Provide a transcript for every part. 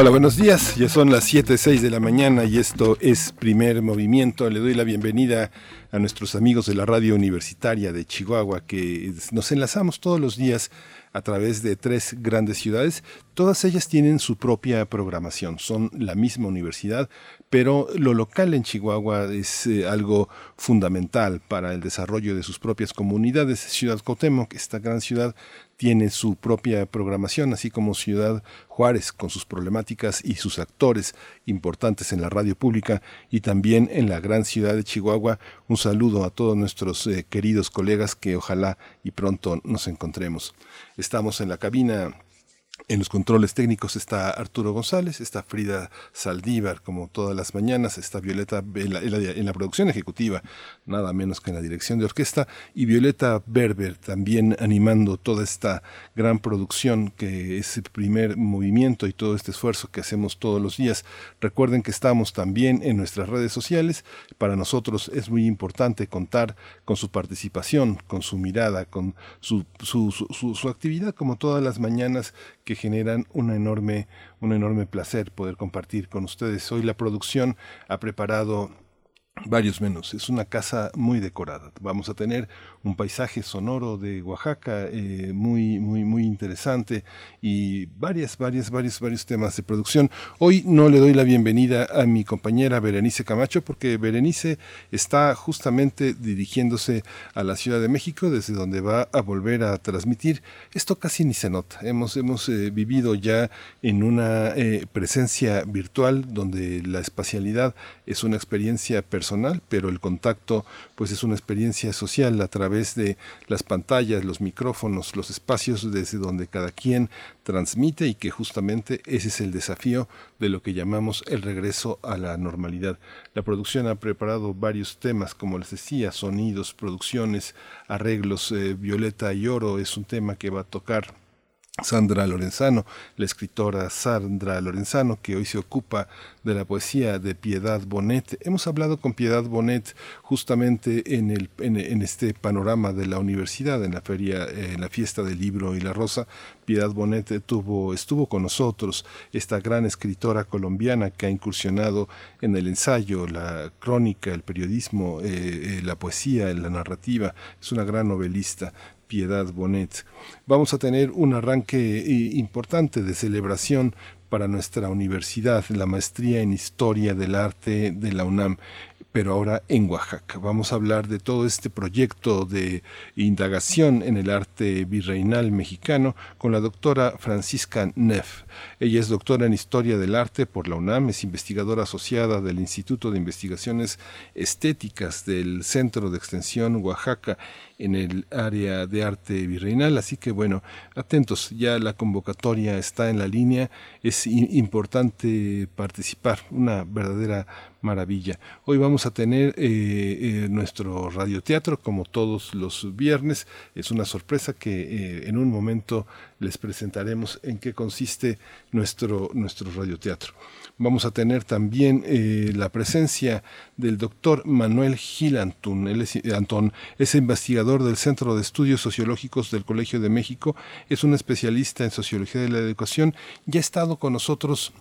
Hola, buenos días. Ya son las 7.06 de la mañana y esto es Primer Movimiento. Le doy la bienvenida a nuestros amigos de la radio universitaria de Chihuahua que nos enlazamos todos los días a través de tres grandes ciudades. Todas ellas tienen su propia programación, son la misma universidad, pero lo local en Chihuahua es eh, algo fundamental para el desarrollo de sus propias comunidades. Ciudad Cuauhtémoc, esta gran ciudad, tiene su propia programación, así como Ciudad Juárez, con sus problemáticas y sus actores importantes en la radio pública y también en la gran ciudad de Chihuahua. Un saludo a todos nuestros eh, queridos colegas que ojalá y pronto nos encontremos. Estamos en la cabina en los controles técnicos está Arturo González, está Frida Saldívar, como todas las mañanas, está Violeta en la, producción ejecutiva, nada menos que en la dirección de orquesta, y Violeta Berber también animando toda esta gran producción que es el primer movimiento y todo este esfuerzo que hacemos todos los días. Recuerden que estamos también en nuestras redes sociales. Para nosotros es muy importante contar con su participación, con su mirada, con su, su, su, su actividad, como todas las mañanas que generan una enorme, un enorme placer poder compartir con ustedes. Hoy la producción ha preparado varios menús. Es una casa muy decorada. Vamos a tener un paisaje sonoro de Oaxaca eh, muy, muy, muy interesante y varias, varias, varios, varios temas de producción. Hoy no le doy la bienvenida a mi compañera Berenice Camacho porque Berenice está justamente dirigiéndose a la Ciudad de México desde donde va a volver a transmitir. Esto casi ni se nota. Hemos, hemos eh, vivido ya en una eh, presencia virtual donde la espacialidad es una experiencia personal, pero el contacto pues es una experiencia social a través de las pantallas, los micrófonos, los espacios desde donde cada quien transmite y que justamente ese es el desafío de lo que llamamos el regreso a la normalidad. La producción ha preparado varios temas, como les decía, sonidos, producciones, arreglos. Eh, Violeta y Oro es un tema que va a tocar Sandra Lorenzano, la escritora Sandra Lorenzano, que hoy se ocupa de la poesía de Piedad Bonet. Hemos hablado con Piedad Bonet justamente en, este panorama de la universidad, en la feria, en la fiesta del libro y la rosa. Piedad Bonet tuvo, estuvo con nosotros, esta gran escritora colombiana que ha incursionado en el ensayo, la crónica, el periodismo, eh, eh, la poesía, la narrativa. Es una gran novelista. Piedad Bonet. Vamos a tener un arranque eh, importante de celebración para nuestra universidad, la maestría en Historia del Arte de la UNAM pero ahora en Oaxaca. Vamos a hablar de todo este proyecto de indagación en el arte virreinal mexicano con la doctora Francisca Neff. Ella es doctora en Historia del Arte por la UNAM, es investigadora asociada del Instituto de Investigaciones Estéticas del Centro de Extensión Oaxaca en el área de arte virreinal. Así que bueno, atentos, ya la convocatoria está en la línea, es importante participar, una verdadera maravilla. Hoy vamos a tener eh, eh, nuestro radioteatro como todos los viernes. Es una sorpresa que eh, en un momento les presentaremos en qué consiste nuestro, nuestro radioteatro. Vamos a tener también la presencia del doctor Manuel Gil Antón. Él es, Antón es investigador del Centro de Estudios Sociológicos del Colegio de México. Es un especialista en sociología de la educación. Ya ha estado con nosotros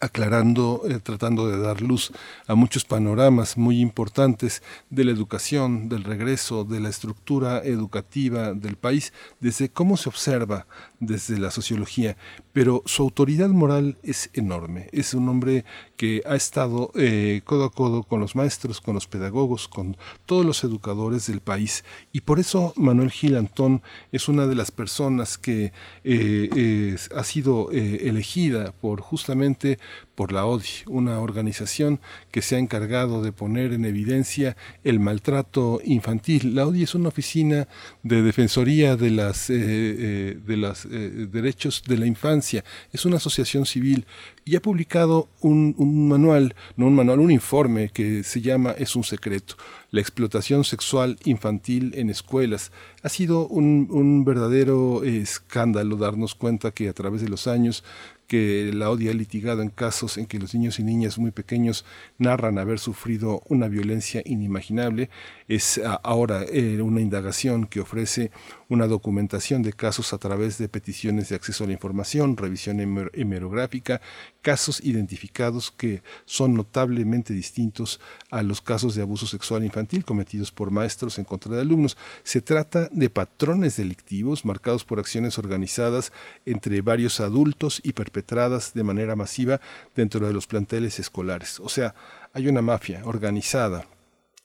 aclarando, eh, tratando de dar luz a muchos panoramas muy importantes de la educación, del regreso, de la estructura educativa del país, desde cómo se observa desde la sociología, pero su autoridad moral es enorme. Es un hombre que ha estado eh, codo a codo con los maestros, con los pedagogos, con todos los educadores del país. Y por eso Manuel Gil Antón es una de las personas que eh, ha sido elegida por justamente por la ODI, una organización que se ha encargado de poner en evidencia el maltrato infantil. La ODI es una oficina de defensoría de las eh, eh, de los eh, derechos de la infancia. Es una asociación civil y ha publicado un, manual, no un manual, un informe que se llama Es un secreto, la explotación sexual infantil en escuelas. Ha sido un verdadero escándalo darnos cuenta que a través de los años que la ODI ha litigado en casos en que los niños y niñas muy pequeños narran haber sufrido una violencia inimaginable. Es ah, ahora eh, una indagación que ofrece una documentación de casos a través de peticiones de acceso a la información, revisión hemerográfica, casos identificados que son notablemente distintos a los casos de abuso sexual infantil cometidos por maestros en contra de alumnos. Se trata de patrones delictivos marcados por acciones organizadas entre varios adultos y perpetradas de manera masiva dentro de los planteles escolares. O sea, hay una mafia organizada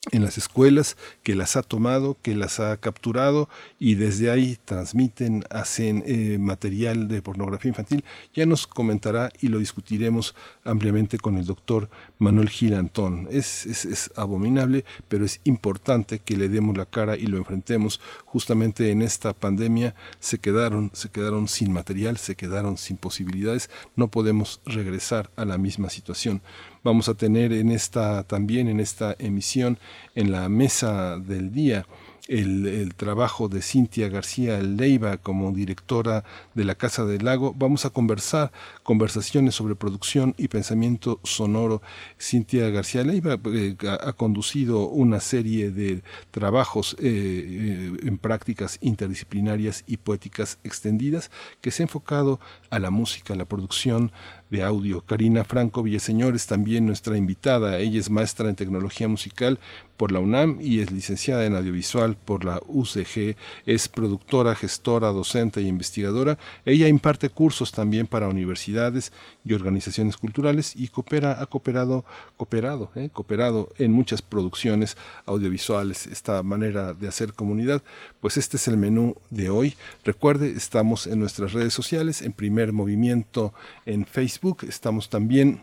en las escuelas, que las ha tomado, que las ha capturado y desde ahí transmiten, hacen eh, material de pornografía infantil. Ya nos comentará y lo discutiremos ampliamente con el doctor Manuel Girantón. Es, es, es abominable, pero es importante que le demos la cara y lo enfrentemos. Justamente en esta pandemia se quedaron, se quedaron sin material, se quedaron sin posibilidades. No podemos regresar a la misma situación. Vamos a tener en esta también en esta emisión en la mesa del día el, trabajo de Cintia García Leiva como directora de la Casa del Lago. Vamos a conversar conversaciones sobre producción y pensamiento sonoro. Cintia García Leiva eh, ha, conducido una serie de trabajos eh, eh, en prácticas interdisciplinarias y poéticas extendidas que se ha enfocado a la música, a la producción de audio. Karina Franco Villaseñor es también nuestra invitada. Ella es maestra en tecnología musical por la UNAM y es licenciada en audiovisual por la UCG. Es productora, gestora, docente e investigadora. Ella imparte cursos también para universidades y organizaciones culturales y coopera, ha cooperado, cooperado, eh, cooperado en muchas producciones audiovisuales. Esta manera de hacer comunidad, pues este es el menú de hoy. Recuerde, estamos en nuestras redes sociales, en primer movimiento en Facebook estamos también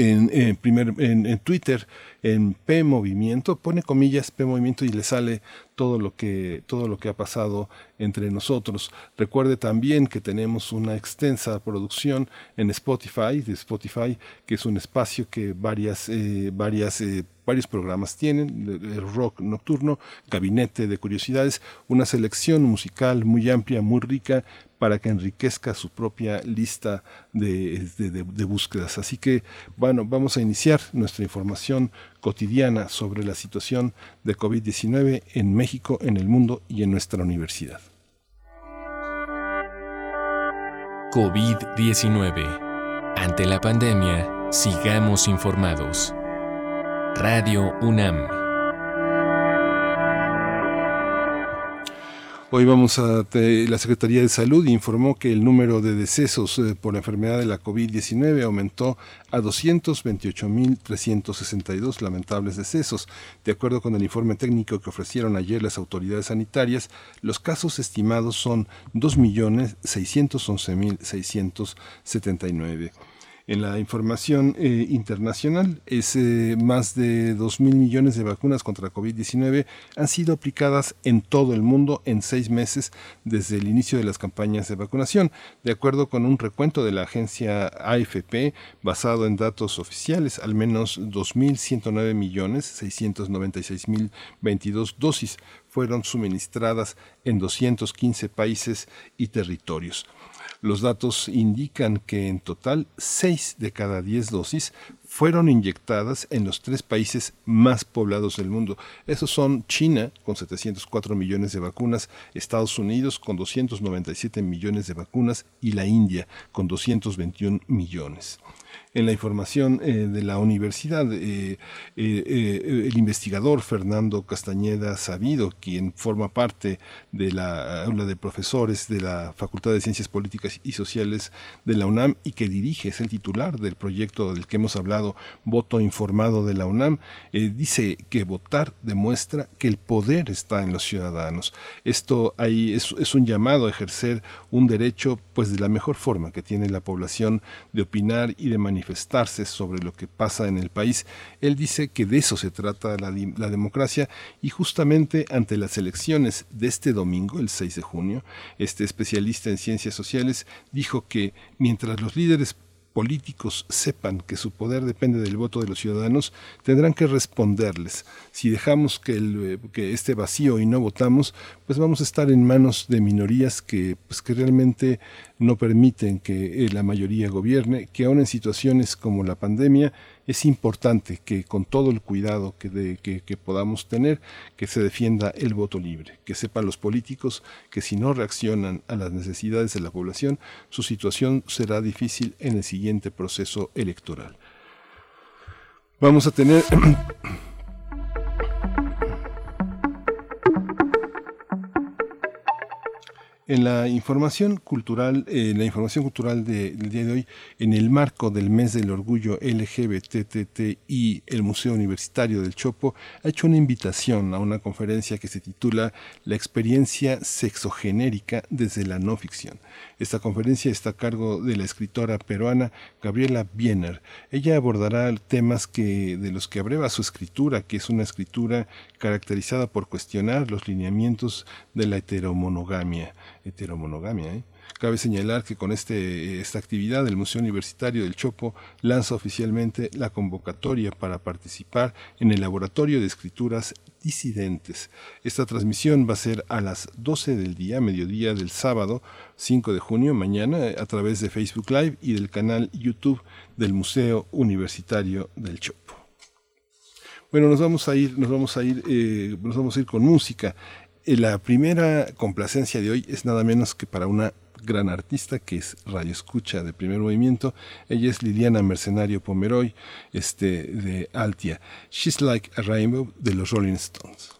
en, primer, en, Twitter, en P Movimiento, pone comillas P Movimiento y le sale todo lo que, todo lo que ha pasado entre nosotros. Recuerde también que tenemos una extensa producción en Spotify, de Spotify, que es un espacio que varias, eh, varias eh, varios programas tienen, el rock nocturno, gabinete de curiosidades, una selección musical muy amplia, muy rica, para que enriquezca su propia lista de, búsquedas. Así que, bueno, vamos a iniciar nuestra información cotidiana sobre la situación de COVID-19 en México, en el mundo y en nuestra universidad. COVID-19. Ante la pandemia, sigamos informados. Radio UNAM. Hoy vamos a la Secretaría de Salud informó que el número de decesos eh, por la enfermedad de la COVID-19 aumentó a 228.362 lamentables decesos. De acuerdo con el informe técnico que ofrecieron ayer las autoridades sanitarias, los casos estimados son 2.611.679. En la información eh, internacional, eh, más de 2 mil millones de vacunas contra COVID-19 han sido aplicadas en todo el mundo en seis meses desde el inicio de las campañas de vacunación. De acuerdo con un recuento de la agencia AFP, basado en datos oficiales, al menos 2.109 millones 696.022 dosis fueron suministradas en 215 países y territorios. Los datos indican que en total 6 de cada 10 dosis fueron inyectadas en los tres países más poblados del mundo. Esos son China, con 704 millones de vacunas, Estados Unidos, con 297 millones de vacunas, y la India, con 221 millones en la información eh, de la universidad. Eh, eh, el investigador Fernando Castañeda Sabido, quien forma parte de la aula de profesores de la Facultad de Ciencias Políticas y Sociales de la UNAM y que dirige, es el titular del proyecto del que hemos hablado, Voto Informado de la UNAM, dice que votar demuestra que el poder está en los ciudadanos. Esto ahí es, es un llamado a ejercer un derecho pues de la mejor forma que tiene la población de opinar y de manifestar manifestarse sobre lo que pasa en el país. Él dice que de eso se trata la, la democracia y justamente ante las elecciones de este domingo, el 6 de junio, este especialista en ciencias sociales dijo que mientras los líderes políticos sepan que su poder depende del voto de los ciudadanos, tendrán que responderles. Si dejamos que, el, que este vacío y no votamos, pues vamos a estar en manos de minorías que, pues que realmente no permiten que eh, la mayoría gobierne, que aún en situaciones como la pandemia es importante que con todo el cuidado que, que, podamos tener, que se defienda el voto libre, que sepan los políticos que si no reaccionan a las necesidades de la población, su situación será difícil en el siguiente proceso electoral. Vamos a tener en la información cultural, en la información cultural del día de hoy, en el marco del mes del orgullo y el Museo Universitario del Chopo ha hecho una invitación a una conferencia que se titula La experiencia sexogenérica desde la no ficción. Esta conferencia está a cargo de la escritora peruana Gabriela Biener. Ella abordará temas de los que abreva su escritura, que es una escritura caracterizada por cuestionar los lineamientos de la heteromonogamia heteromonogamia. ¿eh? Cabe señalar que con este, esta actividad el Museo Universitario del Chopo lanza oficialmente la convocatoria para participar en el Laboratorio de Escrituras Disidentes. Esta transmisión va a ser a las 12 del día, mediodía del sábado 5 de junio, mañana, a través de Facebook Live y del canal YouTube del Museo Universitario del Chopo. Bueno, nos vamos a ir, nos vamos a ir, eh, nos vamos a ir con música. La primera complacencia de hoy es nada menos que para una gran artista que es Radio Escucha de primer movimiento. Ella es Liliana Mercenario Pomeroy, este, de Altia. She's Like a Rainbow de los Rolling Stones.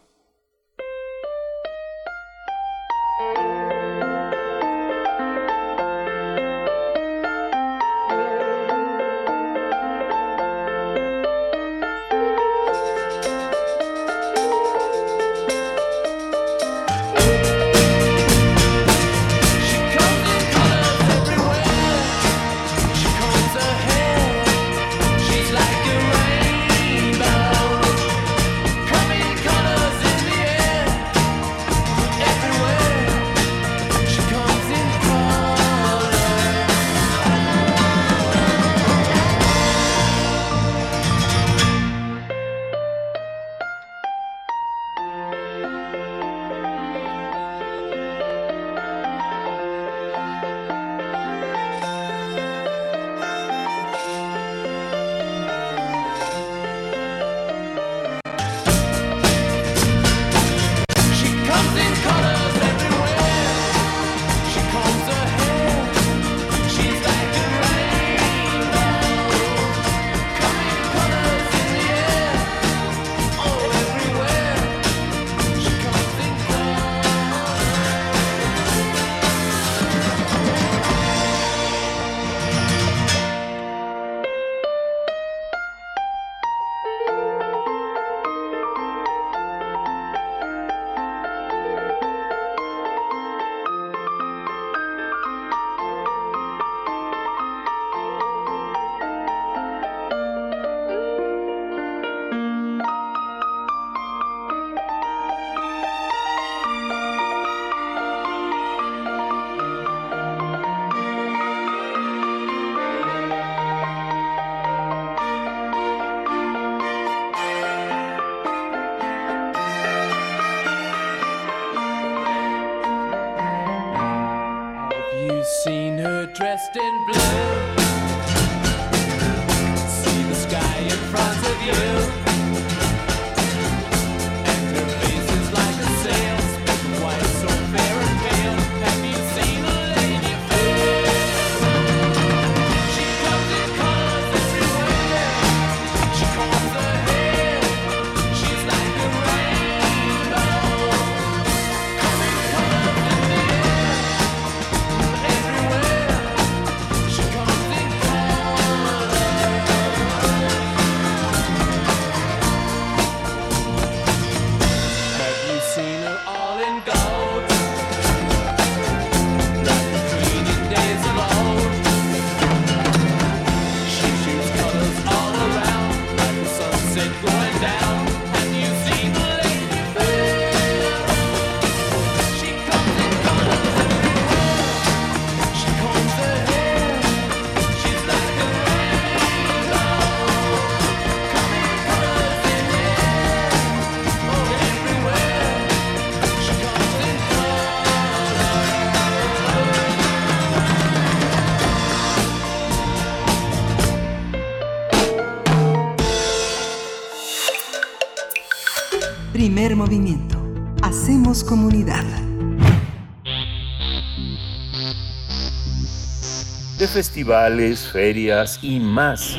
Festivales, ferias y más.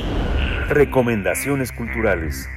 Recomendaciones culturales.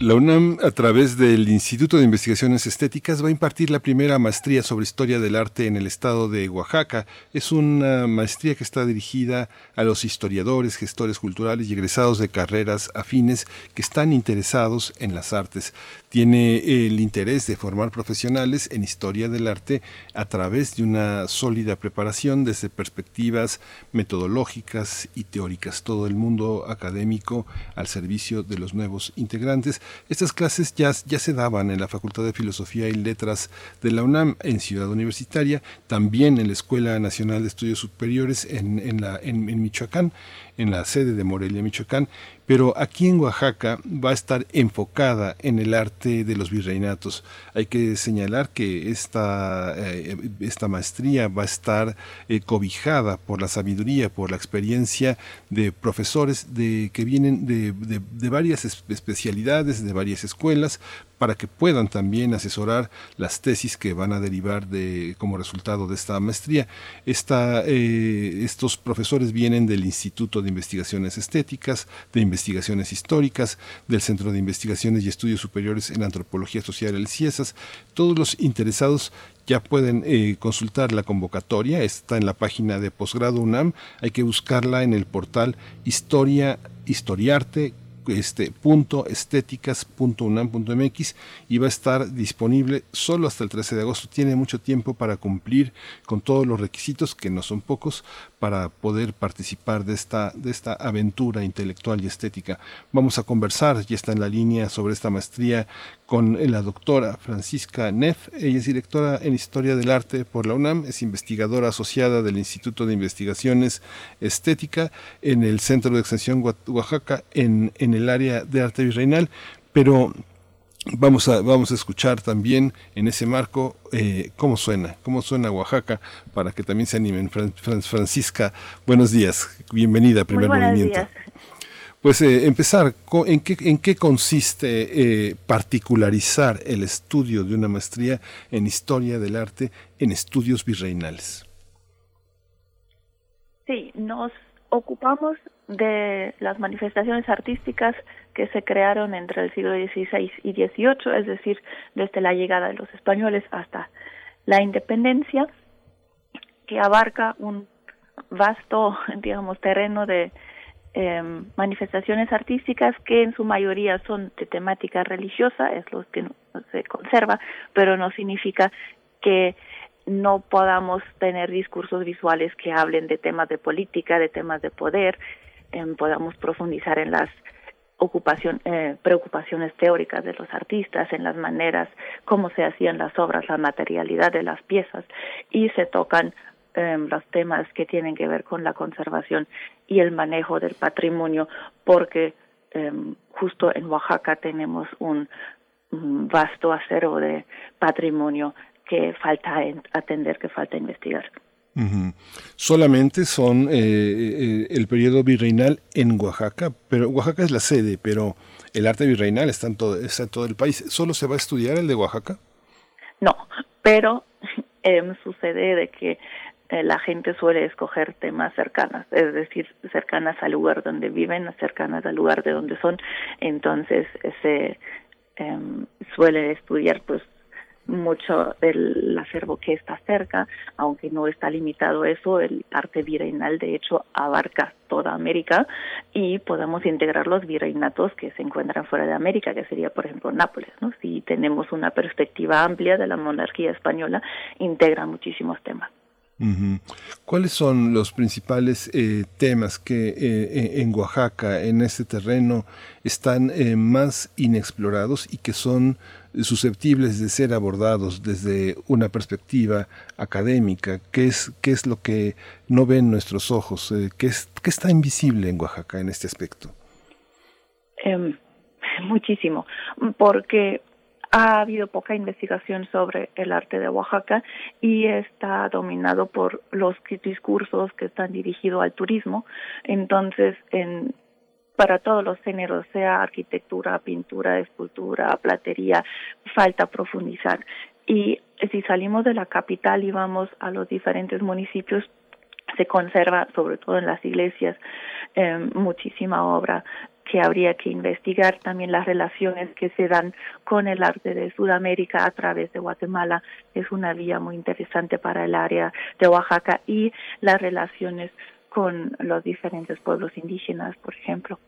La UNAM, a través del Instituto de Investigaciones Estéticas, va a impartir la primera maestría sobre historia del arte en el estado de Oaxaca. Es una maestría que está dirigida a los historiadores, gestores culturales y egresados de carreras afines que están interesados en las artes tiene el interés de formar profesionales en historia del arte a través de una sólida preparación desde perspectivas metodológicas y teóricas. Todo el mundo académico al servicio de los nuevos integrantes. Estas clases ya, ya se daban en la Facultad de Filosofía y Letras de la UNAM en Ciudad Universitaria, también en la Escuela Nacional de Estudios Superiores en, en, en Michoacán en la sede de Morelia, Michoacán, pero aquí en Oaxaca va a estar enfocada en el arte de los virreinatos. Hay que señalar que esta, eh, esta maestría va a estar eh, cobijada por la sabiduría, por la experiencia de profesores de, que vienen de, de varias especialidades, de varias escuelas, para que puedan también asesorar las tesis que van a derivar de, como resultado de esta maestría. Eh, estos profesores vienen del Instituto de Investigaciones Estéticas, de Investigaciones Históricas, del Centro de Investigaciones y Estudios Superiores en Antropología Social, el CIESAS. Todos los interesados ya pueden eh, consultar la convocatoria, está en la página de posgrado UNAM, hay que buscarla en el portal Historia, Historiarte este, punto estéticas.unam.mx y va a estar disponible solo hasta el 13 de agosto. Tiene mucho tiempo para cumplir con todos los requisitos, que no son pocos, para poder participar de esta, de esta aventura intelectual y estética. Vamos a conversar, ya está en la línea sobre esta maestría con la doctora Francisca Neff. Ella es directora en Historia del Arte por la UNAM, es investigadora asociada del Instituto de Investigaciones Estética en el Centro de Extensión Oaxaca el área de arte virreinal, pero Vamos a, vamos a escuchar también en ese marco eh, cómo suena, cómo suena Oaxaca, para que también se animen. Francisca, buenos días, bienvenida a Primer Movimiento. Pues eh, empezar, ¿en qué, ¿en qué consiste eh, particularizar el estudio de una maestría en historia del arte en estudios virreinales? Sí, nos ocupamos de las manifestaciones artísticas que se crearon entre el siglo XVI y XVIII, es decir, desde la llegada de los españoles hasta la independencia, que abarca un vasto, digamos, terreno de Em, manifestaciones artísticas que en su mayoría son de temática religiosa, es lo que se conserva, pero no significa que no podamos tener discursos visuales que hablen de temas de política, de temas de poder, em, podamos profundizar en las ocupación, eh, preocupaciones teóricas de los artistas, en las maneras, cómo se hacían las obras, la materialidad de las piezas, y se tocan Em, los temas que tienen que ver con la conservación y el manejo del patrimonio, porque em, justo en Oaxaca tenemos un, vasto acervo de patrimonio que falta atender, que falta investigar. Solamente son eh, eh, el periodo virreinal en Oaxaca, pero Oaxaca es la sede, pero el arte virreinal está en todo, está en todo el país. ¿Solo se va a estudiar el de Oaxaca? No, pero em, sucede de que eh, la gente suele escoger temas cercanas, es decir, cercanas al lugar donde viven, cercanas al lugar de donde son, entonces se em, suele estudiar pues mucho del acervo que está cerca, aunque no está limitado eso, el arte virreinal de hecho abarca toda América y podemos integrar los virreinatos que se encuentran fuera de América, que sería por ejemplo Nápoles, ¿no? Si tenemos una perspectiva amplia de la monarquía española, integra muchísimos temas. ¿Cuáles son los principales eh, temas que eh, en Oaxaca, en este terreno, están eh, más inexplorados y que son susceptibles de ser abordados desde una perspectiva académica? ¿Qué es, qué es lo que no ven nuestros ojos? ¿qué, es, ¿Qué está invisible en Oaxaca en este aspecto? Em, muchísimo, porque ha habido poca investigación sobre el arte de Oaxaca y está dominado por los discursos que están dirigidos al turismo. Entonces, en, para todos los géneros, sea arquitectura, pintura, escultura, platería, falta profundizar. Y si salimos de la capital y vamos a los diferentes municipios, se conserva, sobre todo en las iglesias, eh, muchísima obra que habría que investigar también las relaciones que se dan con el arte de Sudamérica a través de Guatemala. Es una vía muy interesante para el área de Oaxaca y las relaciones con los diferentes pueblos indígenas, por ejemplo.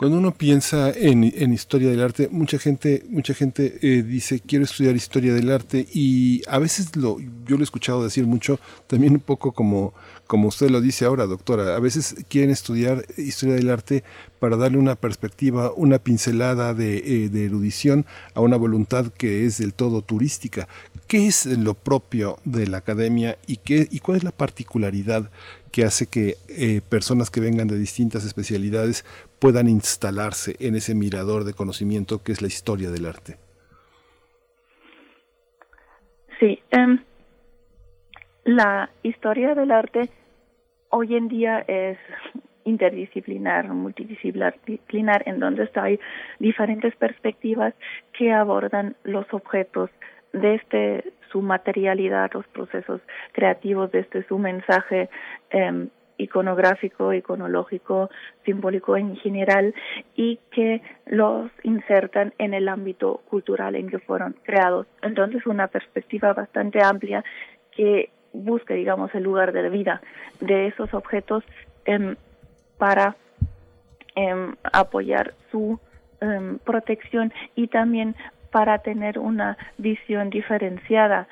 Cuando uno piensa en, historia del arte, mucha gente, mucha gente eh, dice quiero estudiar historia del arte y a veces lo, yo lo he escuchado decir mucho, también un poco como, como usted lo dice ahora, doctora, a veces quieren estudiar historia del arte para darle una perspectiva, una pincelada de, eh, de erudición a una voluntad que es del todo turística. ¿Qué es lo propio de la academia y, qué, y cuál es la particularidad que hace que eh, personas que vengan de distintas especialidades puedan instalarse en ese mirador de conocimiento que es la historia del arte. Sí, em, la historia del arte hoy en día es interdisciplinar, multidisciplinar, en donde hay diferentes perspectivas que abordan los objetos desde este, su materialidad, los procesos creativos, desde este, su mensaje eh, iconográfico, iconológico, simbólico en general y que los insertan en el ámbito cultural en que fueron creados. Entonces, una perspectiva bastante amplia que busca, digamos, el lugar de la vida de esos objetos eh, para eh, apoyar su em, protección y también para tener una visión diferenciada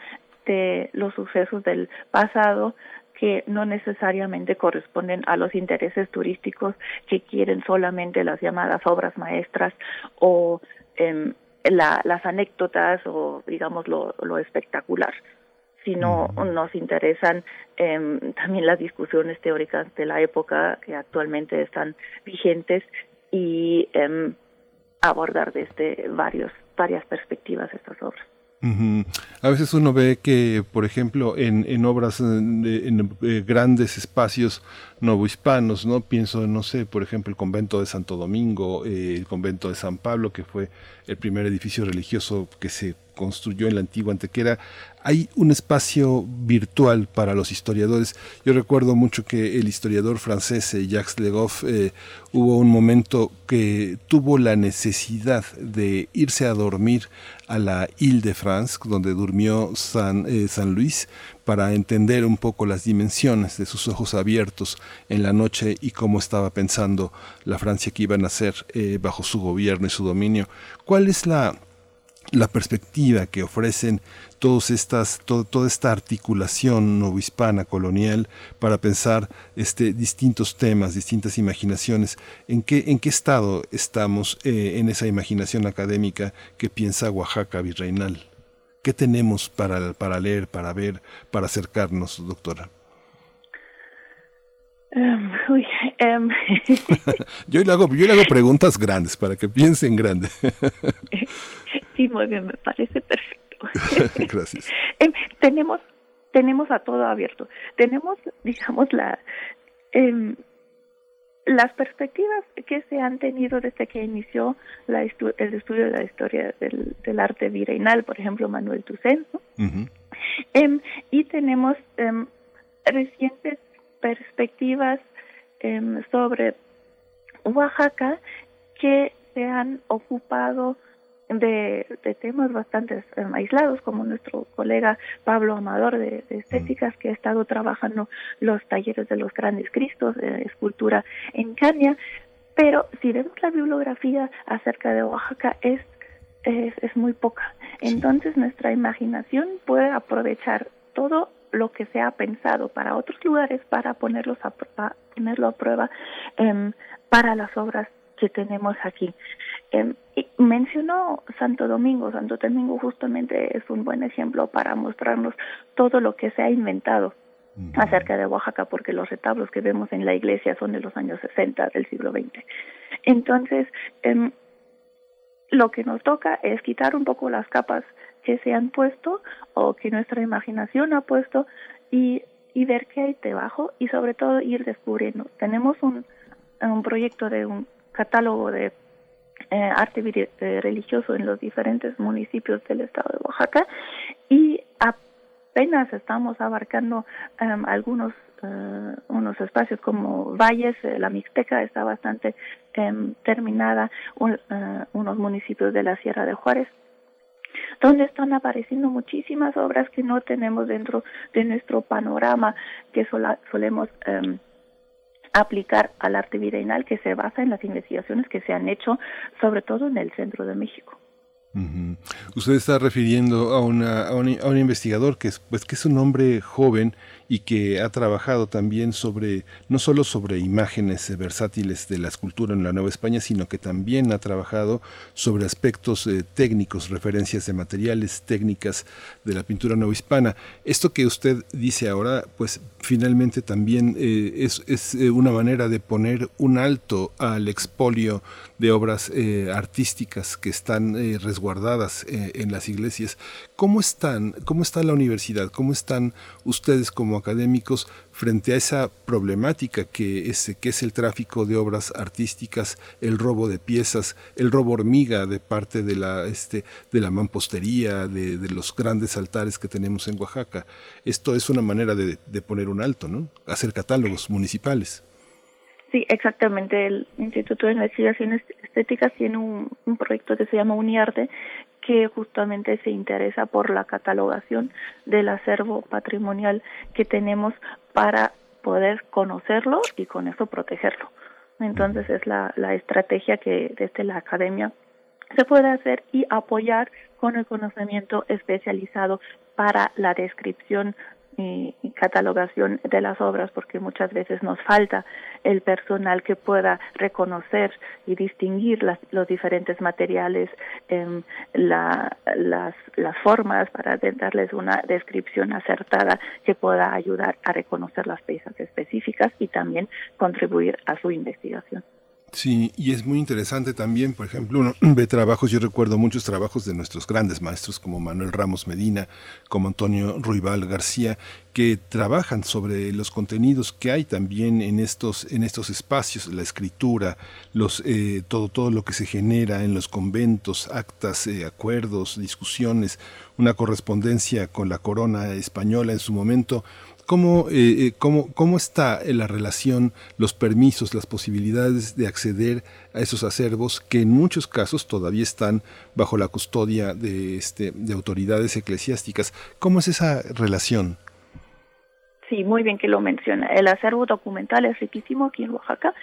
de los sucesos del pasado que no necesariamente corresponden a los intereses turísticos que quieren solamente las llamadas obras maestras o em, las anécdotas o digamos lo, espectacular sino nos interesan em, también las discusiones teóricas de la época que actualmente están vigentes y em, abordar desde varios varias perspectivas estas obras. A veces uno ve que, por ejemplo, en, obras, en, eh, grandes espacios novohispanos, ¿no? Pienso, no sé, por ejemplo, el convento de Santo Domingo, eh, el convento de San Pablo, que fue el primer edificio religioso que se construyó en la antigua Antequera, hay un espacio virtual para los historiadores. Yo recuerdo mucho que el historiador francés eh, Jacques Legoff eh, hubo un momento que tuvo la necesidad de irse a dormir a la Ile de France, donde durmió San, eh, San Luis, para entender un poco las dimensiones de sus ojos abiertos en la noche y cómo estaba pensando la Francia que iba a nacer bajo su gobierno y su dominio. ¿Cuál es la la perspectiva que ofrecen estas, toda esta articulación novohispana colonial para pensar este, distintos temas, distintas imaginaciones. ¿En qué, en qué estado estamos eh, en esa imaginación académica que piensa Oaxaca virreinal? ¿Qué tenemos para, para leer, para ver, para acercarnos, doctora? Em, em. yo, le hago, yo le hago preguntas grandes para que piensen grande. sí, muy bien, me parece perfecto. Gracias. Em, tenemos, tenemos a todo abierto. Tenemos, digamos, la las perspectivas que se han tenido desde que inició la el estudio de la historia del, del arte virreinal, por ejemplo, Manuel Tucen, y tenemos recientes perspectivas em, sobre Oaxaca que se han ocupado de, temas bastante em, aislados, como nuestro colega Pablo Amador de, Estéticas, que ha estado trabajando los talleres de los grandes Cristos, de escultura en Caña. Pero si vemos la bibliografía acerca de Oaxaca, es, es, es muy poca. Entonces, nuestra imaginación puede aprovechar todo lo que se ha pensado para otros lugares para ponerlos a, ponerlo a prueba em, para las obras que tenemos aquí. Eh, mencionó Santo Domingo. Santo Domingo justamente es un buen ejemplo para mostrarnos todo lo que se ha inventado acerca de Oaxaca, porque los retablos que vemos en la iglesia son de los años 60 del siglo XX. Entonces, eh, lo que nos toca es quitar un poco las capas que se han puesto o que nuestra imaginación ha puesto y, y ver qué hay debajo y sobre todo ir descubriendo. Tenemos un, un proyecto de un catálogo de eh, arte eh, religioso en los diferentes municipios del estado de Oaxaca y apenas estamos abarcando em, algunos uh, unos espacios como valles, la Mixteca está bastante um, terminada, un, unos municipios de la Sierra de Juárez donde están apareciendo muchísimas obras que no tenemos dentro de nuestro panorama que sola, solemos um, aplicar al arte virreinal que se basa en las investigaciones que se han hecho sobre todo en el centro de México. Usted está refiriendo a, una, a, un, a, un, investigador que es, pues, que es un hombre joven y que ha trabajado también sobre, no solo sobre imágenes versátiles de la escultura en la Nueva España, sino que también ha trabajado sobre aspectos eh, técnicos, referencias de materiales, técnicas de la pintura nueva hispana. Esto que usted dice ahora, pues finalmente también eh, es, es eh, una manera de poner un alto al expolio de obras eh, artísticas que están eh, resguardadas eh, en las iglesias. ¿Cómo están, cómo está la universidad, cómo están ustedes como académicos frente a esa problemática que es, que es el tráfico de obras artísticas, el robo de piezas, el robo hormiga de parte de la, este, de la mampostería, de, los grandes altares que tenemos en Oaxaca? Esto es una manera de, de poner un alto, ¿no? Hacer catálogos municipales. Sí, exactamente. El Instituto de Investigaciones Estéticas tiene un, un proyecto que se llama Uniarte, que justamente se interesa por la catalogación del acervo patrimonial que tenemos para poder conocerlo y con eso protegerlo. Entonces es la, la estrategia que desde la academia se puede hacer y apoyar con el conocimiento especializado para la descripción y, catalogación de las obras porque muchas veces nos falta el personal que pueda reconocer y distinguir las, los diferentes materiales, eh, la, las, las formas para darles una descripción acertada que pueda ayudar a reconocer las piezas específicas y también contribuir a su investigación. Sí, y es muy interesante también, por ejemplo, uno ve trabajos, yo recuerdo muchos trabajos de nuestros grandes maestros como Manuel Ramos Medina, como Antonio Ruibal García, que trabajan sobre los contenidos que hay también en estos, en estos espacios, la escritura, los, eh, todo, todo lo que se genera en los conventos, actas, eh, acuerdos, discusiones, una correspondencia con la corona española en su momento, ¿Cómo, eh, eh, cómo, ¿Cómo está la relación, los permisos, las posibilidades de acceder a esos acervos que en muchos casos todavía están bajo la custodia de, este, de autoridades eclesiásticas? ¿Cómo es esa relación? Sí, muy bien que lo menciona. El acervo documental es riquísimo aquí en Oaxaca.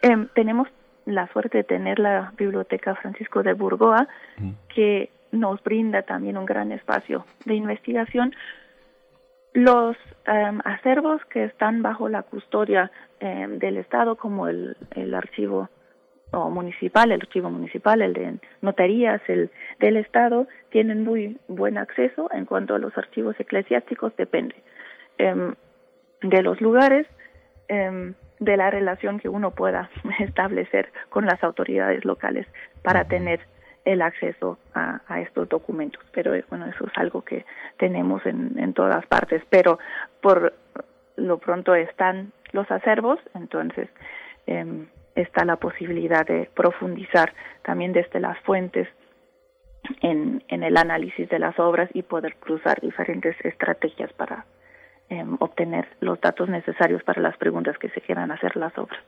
Eh, tenemos la suerte de tener la Biblioteca Francisco de Burgoa, mm. que nos brinda también un gran espacio de investigación los um, acervos que están bajo la custodia um, del Estado, como el, el archivo o municipal, el archivo municipal, el de notarías, el del Estado, tienen muy buen acceso. En cuanto a los archivos eclesiásticos, depende um, de los lugares, de la relación que uno pueda establecer con las autoridades locales para tener el acceso a, estos documentos. Pero eh, bueno, eso es algo que tenemos en, en todas partes. Pero por lo pronto están los acervos, entonces eh, está la posibilidad de profundizar también desde las fuentes en, el análisis de las obras y poder cruzar diferentes estrategias para eh, obtener los datos necesarios para las preguntas que se quieran hacer las obras.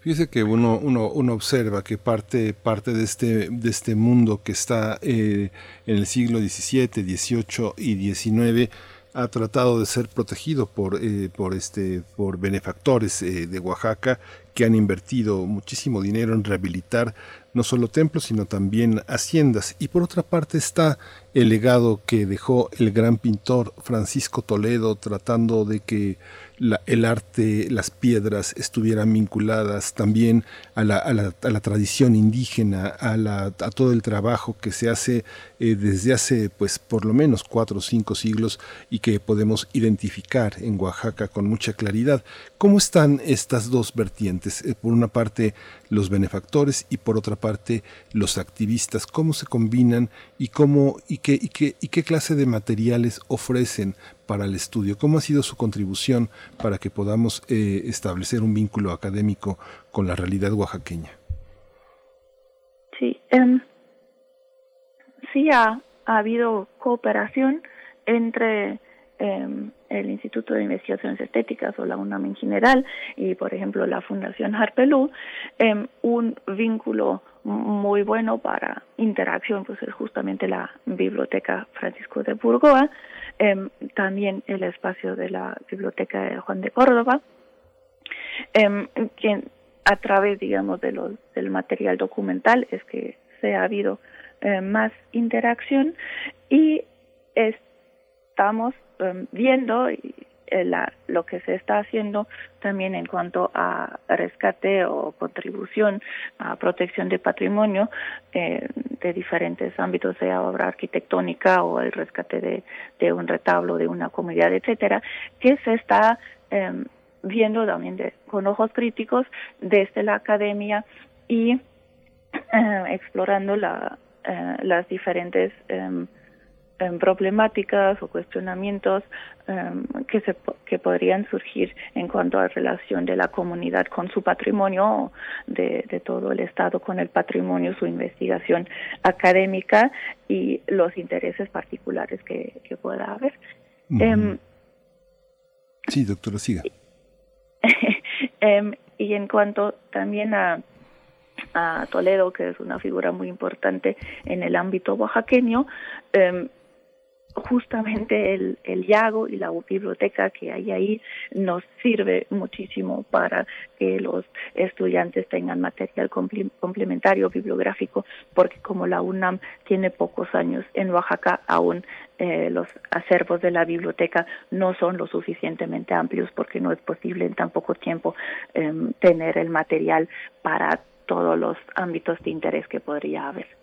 Fíjese que uno, uno, uno, observa que parte, parte de, este, de este mundo que está eh, en el siglo XVII, XVIII y XIX ha tratado de ser protegido por, eh, por, este, por benefactores eh, de Oaxaca que han invertido muchísimo dinero en rehabilitar no solo templos, sino también haciendas. Y por otra parte está el legado que dejó el gran pintor Francisco Toledo tratando de que el arte, las piedras estuvieran vinculadas también a la, a la, a la tradición indígena, a, la, a, todo el trabajo que se hace eh, desde hace pues por lo menos cuatro o cinco siglos y que podemos identificar en Oaxaca con mucha claridad. ¿Cómo están estas dos vertientes? Eh, por una parte los benefactores y por otra parte los activistas, cómo se combinan y cómo y qué, y qué, y qué clase de materiales ofrecen para el estudio? ¿Cómo ha sido su contribución para que podamos eh, establecer un vínculo académico con la realidad oaxaqueña? Sí, um, sí ha, ha, habido cooperación entre um, el Instituto de Investigaciones Estéticas o la UNAM en general y, por ejemplo, la Fundación Harpelú, um, un vínculo muy bueno para interacción, pues es justamente la Biblioteca Francisco de Burgoa, eh, también el espacio de la Biblioteca de Juan de Córdoba, eh, que a través, digamos, de los, del material documental es que se ha habido eh, más interacción y estamos viendo y la, lo que se está haciendo también en cuanto a rescate o contribución a protección de patrimonio eh, de diferentes ámbitos, sea obra arquitectónica o el rescate de, un retablo de una comunidad, etcétera, que se está eh, viendo también de, con ojos críticos desde la academia y eh, explorando la, eh, las diferentes eh, problemáticas o cuestionamientos um, que, se, que podrían surgir en cuanto a la relación de la comunidad con su patrimonio, de, de todo el Estado con el patrimonio, su investigación académica y los intereses particulares que, que pueda haber. Uh -huh. um, sí, doctora, siga. um, y en cuanto también a a Toledo, que es una figura muy importante en el ámbito oaxaqueño, eh, justamente el, el Yago y la biblioteca que hay ahí nos sirve muchísimo para que los estudiantes tengan material complementario bibliográfico, porque como la UNAM tiene pocos años en Oaxaca, aún eh, los acervos de la biblioteca no son lo suficientemente amplios porque no es posible en tan poco tiempo eh, tener el material para todos los ámbitos de interés que podría haber.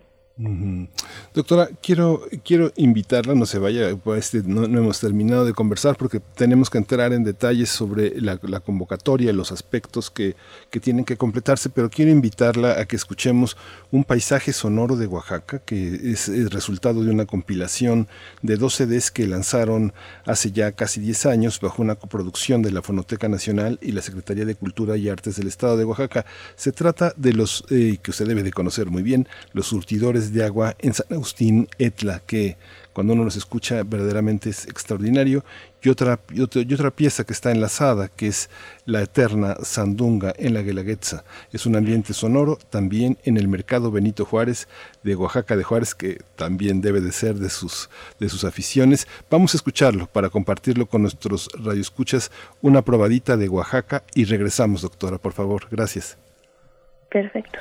Doctora, quiero, quiero invitarla, no se vaya, pues, no, hemos terminado de conversar porque tenemos que entrar en detalles sobre la, convocatoria, los aspectos que, que, tienen que completarse, pero quiero invitarla a que escuchemos un paisaje sonoro de Oaxaca, que es el resultado de una compilación de 12 CDs que lanzaron hace ya casi 10 años bajo una coproducción de la Fonoteca Nacional y la Secretaría de Cultura y Artes del Estado de Oaxaca. Se trata de los, eh, que usted debe de conocer muy bien, los surtidores de agua en San Agustín Etla, que cuando uno los escucha verdaderamente es extraordinario. Y otra, y otra, pieza que está enlazada, que es la eterna Sandunga en la Guelaguetza. Es un ambiente sonoro también en el mercado Benito Juárez de Oaxaca de Juárez, que también debe de ser de sus, de sus aficiones. Vamos a escucharlo para compartirlo con nuestros radioescuchas, una probadita de Oaxaca y regresamos, doctora, por favor. Gracias. Perfecto.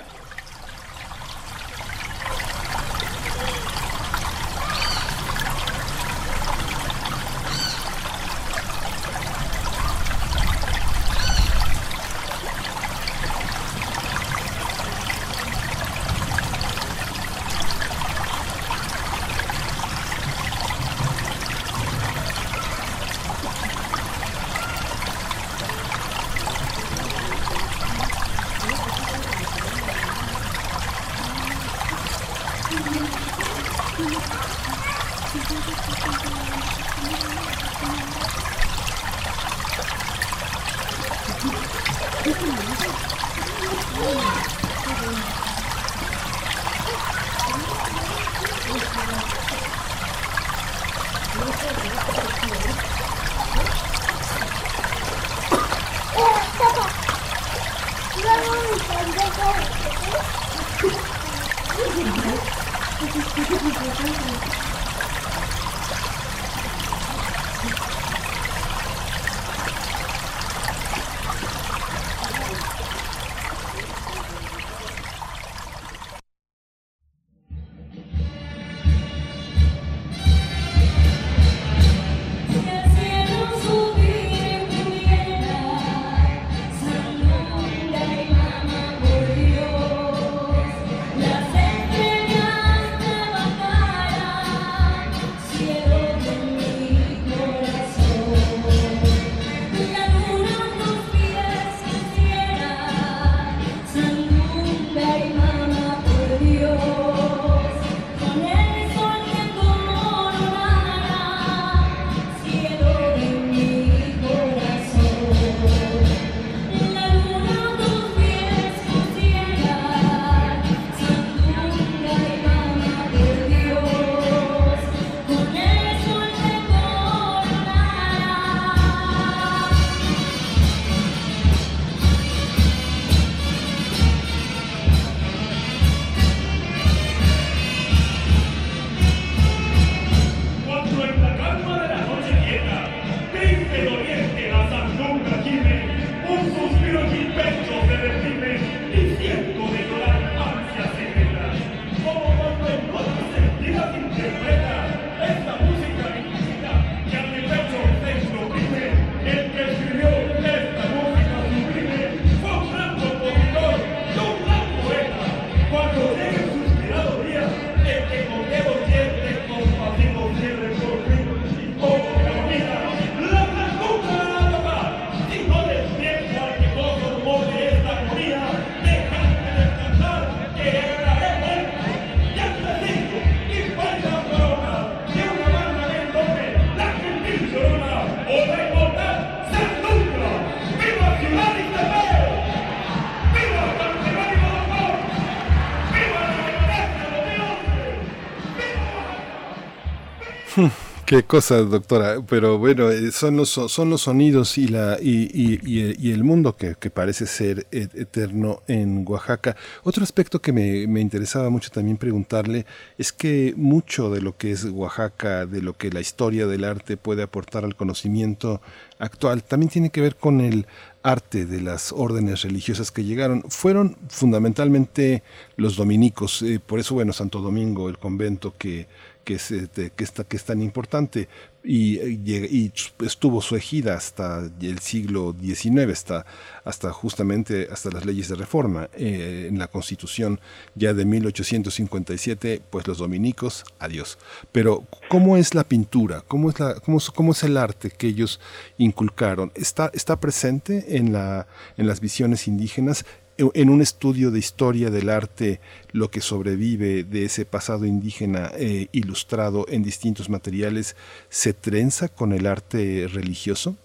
Qué cosa, doctora. Pero bueno, eh, son los, son los sonidos y, la, y, y, el mundo que, parece ser eterno en Oaxaca. Otro aspecto que me, me, interesaba mucho también preguntarle es que mucho de lo que es Oaxaca, de lo que la historia del arte puede aportar al conocimiento actual, también tiene que ver con el arte de las órdenes religiosas que llegaron. Fueron fundamentalmente los dominicos. Eh, por eso, bueno, Santo Domingo, el convento que que es, este, que, está, que es tan importante y, y, estuvo su ejida hasta el siglo XIX, hasta, hasta justamente hasta las leyes de reforma. Eh, en la constitución ya de 1857, pues los dominicos, adiós. Pero ¿cómo es la pintura? ¿Cómo es, la, cómo es el arte que ellos inculcaron? ¿Está, está presente en, la, en las visiones indígenas? En un estudio de historia del arte lo que sobrevive de ese pasado indígena eh, ilustrado en distintos materiales se trenza con el arte religioso?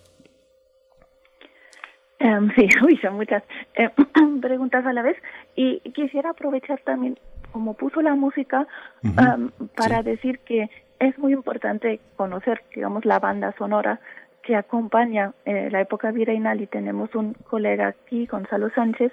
Em, sí, uy, son muchas eh, preguntas a la vez y quisiera aprovechar también como puso la música em, para decir que es muy importante conocer, digamos, la banda sonora que acompaña eh, la época virreinal y tenemos un colega aquí, Gonzalo Sánchez,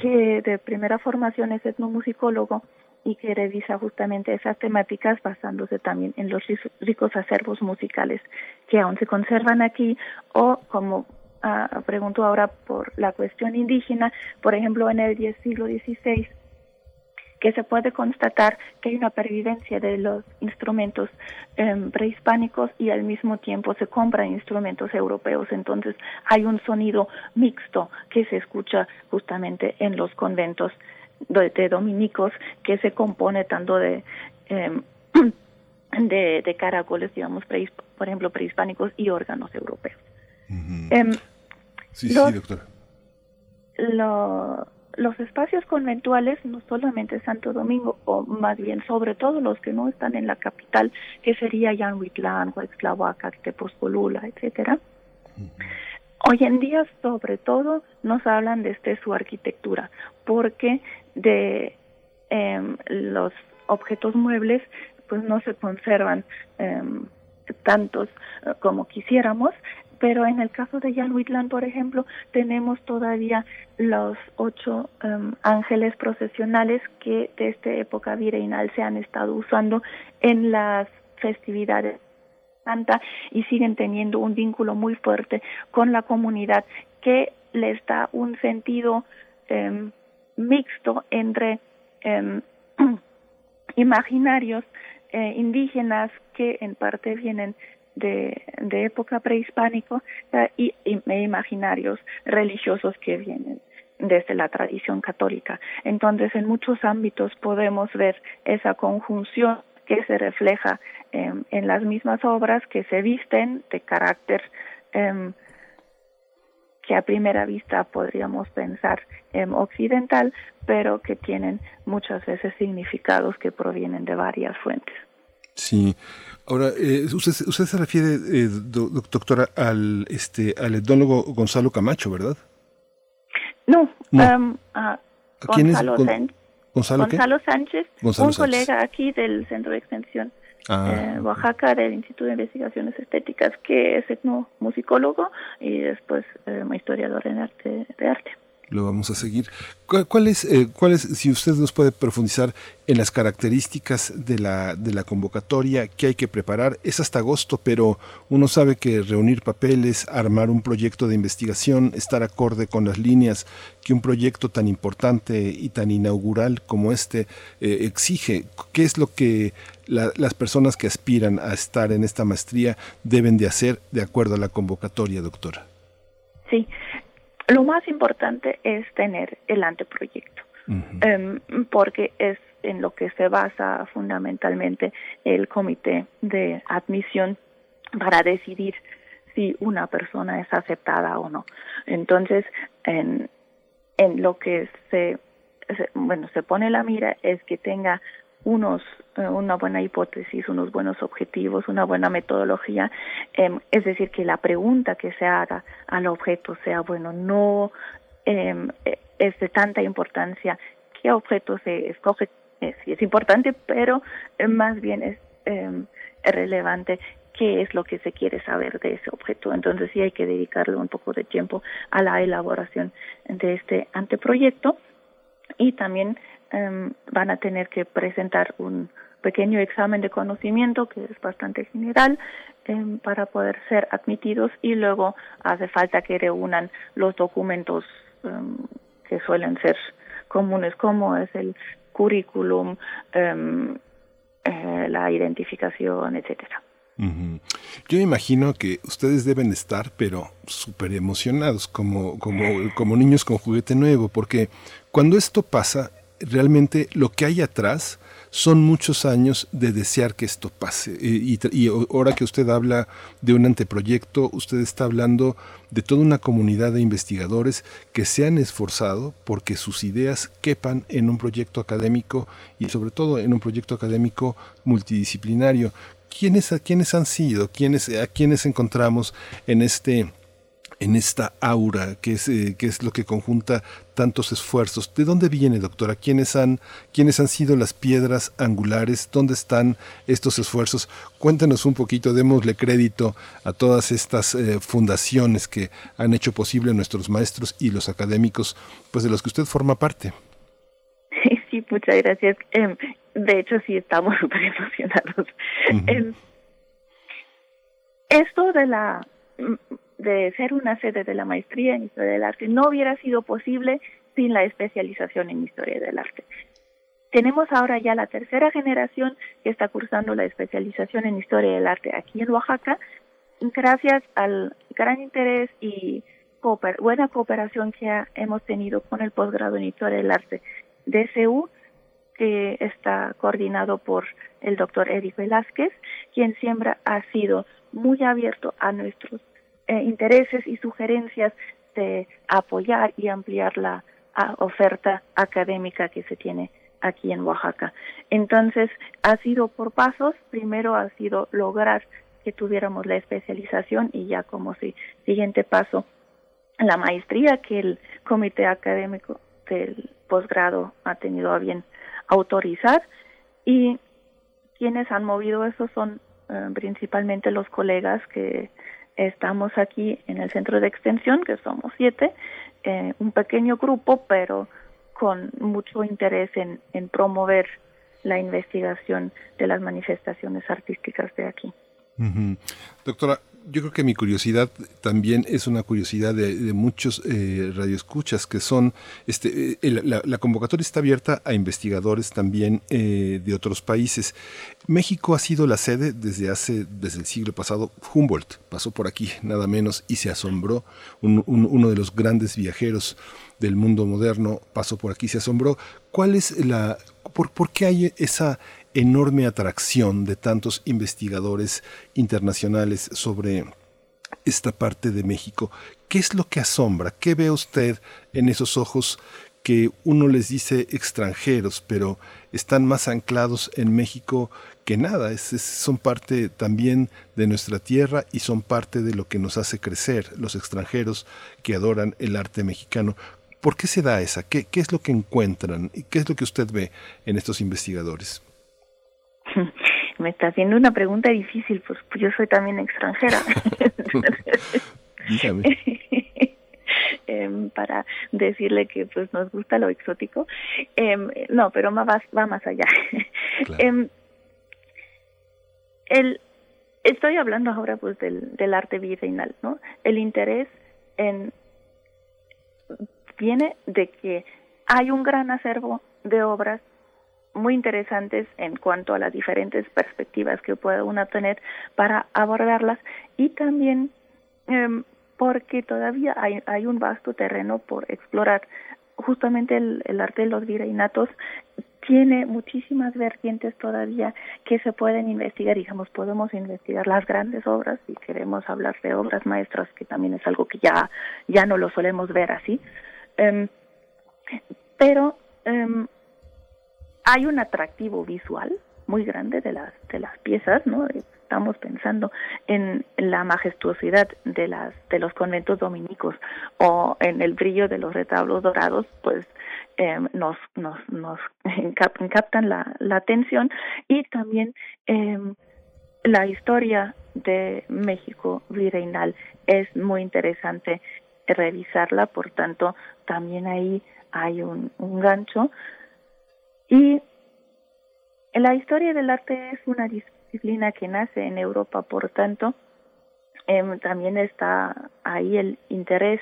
que de primera formación es etnomusicólogo y que revisa justamente esas temáticas basándose también en los ricos acervos musicales que aún se conservan aquí o como uh, pregunto ahora por la cuestión indígena, por ejemplo en el siglo XVI que se puede constatar que hay una pervivencia de los instrumentos em, prehispánicos y al mismo tiempo se compran instrumentos europeos. Entonces hay un sonido mixto que se escucha justamente en los conventos de, dominicos que se compone tanto de em, de, caracoles, digamos, por ejemplo, prehispánicos y órganos europeos. Em, sí, sí, doctora. Lo, los espacios conventuales, no solamente Santo Domingo, o más bien sobre todo los que no están en la capital, que sería Yanhuitlán, Huaxtlahuaca, Tepozcolula, etcétera. Hoy en día, sobre todo, nos hablan desde su arquitectura, porque de em, los objetos muebles, pues no se conservan em, tantos eh, como quisiéramos, pero en el caso de Huitlán, por ejemplo, tenemos todavía los ocho em, ángeles procesionales que desde época virreinal se han estado usando en las festividades santa y siguen teniendo un vínculo muy fuerte con la comunidad que les da un sentido em, mixto entre em, imaginarios eh, indígenas que en parte vienen de, época prehispánico y, imaginarios religiosos que vienen desde la tradición católica. Entonces, en muchos ámbitos podemos ver esa conjunción que se refleja en las mismas obras que se visten de carácter em, que a primera vista podríamos pensar em, occidental, pero que tienen muchas veces significados que provienen de varias fuentes. Sí, Ahora, eh, usted, usted se refiere, eh, doctora, al, este, al etnólogo Gonzalo Camacho, ¿verdad? No, um, a Gonzalo, Gonzalo, Sánchez, un colega aquí del Centro de Extensión ah, eh, Oaxaca del Instituto de Investigaciones Estéticas, que es etnomusicólogo y después eh, historiador en arte, de arte lo vamos a seguir. ¿Cuál, es, eh, si usted nos puede profundizar en las características de la, de la convocatoria que hay que preparar? Es hasta agosto, pero uno sabe que reunir papeles, armar un proyecto de investigación, estar acorde con las líneas que un proyecto tan importante y tan inaugural como este eh, exige. ¿Qué es lo que las personas que aspiran a estar en esta maestría deben de hacer de acuerdo a la convocatoria, doctora? Sí, lo más importante es tener el anteproyecto, em, porque es en lo que se basa fundamentalmente el comité de admisión para decidir si una persona es aceptada o no. Entonces, en, en lo que se, bueno, se pone la mira es que tenga unos eh, una buena hipótesis, unos buenos objetivos, una buena metodología, em, es decir, que la pregunta que se haga al objeto sea, bueno, no eh, es de tanta importancia qué objeto se escoge, es, es importante, pero eh, más bien es em, relevante qué es lo que se quiere saber de ese objeto. Entonces sí hay que dedicarle un poco de tiempo a la elaboración de este anteproyecto. Y también em, van a tener que presentar un pequeño examen de conocimiento que es bastante general em, para poder ser admitidos y luego hace falta que reúnan los documentos em, que suelen ser comunes como es el currículum, eh, la identificación, etcétera. Yo imagino que ustedes deben estar, pero súper emocionados, como, como, como niños con juguete nuevo, porque cuando esto pasa, realmente lo que hay atrás son muchos años de desear que esto pase. Y, ahora que usted habla de un anteproyecto, usted está hablando de toda una comunidad de investigadores que se han esforzado porque sus ideas quepan en un proyecto académico y sobre todo en un proyecto académico multidisciplinario. ¿quiénes, quiénes han sido? ¿Quiénes, ¿A quiénes encontramos en este en esta aura que es, eh, que es lo que conjunta tantos esfuerzos. ¿De dónde viene, doctora? ¿Quiénes han, ¿Quiénes han sido las piedras angulares? ¿Dónde están estos esfuerzos? Cuéntenos un poquito, démosle crédito a todas estas eh, fundaciones que han hecho posible nuestros maestros y los académicos, pues de los que usted forma parte. Sí, muchas gracias. Em, de hecho, sí estamos súper emocionados. esto de la de ser una sede de la maestría en historia del arte no hubiera sido posible sin la especialización en historia del arte. Tenemos ahora ya la tercera generación que está cursando la especialización en historia del arte aquí en Oaxaca, gracias al gran interés y buena cooperación que hemos tenido con el posgrado en historia del arte de CEU que está coordinado por el doctor Eric Velázquez, quien siempre ha sido muy abierto a nuestros eh, intereses y sugerencias de apoyar y ampliar la oferta académica que se tiene aquí en Oaxaca. Entonces, ha sido por pasos. Primero ha sido lograr que tuviéramos la especialización y ya como si, siguiente paso la maestría que el comité académico del posgrado ha tenido a bien autorizar y quienes han movido eso son eh, principalmente los colegas que estamos aquí en el centro de extensión, que somos siete, eh, un pequeño grupo, pero con mucho interés en, en promover la investigación de las manifestaciones artísticas de aquí. Doctora, yo creo que mi curiosidad también es una curiosidad de, muchos eh, radioescuchas que son, este, eh, la, convocatoria está abierta a investigadores también eh, de otros países. México ha sido la sede desde hace, desde el siglo pasado. Humboldt pasó por aquí, nada menos, y se asombró. uno de los grandes viajeros del mundo moderno pasó por aquí, se asombró. ¿Cuál es la, por, por qué hay esa enorme atracción de tantos investigadores internacionales sobre esta parte de México. ¿Qué es lo que asombra? ¿Qué ve usted en esos ojos que uno les dice extranjeros, pero están más anclados en México que nada? son parte también de nuestra tierra y son parte de lo que nos hace crecer, los extranjeros que adoran el arte mexicano. ¿Por qué se da esa? ¿Qué, qué es lo que encuentran? ¿Y qué es lo que usted ve en estos investigadores? Me está haciendo una pregunta difícil, pues, pues yo soy también extranjera. eh, para decirle que pues nos gusta lo exótico. Eh, no, pero va, va más allá. eh, el, estoy hablando ahora pues del, del arte virreinal, ¿no? El interés en viene de que hay un gran acervo de obras muy interesantes en cuanto a las diferentes perspectivas que puede uno tener para abordarlas y también em, porque todavía hay, hay un vasto terreno por explorar. Justamente el, el arte de los virreinatos tiene muchísimas vertientes todavía que se pueden investigar. Digamos, podemos investigar las grandes obras y queremos hablar de obras maestras, que también es algo que ya, ya no lo solemos ver así. Um, pero um, hay un atractivo visual muy grande de las de las piezas, ¿no? Estamos pensando en la majestuosidad de las de los conventos dominicos o en el brillo de los retablos dorados, pues eh, nos nos nos captan la, la atención y también eh, la historia de México virreinal es muy interesante revisarla, por tanto también ahí hay un gancho y la historia del arte es una disciplina que nace en Europa, por tanto, eh, también está ahí el interés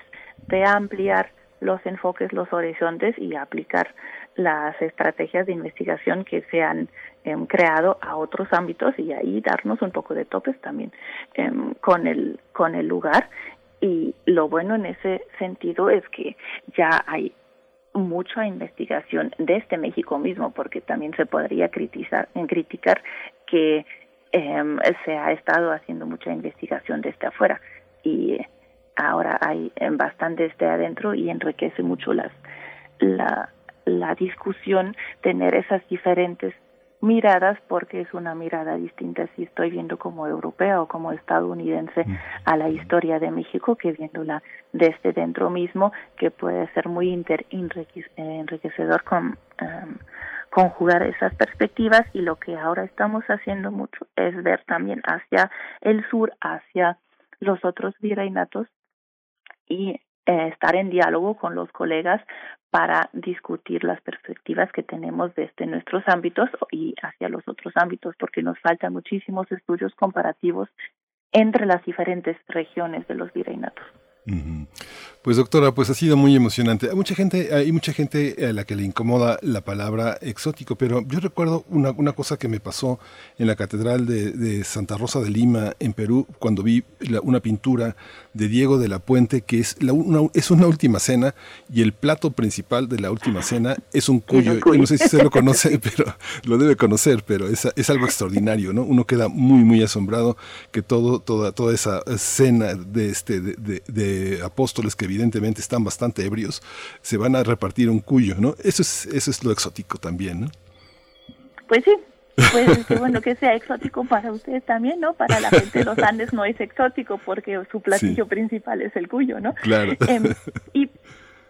de ampliar los enfoques, los horizontes y aplicar las estrategias de investigación que se han eh, creado a otros ámbitos y ahí darnos un poco de topes también eh, con el con el lugar. Y lo bueno en ese sentido es que ya hay mucha investigación desde México mismo, porque también se podría criticar, criticar que eh, se ha estado haciendo mucha investigación desde afuera. Y ahora hay bastante desde adentro y enriquece mucho las la, la discusión tener esas diferentes miradas porque es una mirada distinta si estoy viendo como europea o como estadounidense a la historia de México que viéndola desde dentro mismo que puede ser muy inter enriquecedor con um, conjugar esas perspectivas. Y lo que ahora estamos haciendo mucho es ver también hacia el sur, hacia los otros virreinatos y eh, estar en diálogo con los colegas para discutir las perspectivas que tenemos desde nuestros ámbitos y hacia los otros ámbitos, porque nos faltan muchísimos estudios comparativos entre las diferentes regiones de los virreinatos. Pues doctora, pues ha sido muy emocionante. Hay mucha gente, hay mucha gente a la que le incomoda la palabra exótico, pero yo recuerdo una, una cosa que me pasó en la Catedral de, Santa Rosa de Lima, en Perú, cuando vi una pintura de Diego de la Puente, que es, la, una, es una última cena, y el plato principal de la última cena es un cuyo. no sé si se lo conoce, pero lo debe conocer, pero es, es algo extraordinario, ¿no? Uno queda muy, muy asombrado que todo, toda, toda esa cena de, este, de, de apóstoles que evidentemente están bastante ebrios, se van a repartir un cuyo, ¿no? Eso es, eso es lo exótico también, ¿no? Pues sí, pues qué bueno que sea exótico para ustedes también, ¿no? Para la gente de los Andes no es exótico porque su platillo principal es el cuyo, ¿no? Claro. Em, y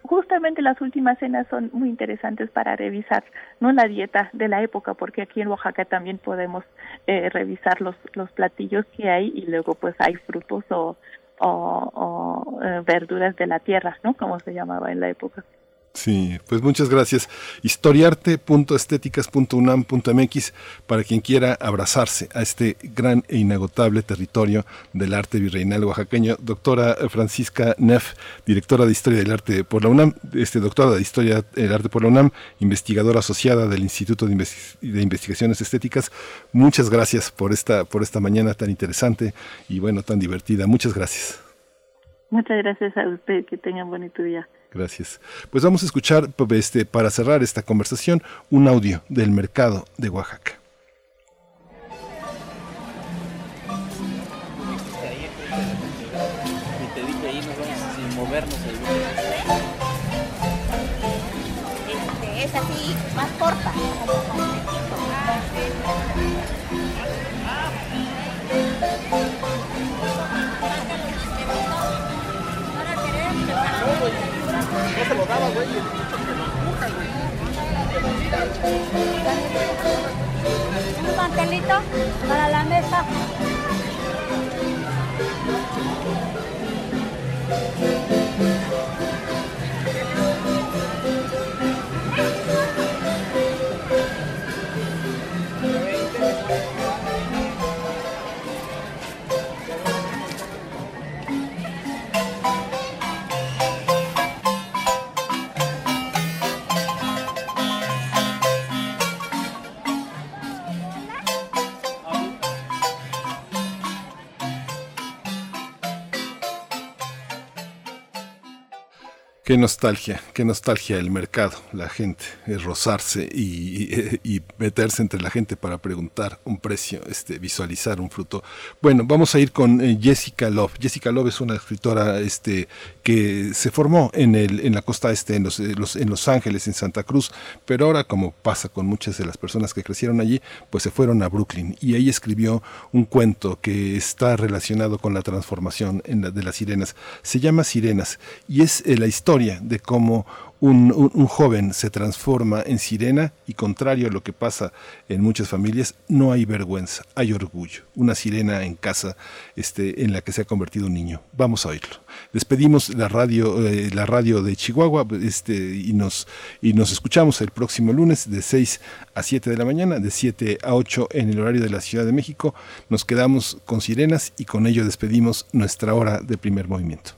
justamente las últimas cenas son muy interesantes para revisar, ¿no? La dieta de la época, porque aquí en Oaxaca también podemos eh, revisar los, los platillos que hay y luego pues hay frutos o, o, eh, verduras de la tierra, ¿no? Como se llamaba en la época. Sí, pues muchas gracias. Historiarte.estéticas.unam.mx para quien quiera abrazarse a este gran e inagotable territorio del arte virreinal oaxaqueño. Doctora Francisca Neff, directora de Historia del Arte por la UNAM, este, doctora de Historia del Arte por la UNAM, investigadora asociada del Instituto de, Investigaciones Estéticas. Muchas gracias por esta, por esta mañana tan interesante y bueno, tan divertida. Muchas gracias. Muchas gracias a usted. Que tengan bonito día. Gracias. Pues vamos a escuchar, este, para cerrar esta conversación, un audio del mercado de Oaxaca. Un mantelito para la mesa. Thank you. Qué nostalgia, qué nostalgia el mercado, la gente, es rozarse y, y, meterse entre la gente para preguntar un precio, este, visualizar un fruto. Bueno, vamos a ir con eh, Jessica Love. Jessica Love es una escritora este, que se formó en, el, en la costa este, en los, en los Ángeles, en Santa Cruz, pero ahora, como pasa con muchas de las personas que crecieron allí, pues se fueron a Brooklyn y ahí escribió un cuento que está relacionado con la transformación en la, de las sirenas. Se llama Sirenas y es eh, la historia de cómo un, joven se transforma en sirena y contrario a lo que pasa en muchas familias, no hay vergüenza, hay orgullo. Una sirena en casa este, en la que se ha convertido un niño. Vamos a oírlo. Despedimos la radio, eh, la radio de Chihuahua este, y, nos, y nos escuchamos el próximo lunes de 6 a 7 de la mañana, de 7 a 8 en el horario de la Ciudad de México. Nos quedamos con sirenas y con ello despedimos nuestra hora de primer movimiento.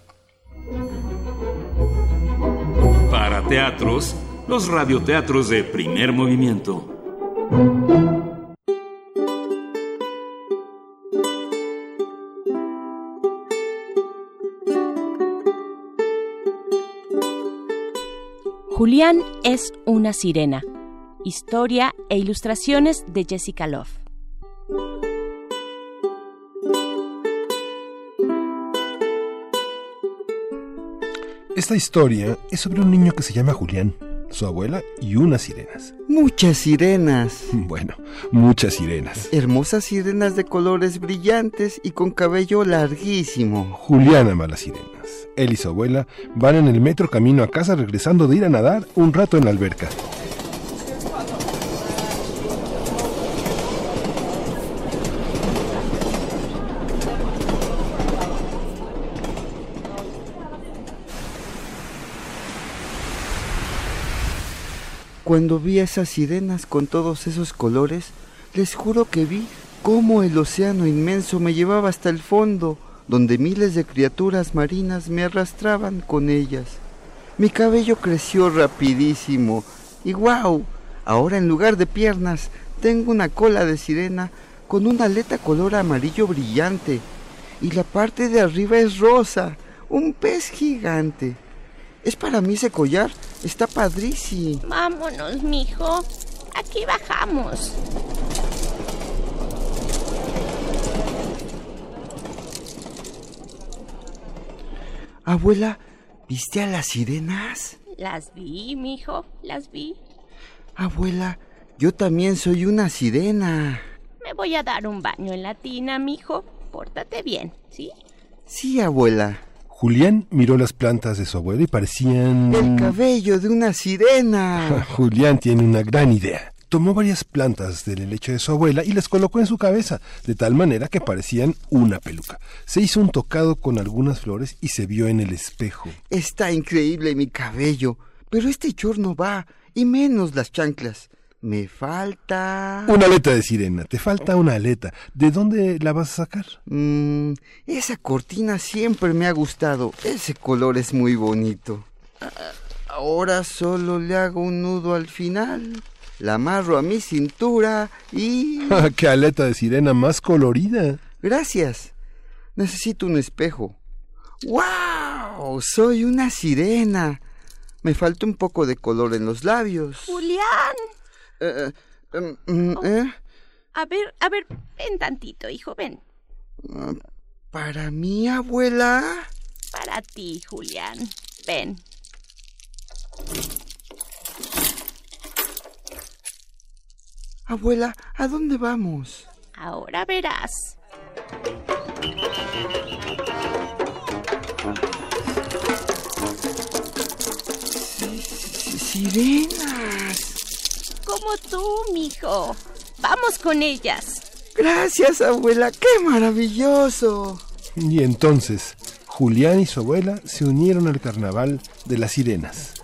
Teatros, los radioteatros de primer movimiento. Julián es una sirena. Historia e ilustraciones de Jessica Love. Esta historia es sobre un niño que se llama Julián, su abuela y unas sirenas. Muchas sirenas. Bueno, muchas sirenas. Hermosas sirenas de colores brillantes y con cabello larguísimo. Julián ama las sirenas. Él y su abuela van en el metro camino a casa regresando de ir a nadar un rato en la alberca. Cuando vi esas sirenas con todos esos colores, les juro que vi cómo el océano inmenso me llevaba hasta el fondo, donde miles de criaturas marinas me arrastraban con ellas. Mi cabello creció rapidísimo y wow, ahora en lugar de piernas tengo una cola de sirena con una aleta color amarillo brillante y la parte de arriba es rosa, un pez gigante. Es para mí ese collar. Está padrísimo. Vámonos, mijo. Aquí bajamos. Abuela, ¿viste a las sirenas? Las vi, mijo, las vi. Abuela, yo también soy una sirena. Me voy a dar un baño en la tina, mijo. Pórtate bien, ¿sí? Sí, abuela. Julián miró las plantas de su abuelo y parecían... El cabello de una sirena. Julián tiene una gran idea. Tomó varias plantas del lecho de su abuela y las colocó en su cabeza, de tal manera que parecían una peluca. Se hizo un tocado con algunas flores y se vio en el espejo. Está increíble mi cabello, pero este chor no va, y menos las chanclas. Me falta... Una aleta de sirena, te falta una aleta. ¿De dónde la vas a sacar? Mmm, esa cortina siempre me ha gustado. Ese color es muy bonito. Ahora solo le hago un nudo al final. La amarro a mi cintura y... ¡Qué aleta de sirena más colorida! Gracias. Necesito un espejo. ¡Wow! Soy una sirena. Me falta un poco de color en los labios. Julián. Eh, eh, oh. ¿eh? A ver, a ver, ven tantito, hijo, ven. Ah, ¿Para mí, abuela? Para ti, Julián. Ven. Abuela, ¿a dónde vamos? Ahora verás. Sirenas como tú, mijo. Vamos con ellas. Gracias, abuela. ¡Qué maravilloso! Y entonces, Julián y su abuela se unieron al carnaval de las sirenas.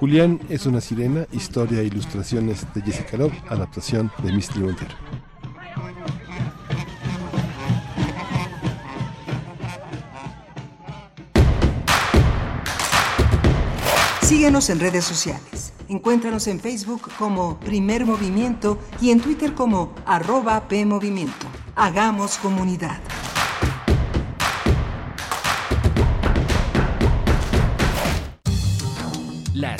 Julián es una sirena, historia e ilustraciones de Jessica Love, adaptación de Misty Montero. Síguenos en redes sociales. Encuéntranos en Facebook como Primer Movimiento y en Twitter como arroba PMovimiento. Hagamos comunidad.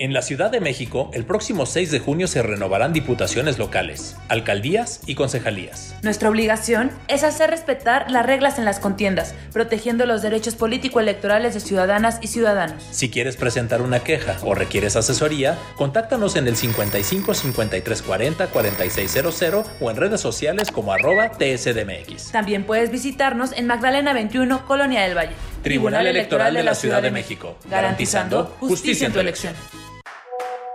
En la Ciudad de México, el próximo 6 de junio se renovarán diputaciones locales, alcaldías y concejalías. Nuestra obligación es hacer respetar las reglas en las contiendas, protegiendo los derechos político-electorales de ciudadanas y ciudadanos. Si quieres presentar una queja o requieres asesoría, contáctanos en el 55 53 40 4600 o en redes sociales como arroba tsdmx. También puedes visitarnos en Magdalena 21, Colonia del Valle. Tribunal Electoral de la Ciudad de México, garantizando justicia en tu elección.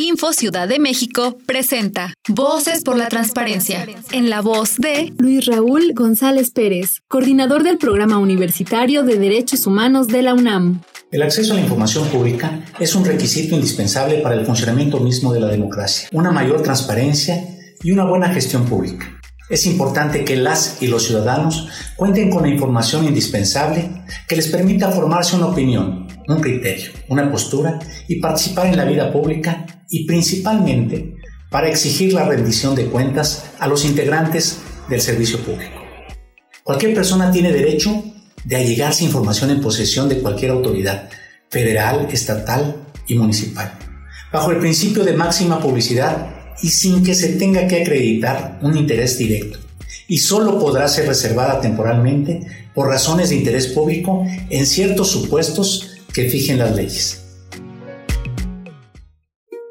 Info Ciudad de México presenta Voces por la Transparencia, en la voz de Luis Raúl González Pérez, coordinador del Programa Universitario de Derechos Humanos de la UNAM. El acceso a la información pública es un requisito indispensable para el funcionamiento mismo de la democracia, una mayor transparencia y una buena gestión pública. Es importante que las y los ciudadanos cuenten con la información indispensable que les permita formarse una opinión, un criterio, una postura y participar en la vida pública y principalmente para exigir la rendición de cuentas a los integrantes del servicio público. Cualquier persona tiene derecho de allegarse información en posesión de cualquier autoridad, federal, estatal y municipal, bajo el principio de máxima publicidad y sin que se tenga que acreditar un interés directo, y solo podrá ser reservada temporalmente por razones de interés público en ciertos supuestos que fijen las leyes.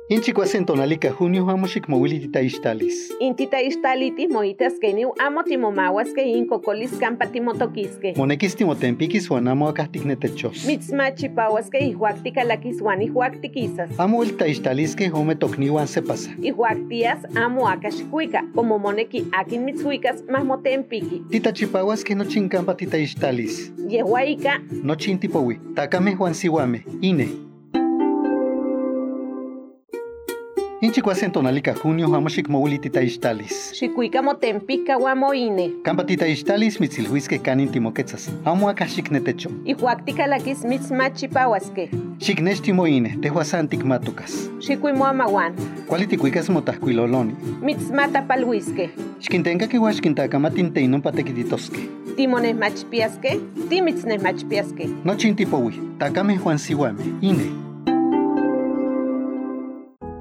Inchikuasen tonalika junio amo xikmowilitita ixtalis. Intita ixtaliti moitas keniu amo timomahuaske inkokolis kampa timotokiske. Monekis timotempikis uan amo akah tiknetechos. Mitzmachipauaske ihuak tikalakis uan ihuak tikisas. Amo ilta ixtaliske ome tokniuan sepasa. Ihuak tias amo aka xikuika, como moneki akin mitzuikas más motempiki. Titachipahuaske nochin kampa tita ixtalis. Yehuaika. Nochin tipowi. Takame juan siwame. Ine. Inchikuasen tonalika junio amo xikmowilitita ixtalis. Xikuika motempika uamo ine. Kampa tita ixtalis mitzilhuiske kanin timoquetzas. Amo akah xiknetecho. Ihuak tikalakis mitzmachipauaske. Xiknechtimo ine, tehuasan tikmatukas. Xikuimoamahuan. Kuali tikuikas motahkuiloloni. Mitzmatapalhuiske. Xkintenka kiuan xkintakamatin teinompa tekititoske. Timonehmachpiaske, timitznehmachpiaske. Nochin tipowi, takame Juan Siwame, ine.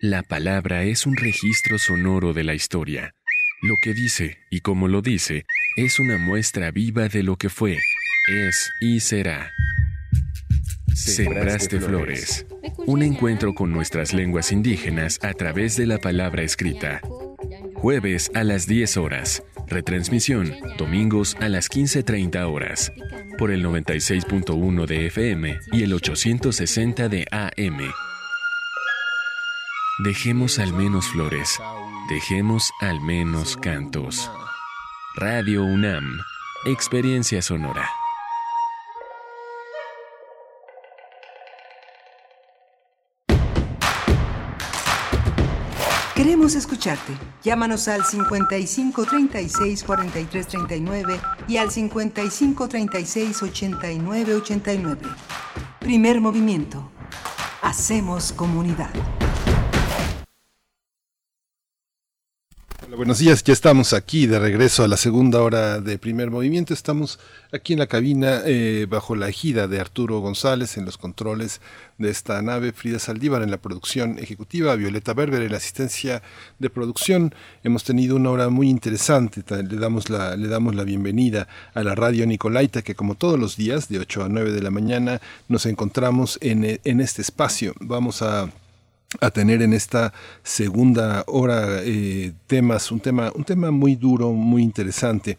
La palabra es un registro sonoro de la historia. Lo que dice y como lo dice es una muestra viva de lo que fue, es y será. Sembraste Flores. Un encuentro con nuestras lenguas indígenas a través de la palabra escrita. Jueves a las 10 horas. Retransmisión, domingos a las 15.30 horas. Por el 96.1 de FM y el 860 de AM. Dejemos al menos flores. Dejemos al menos cantos. Radio UNAM. Experiencia sonora. Queremos escucharte. Llámanos al 55 36 43 39 y al 55 36 89 89. Primer movimiento. Hacemos comunidad. Buenos días, ya estamos aquí de regreso a la segunda hora de primer movimiento. Estamos aquí en la cabina eh, bajo la ejida de Arturo González en los controles de esta nave, Frida Saldívar en la producción ejecutiva, Violeta Berber en la asistencia de producción. Hemos tenido una hora muy interesante. Le damos la, le damos la bienvenida a la radio Nicolaita, que como todos los días, de 8 a 9 de la mañana, nos encontramos en, en este espacio. Vamos a a tener en esta segunda hora eh, temas, un tema, un tema muy duro, muy interesante.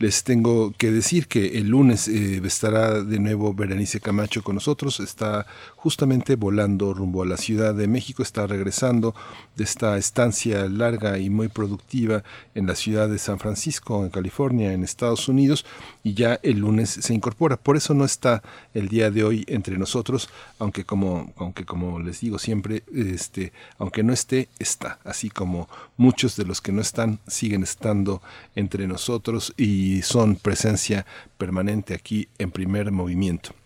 Les tengo que decir que el lunes eh, estará de nuevo Berenice Camacho con nosotros. Está justamente volando rumbo a la Ciudad de México. Está regresando de esta estancia larga y muy productiva en la ciudad de San Francisco, en California, en Estados Unidos. Y ya el lunes se incorpora. Por eso no está el día de hoy entre nosotros, aunque como, aunque como les digo siempre, este, aunque no esté, está. Así como muchos de los que no están siguen estando entre nosotros y son presencia permanente aquí en primer movimiento.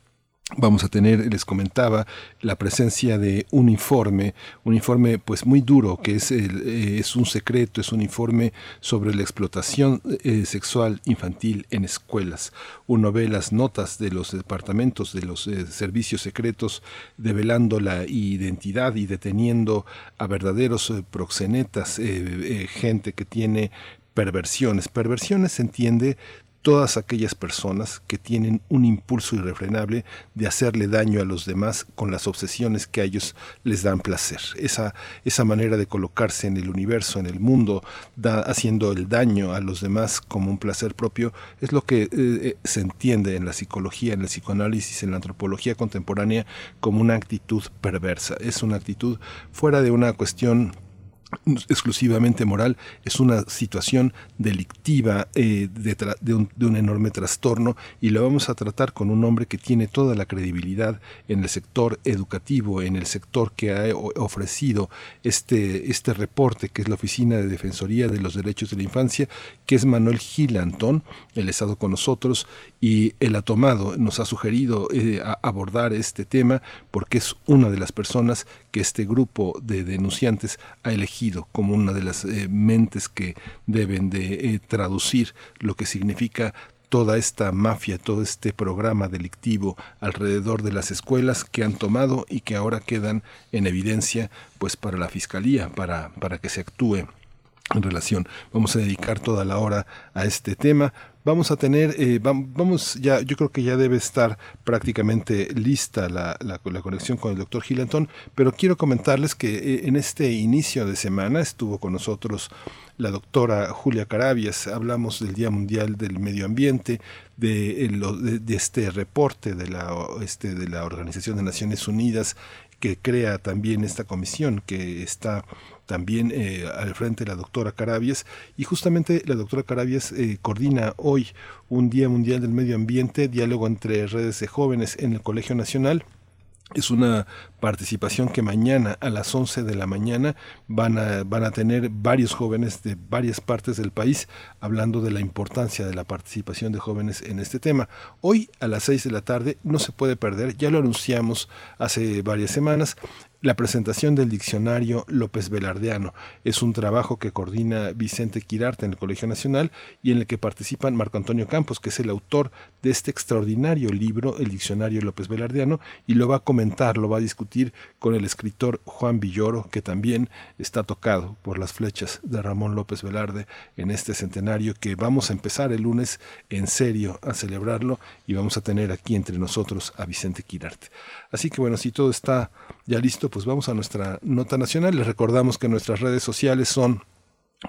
Vamos a tener, les comentaba, la presencia de un informe, un informe pues muy duro, que es, eh, es un secreto, es un informe sobre la explotación eh, sexual infantil en escuelas. Uno ve las notas de los departamentos de los eh, servicios secretos develando la identidad y deteniendo a verdaderos proxenetas, gente que tiene perversiones. Perversiones se entiende todas aquellas personas que tienen un impulso irrefrenable de hacerle daño a los demás con las obsesiones que a ellos les dan placer. Esa, esa manera de colocarse en el universo, en el mundo, da, haciendo el daño a los demás como un placer propio, es lo que eh, eh, se entiende en la psicología, en el psicoanálisis, en la antropología contemporánea como una actitud perversa. Es una actitud fuera de una cuestión exclusivamente moral, es una situación delictiva eh, de, un, enorme trastorno y lo vamos a tratar con un hombre que tiene toda la credibilidad en el sector educativo, en el sector que ha ofrecido este, este reporte, que es la Oficina de Defensoría de los Derechos de la Infancia, que es Manuel Gil Antón, él ha estado con nosotros y él ha tomado, nos ha sugerido eh, abordar este tema porque es una de las personas que este grupo de denunciantes ha elegido como una de las eh, mentes que deben de eh, traducir lo que significa toda esta mafia, todo este programa delictivo alrededor de las escuelas que han tomado y que ahora quedan en evidencia pues para la fiscalía, para, para que se actúe en relación. Vamos a dedicar toda la hora a este tema vamos a tener, eh, vamos ya, yo creo que ya debe estar prácticamente lista la, conexión con el doctor Gilantón, pero quiero comentarles que eh, en este inicio de semana estuvo con nosotros la doctora Julia Carabias, hablamos del Día Mundial del Medio Ambiente, de, de, de este reporte de la, este, de la Organización de Naciones Unidas que crea también esta comisión que está también eh, al frente la doctora Carabias y justamente la doctora Carabias eh, coordina hoy un Día Mundial del Medio Ambiente, diálogo entre redes de jóvenes en el Colegio Nacional es una participación que mañana a las 11 de la mañana van a, van a tener varios jóvenes de varias partes del país hablando de la importancia de la participación de jóvenes en este tema. Hoy a las 6 de la tarde no se puede perder, ya lo anunciamos hace varias semanas, la presentación del diccionario López Velardeano. Es un trabajo que coordina Vicente Quirarte en el Colegio Nacional y en el que participan Marco Antonio Campos, que es el autor de este extraordinario libro, el diccionario López Velardeano, y lo va a comentar, lo va a discutir con el escritor Juan Villoro, que también está tocado por las flechas de Ramón López Velarde en este centenario que vamos a empezar el lunes en serio a celebrarlo y vamos a tener aquí entre nosotros a Vicente Quirarte. Así que bueno, si todo está ya listo, pues vamos a nuestra nota nacional. Les recordamos que nuestras redes sociales son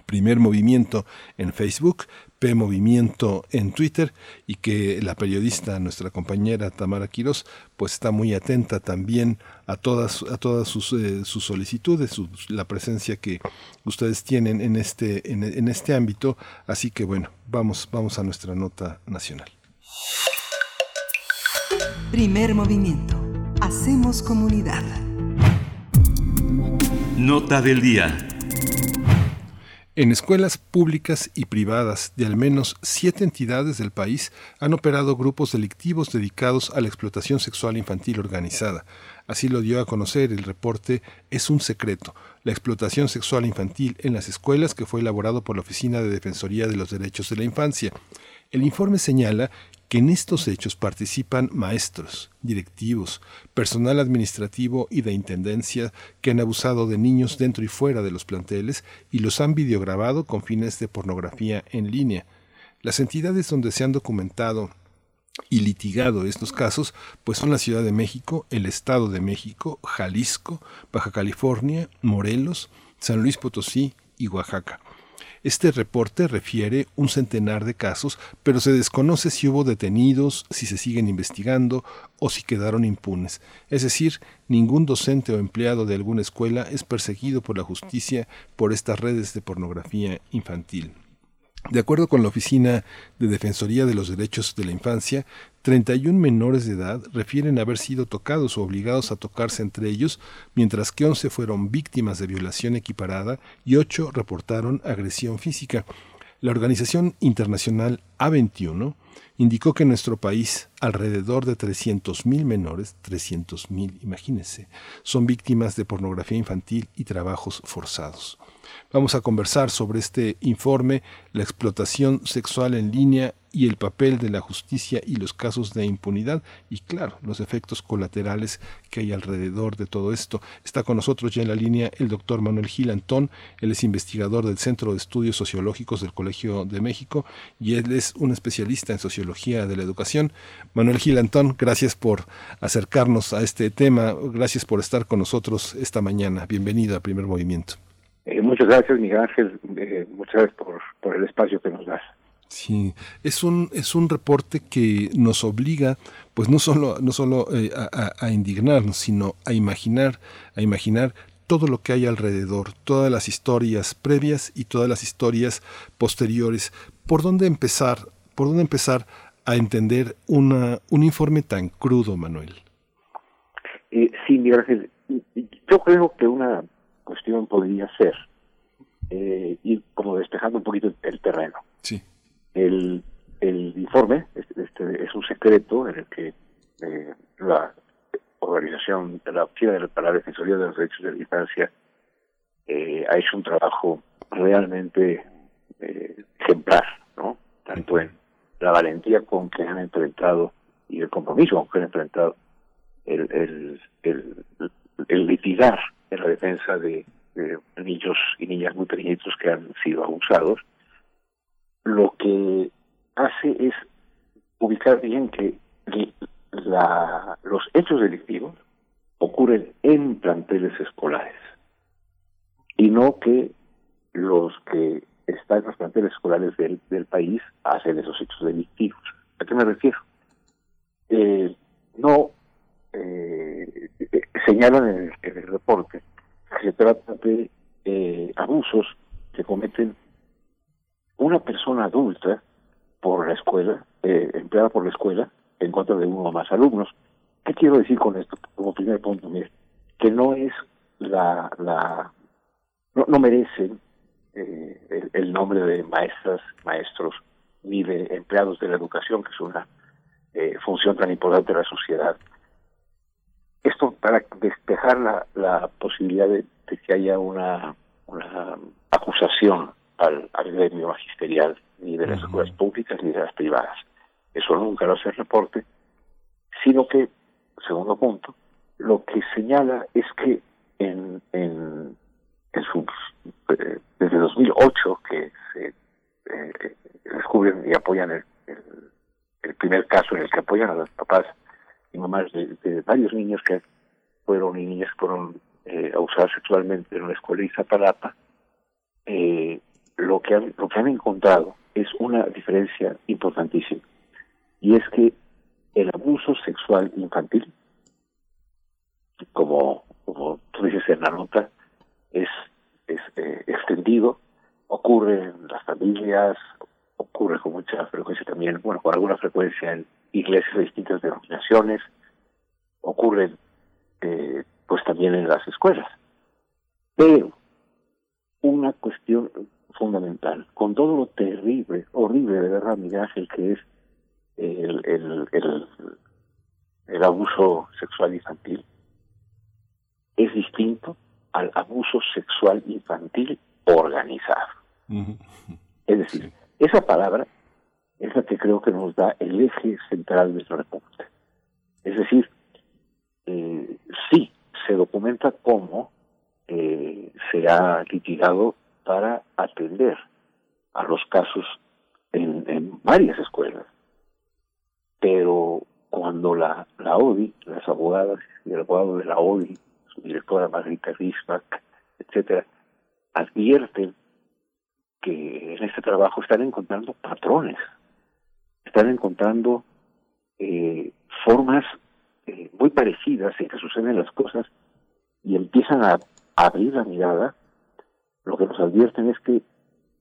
Primer Movimiento en Facebook, P Movimiento en Twitter y que la periodista, nuestra compañera Tamara Quiroz, pues está muy atenta también a todas, a todas sus, eh, solicitudes, la presencia que ustedes tienen en este, en este ámbito. Así que bueno, vamos, vamos a nuestra nota nacional. Primer Movimiento. Hacemos comunidad. Nota del día. En escuelas públicas y privadas de al menos siete entidades del país han operado grupos delictivos dedicados a la explotación sexual infantil organizada. Así lo dio a conocer el reporte Es un secreto, la explotación sexual infantil en las escuelas que fue elaborado por la Oficina de Defensoría de los Derechos de la Infancia. El informe señala en estos hechos participan maestros, directivos, personal administrativo y de intendencia que han abusado de niños dentro y fuera de los planteles y los han videograbado con fines de pornografía en línea. Las entidades donde se han documentado y litigado estos casos, pues son la Ciudad de México, el Estado de México, Jalisco, Baja California, Morelos, San Luis Potosí y Oaxaca. Este reporte refiere un centenar de casos, pero se desconoce si hubo detenidos, si se siguen investigando o si quedaron impunes. Es decir, ningún docente o empleado de alguna escuela es perseguido por la justicia por estas redes de pornografía infantil. De acuerdo con la Oficina de Defensoría de los Derechos de la Infancia, 31 menores de edad refieren haber sido tocados o obligados a tocarse entre ellos, mientras que 11 fueron víctimas de violación equiparada y 8 reportaron agresión física. La organización internacional A21 indicó que en nuestro país alrededor de 300.000 menores, 300.000, imagínense, son víctimas de pornografía infantil y trabajos forzados. Vamos a conversar sobre este informe, la explotación sexual en línea y el papel de la justicia y los casos de impunidad y claro, los efectos colaterales que hay alrededor de todo esto. Está con nosotros ya en la línea el doctor Manuel Gil Antón, él es investigador del Centro de Estudios Sociológicos del Colegio de México y él es un especialista en sociología de la educación. Manuel Gil Antón, gracias por acercarnos a este tema, gracias por estar con nosotros esta mañana. Bienvenido a Primer Movimiento. Eh, muchas gracias, Miguel Ángel. Eh, muchas gracias por, por, el espacio que nos das. Sí, es un, es un reporte que nos obliga, pues no solo, no solo eh, a, a, indignarnos, sino a imaginar, a imaginar todo lo que hay alrededor, todas las historias previas y todas las historias posteriores. ¿Por dónde empezar? ¿Por dónde empezar a entender una, un informe tan crudo, Manuel? sí, Miguel Ángel. Yo creo que una cuestión podría ser eh, ir como despejando un poquito el, terreno. Sí. El, el informe este, es un secreto en el que eh, la organización la Oficina para la Defensoría de los Derechos de la Infancia eh, ha hecho un trabajo realmente eh, ejemplar, ¿no? Tanto en la valentía con que han enfrentado y el compromiso con que han enfrentado el, el, el, el litigar en la defensa de, niños y niñas muy pequeñitos que han sido abusados, lo que hace es ubicar bien que la, los hechos delictivos ocurren en planteles escolares y no que los que están en los planteles escolares del, del país hacen esos hechos delictivos. ¿A qué me refiero? Eh, no eh, señalan en el, reporte que se trata de eh, abusos que cometen una persona adulta por la escuela, eh, empleada por la escuela, en contra de uno o más alumnos. ¿Qué quiero decir con esto? Como primer punto, que no es la, no, no merecen eh, el, nombre de maestras, maestros, ni de empleados de la educación, que es una función tan importante de la sociedad, esto para despejar la, la posibilidad de, que haya una acusación al, al gremio magisterial ni de las escuelas públicas ni de las privadas. Eso nunca lo hace el reporte, sino que, segundo punto, lo que señala es que en, en, en sus, eh, desde 2008 que se eh, descubren y apoyan el, el, primer caso en el que apoyan a los papás y mamás de, varios niños que fueron y niñas que fueron eh, abusadas sexualmente en la escuela de Iztapalapa, eh, lo que han, lo que han encontrado es una diferencia importantísima y es que el abuso sexual infantil como como tú dices en la nota es, es eh, extendido ocurre en las familias ocurre con mucha frecuencia también bueno con alguna frecuencia en iglesias de distintas denominaciones ocurre eh, pues también en las escuelas. Pero una cuestión fundamental, con todo lo terrible, horrible de verdad, Miguel Ángel, que es el, el, el, el abuso sexual infantil, es distinto al abuso sexual infantil organizado. Es decir, esa palabra es la que creo que nos da el eje central de nuestra república. Es decir, eh, sí, se documenta cómo eh, se ha litigado para atender a los casos en, varias escuelas. Pero cuando la, ODI, las abogadas y el abogado de la ODI, su directora Margarita Risbach, etcétera, advierten que en este trabajo están encontrando patrones, están encontrando eh, formas eh, muy parecidas en que suceden las cosas y empiezan a abrir la mirada lo que nos advierten es que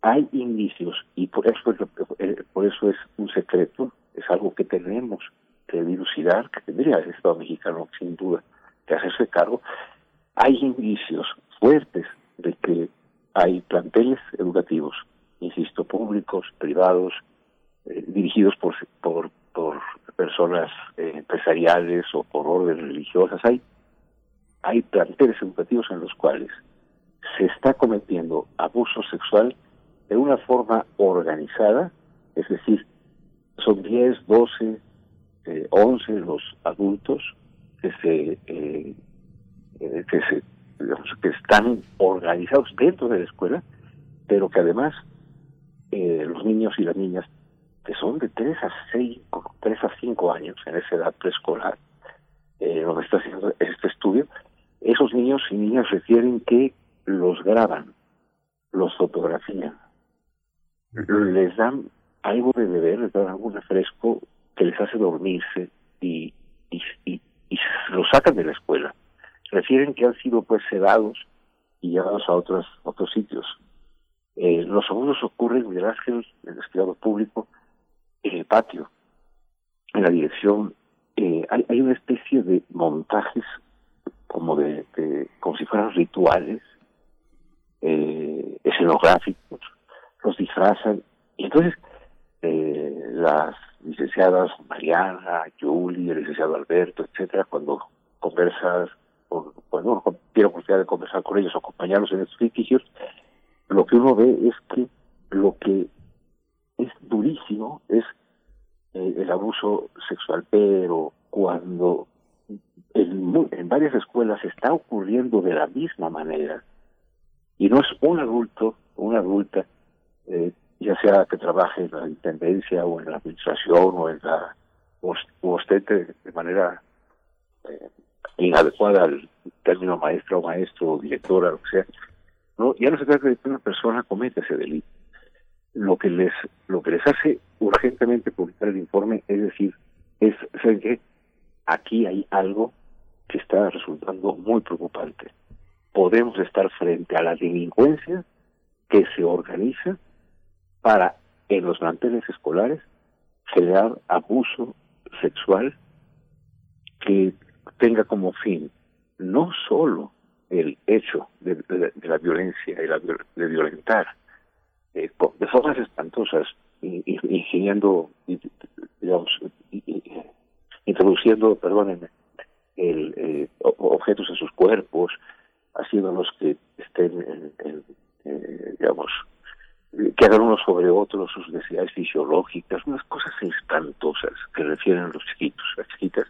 hay indicios y por eso es, eh, por eso es un secreto, es algo que tenemos que dilucidar, que tendría el Estado mexicano sin duda que hacerse cargo. Hay indicios fuertes de que hay planteles educativos, insisto, públicos, privados, eh, dirigidos por, por, personas eh, empresariales o por órdenes religiosas. Hay, hay planteles educativos en los cuales se está cometiendo abuso sexual de una forma organizada, es decir, son 10, 12, eh, 11 los adultos que se, eh, eh, que se que están organizados dentro de la escuela, pero que además eh, los niños y las niñas que son de 3 a 6, 3 a 5 años en esa edad preescolar, eh, donde está haciendo este estudio, esos niños y niñas refieren que los graban, los fotografían, les dan algo de beber, les dan algún refresco que les hace dormirse y, y, y, y los sacan de la escuela. Refieren que han sido pues sedados y llevados a otros otros sitios. Eh, los abusos ocurren, Miguel Ángel, en el estudiado público, en el patio, en la dirección. Eh, hay, hay una especie de montajes como de, de como si fueran rituales eh, escenográficos, los disfrazan. Y entonces eh, las licenciadas Mariana, Julie, el licenciado Alberto, etcétera, cuando conversas, con, cuando uno tiene oportunidad de conversar con ellos, acompañarlos en estos litigios, lo que uno ve es que lo que es durísimo es eh, el abuso sexual, pero cuando en, en varias escuelas está ocurriendo de la misma manera, y no es un adulto o una adulta, eh, ya sea que trabaje en la intendencia o en la administración o en la o, ostente de manera eh, inadecuada al término maestra o maestro o directora, lo que sea, no, ya no se trata de que una persona cometa ese delito. Lo que les, lo que les hace urgentemente publicar el informe es decir, es, ¿saben qué? Aquí hay algo que está resultando muy preocupante podemos estar frente a la delincuencia que se organiza para en los manteles escolares generar abuso sexual que tenga como fin no solo el hecho de, la violencia y la, de violentar eh, de formas espantosas ingeniando digamos introduciendo perdónenme el, eh, objetos en sus cuerpos, haciéndolos que estén, eh, digamos, que hagan unos sobre otros sus necesidades fisiológicas, unas cosas espantosas que refieren a los chiquitos, las chiquitas,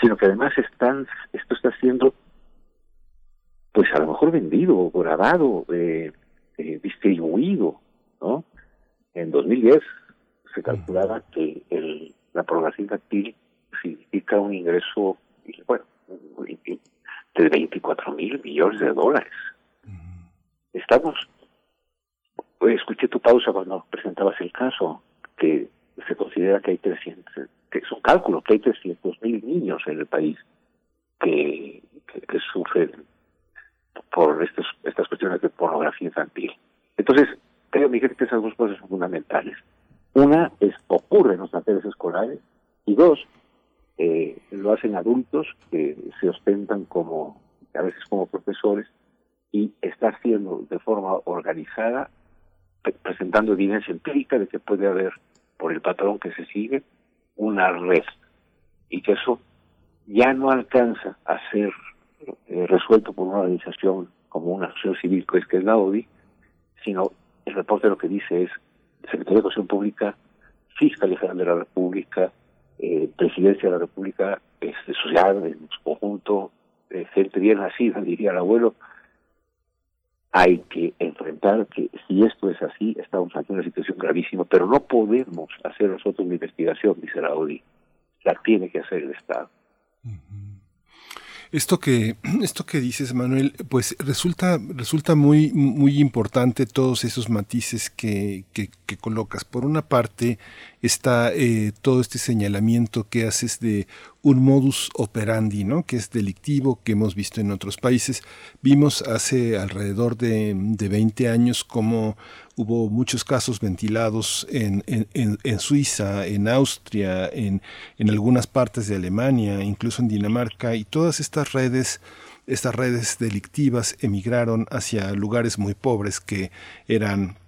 sino que además están, esto está siendo, pues a lo mejor vendido, grabado, eh, eh, distribuido, ¿no? En 2010 se calculaba que el, la pornografía infantil significa un ingreso, bueno, de 24 mil millones de dólares. Estamos, escuché tu pausa cuando presentabas el caso, que se considera que hay 300, que es un cálculo, que hay 300 mil niños en el país que, que, sufren por estos, estas cuestiones de pornografía infantil. Entonces, creo, Miguel, que esas dos cosas son fundamentales. Una es ocurre en los materias escolares y dos, eh, lo hacen adultos que se ostentan como, a veces como profesores, y está haciendo de forma organizada, presentando evidencia empírica de que puede haber, por el patrón que se sigue, una red, y que eso ya no alcanza a ser eh, resuelto por una organización como una asociación civil, que es, que es la ODI, sino el reporte lo que dice es Secretaría de Educación Pública, Fiscalía General de la República, eh, presidencia de la República este, social en conjunto, eh, gente bien nacida, diría el abuelo, hay que enfrentar que si esto es así, estamos ante una situación gravísima, pero no podemos hacer nosotros una investigación, dice la ODI, la tiene que hacer el Estado. Esto que, esto que dices, Manuel, pues resulta, resulta muy, muy importante todos esos matices que, que, colocas. Por una parte, está eh, todo este señalamiento que haces de un modus operandi, ¿no? que es delictivo, que hemos visto en otros países. Vimos hace alrededor de, de 20 años cómo hubo muchos casos ventilados en, en, en, Suiza, en Austria, en, en algunas partes de Alemania, incluso en Dinamarca, y todas estas redes estas redes delictivas emigraron hacia lugares muy pobres que eran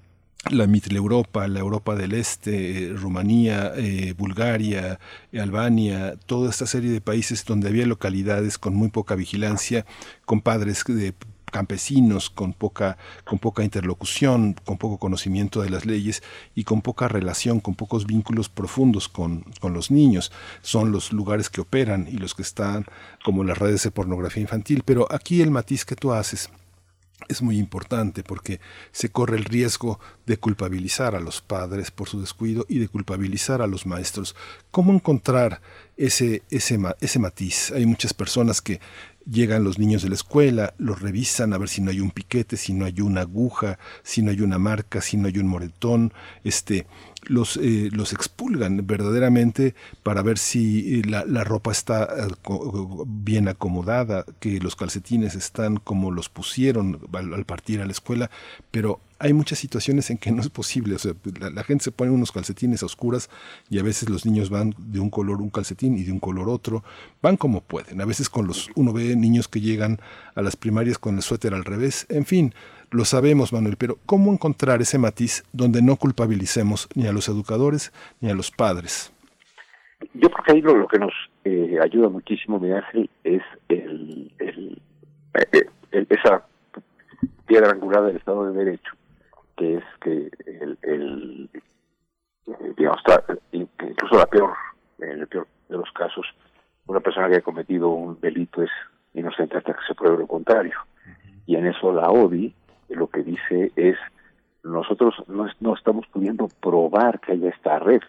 la Europa, la Europa del Este, Rumanía, eh, Bulgaria, Albania, toda esta serie de países donde había localidades con muy poca vigilancia, con padres de campesinos con poca, con poca interlocución, con poco conocimiento de las leyes y con poca relación, con pocos vínculos profundos con, con los niños. Son los lugares que operan y los que están como las redes de pornografía infantil. Pero aquí el matiz que tú haces es muy importante porque se corre el riesgo de culpabilizar a los padres por su descuido y de culpabilizar a los maestros. ¿Cómo encontrar ese, ese, ese matiz? Hay muchas personas que llegan los niños de la escuela, los revisan a ver si no hay un piquete, si no hay una aguja, si no hay una marca, si no hay un moretón, este, los, eh, los expulgan verdaderamente para ver si eh, la, la ropa está eh, bien acomodada, que los calcetines están como los pusieron al, partir a la escuela, pero hay muchas situaciones en que no es posible. O sea, la, gente se pone unos calcetines a oscuras y a veces los niños van de un color un calcetín y de un color otro. Van como pueden. A veces con los uno ve niños que llegan a las primarias con el suéter al revés. En fin, lo sabemos, Manuel, pero ¿cómo encontrar ese matiz donde no culpabilicemos ni a los educadores ni a los padres? Yo creo que ahí lo, que nos eh, ayuda muchísimo, Miguel Ángel, es el, eh, el, esa piedra angular del Estado de Derecho, que es que el, el eh, digamos, incluso la peor, en el peor de los casos, una persona que ha cometido un delito es inocente hasta que se pruebe lo contrario. Y en eso la ODI lo que dice es, nosotros no, no estamos pudiendo probar que haya esta red.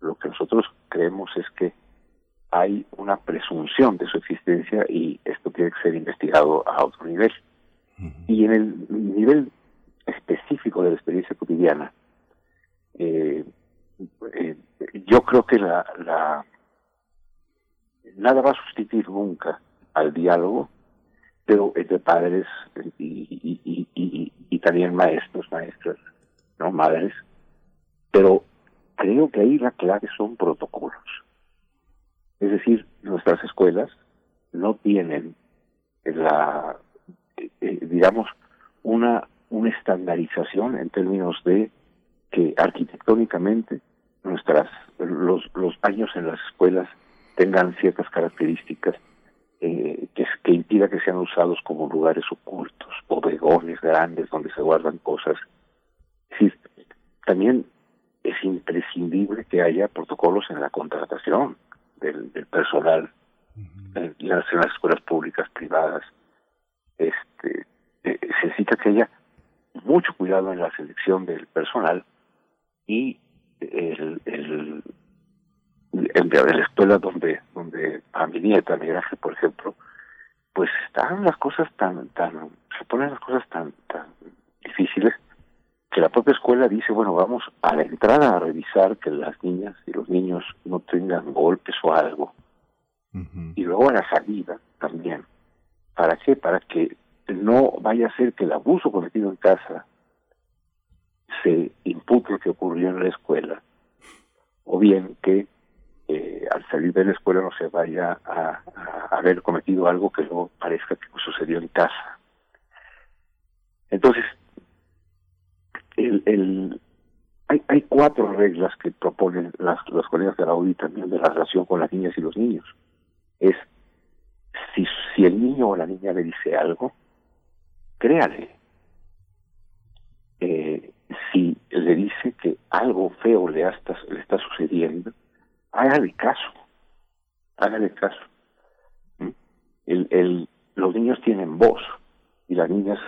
Lo que nosotros creemos es que hay una presunción de su existencia y esto tiene que ser investigado a otro nivel. Y en el nivel específico de la experiencia cotidiana, eh, eh, yo creo que la, la nada va a sustituir nunca al diálogo pero entre padres y, y, y, y, también maestros, maestras, no madres. Pero creo que ahí la clave son protocolos. Es decir, nuestras escuelas no tienen la, eh, eh, digamos, una, una estandarización en términos de que arquitectónicamente nuestras los, los baños en las escuelas tengan ciertas características eh, que, pareciera que sean usados como lugares ocultos, bodegones grandes donde se guardan cosas. Es decir, también es imprescindible que haya protocolos en la contratación del, personal en, las, escuelas públicas privadas. Este, eh, se necesita que haya mucho cuidado en la selección del personal y el, el, en la escuela donde donde a mi nieta Miraje por ejemplo pues están las cosas tan tan se ponen las cosas tan tan difíciles que la propia escuela dice bueno vamos a la entrada a revisar que las niñas y los niños no tengan golpes o algo y luego a la salida también. Para qué para que no vaya a ser que el abuso cometido en casa se impute lo que ocurrió en la escuela o bien que eh, al salir de la escuela no se vaya a, haber cometido algo que no parezca que sucedió en casa. Entonces, el, el, hay, hay cuatro reglas que proponen las, los colegas de la UDI también de la relación con las niñas y los niños. Es si, si el niño o la niña le dice algo, créale. Eh, si le dice que algo feo le, está, le está sucediendo, hágale caso, hágale caso. ¿Mm? El, el, los niños tienen voz y las niñas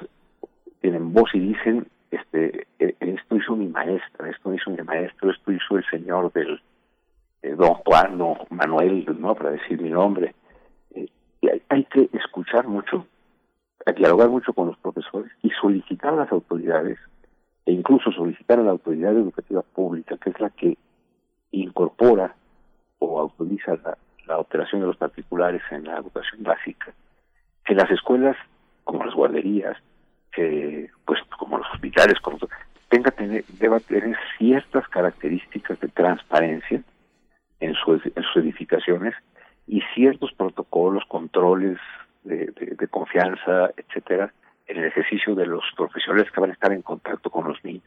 tienen voz y dicen, este, e, esto hizo mi maestra, esto hizo mi maestro, esto hizo el señor del don Juan, don Manuel, no para decir mi nombre. Eh, hay, hay que escuchar mucho, dialogar mucho con los profesores y solicitar a las autoridades e incluso solicitar a la autoridad educativa pública, que es la que incorpora o autoriza la, operación de los particulares en la educación básica, que las escuelas, como las guarderías, que pues como los hospitales, como tenga tener, deba tener ciertas características de transparencia en, sus edificaciones y ciertos protocolos, controles de, confianza, etcétera, en el ejercicio de los profesionales que van a estar en contacto con los niños.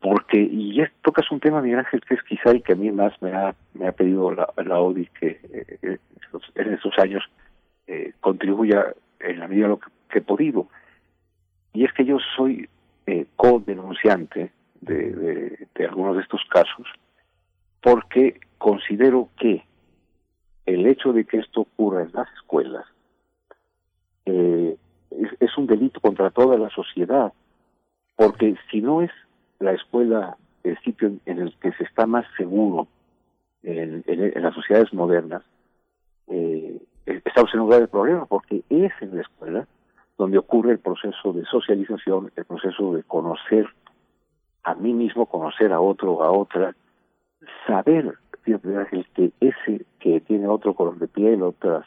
Porque, y ya tocas un tema, Miguel Ángel, que es quizá el que a mí más me ha, me ha pedido la, la ODI que eh, en estos años eh, contribuya en la medida de lo que, he podido. Y es que yo soy eh, co-denunciante de, de, de algunos de estos casos porque considero que el hecho de que esto ocurra en las escuelas eh, es, un delito contra toda la sociedad, porque si no es la escuela el sitio en, el que se está más seguro en, las sociedades modernas, eh, estamos en un grave problema, porque es en la escuela donde ocurre el proceso de socialización, el proceso de conocer a mí mismo, conocer a otro, a otra, saber el que ese que tiene otro color de piel, otros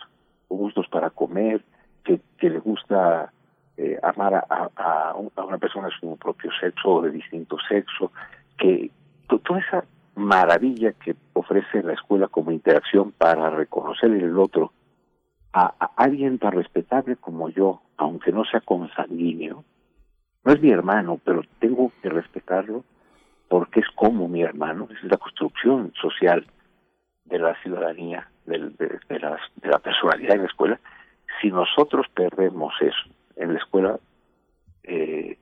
gustos para comer, que, que le gusta eh, amar a, una persona de su propio sexo o de distinto sexo, que toda esa maravilla que ofrece la escuela como interacción para reconocer en el otro a, alguien tan respetable como yo, aunque no sea consanguíneo, no es mi hermano, pero tengo que respetarlo porque es como mi hermano, es la construcción social de la ciudadanía, de, de, de, de la personalidad en la escuela, si nosotros perdemos eso en la escuela, eh,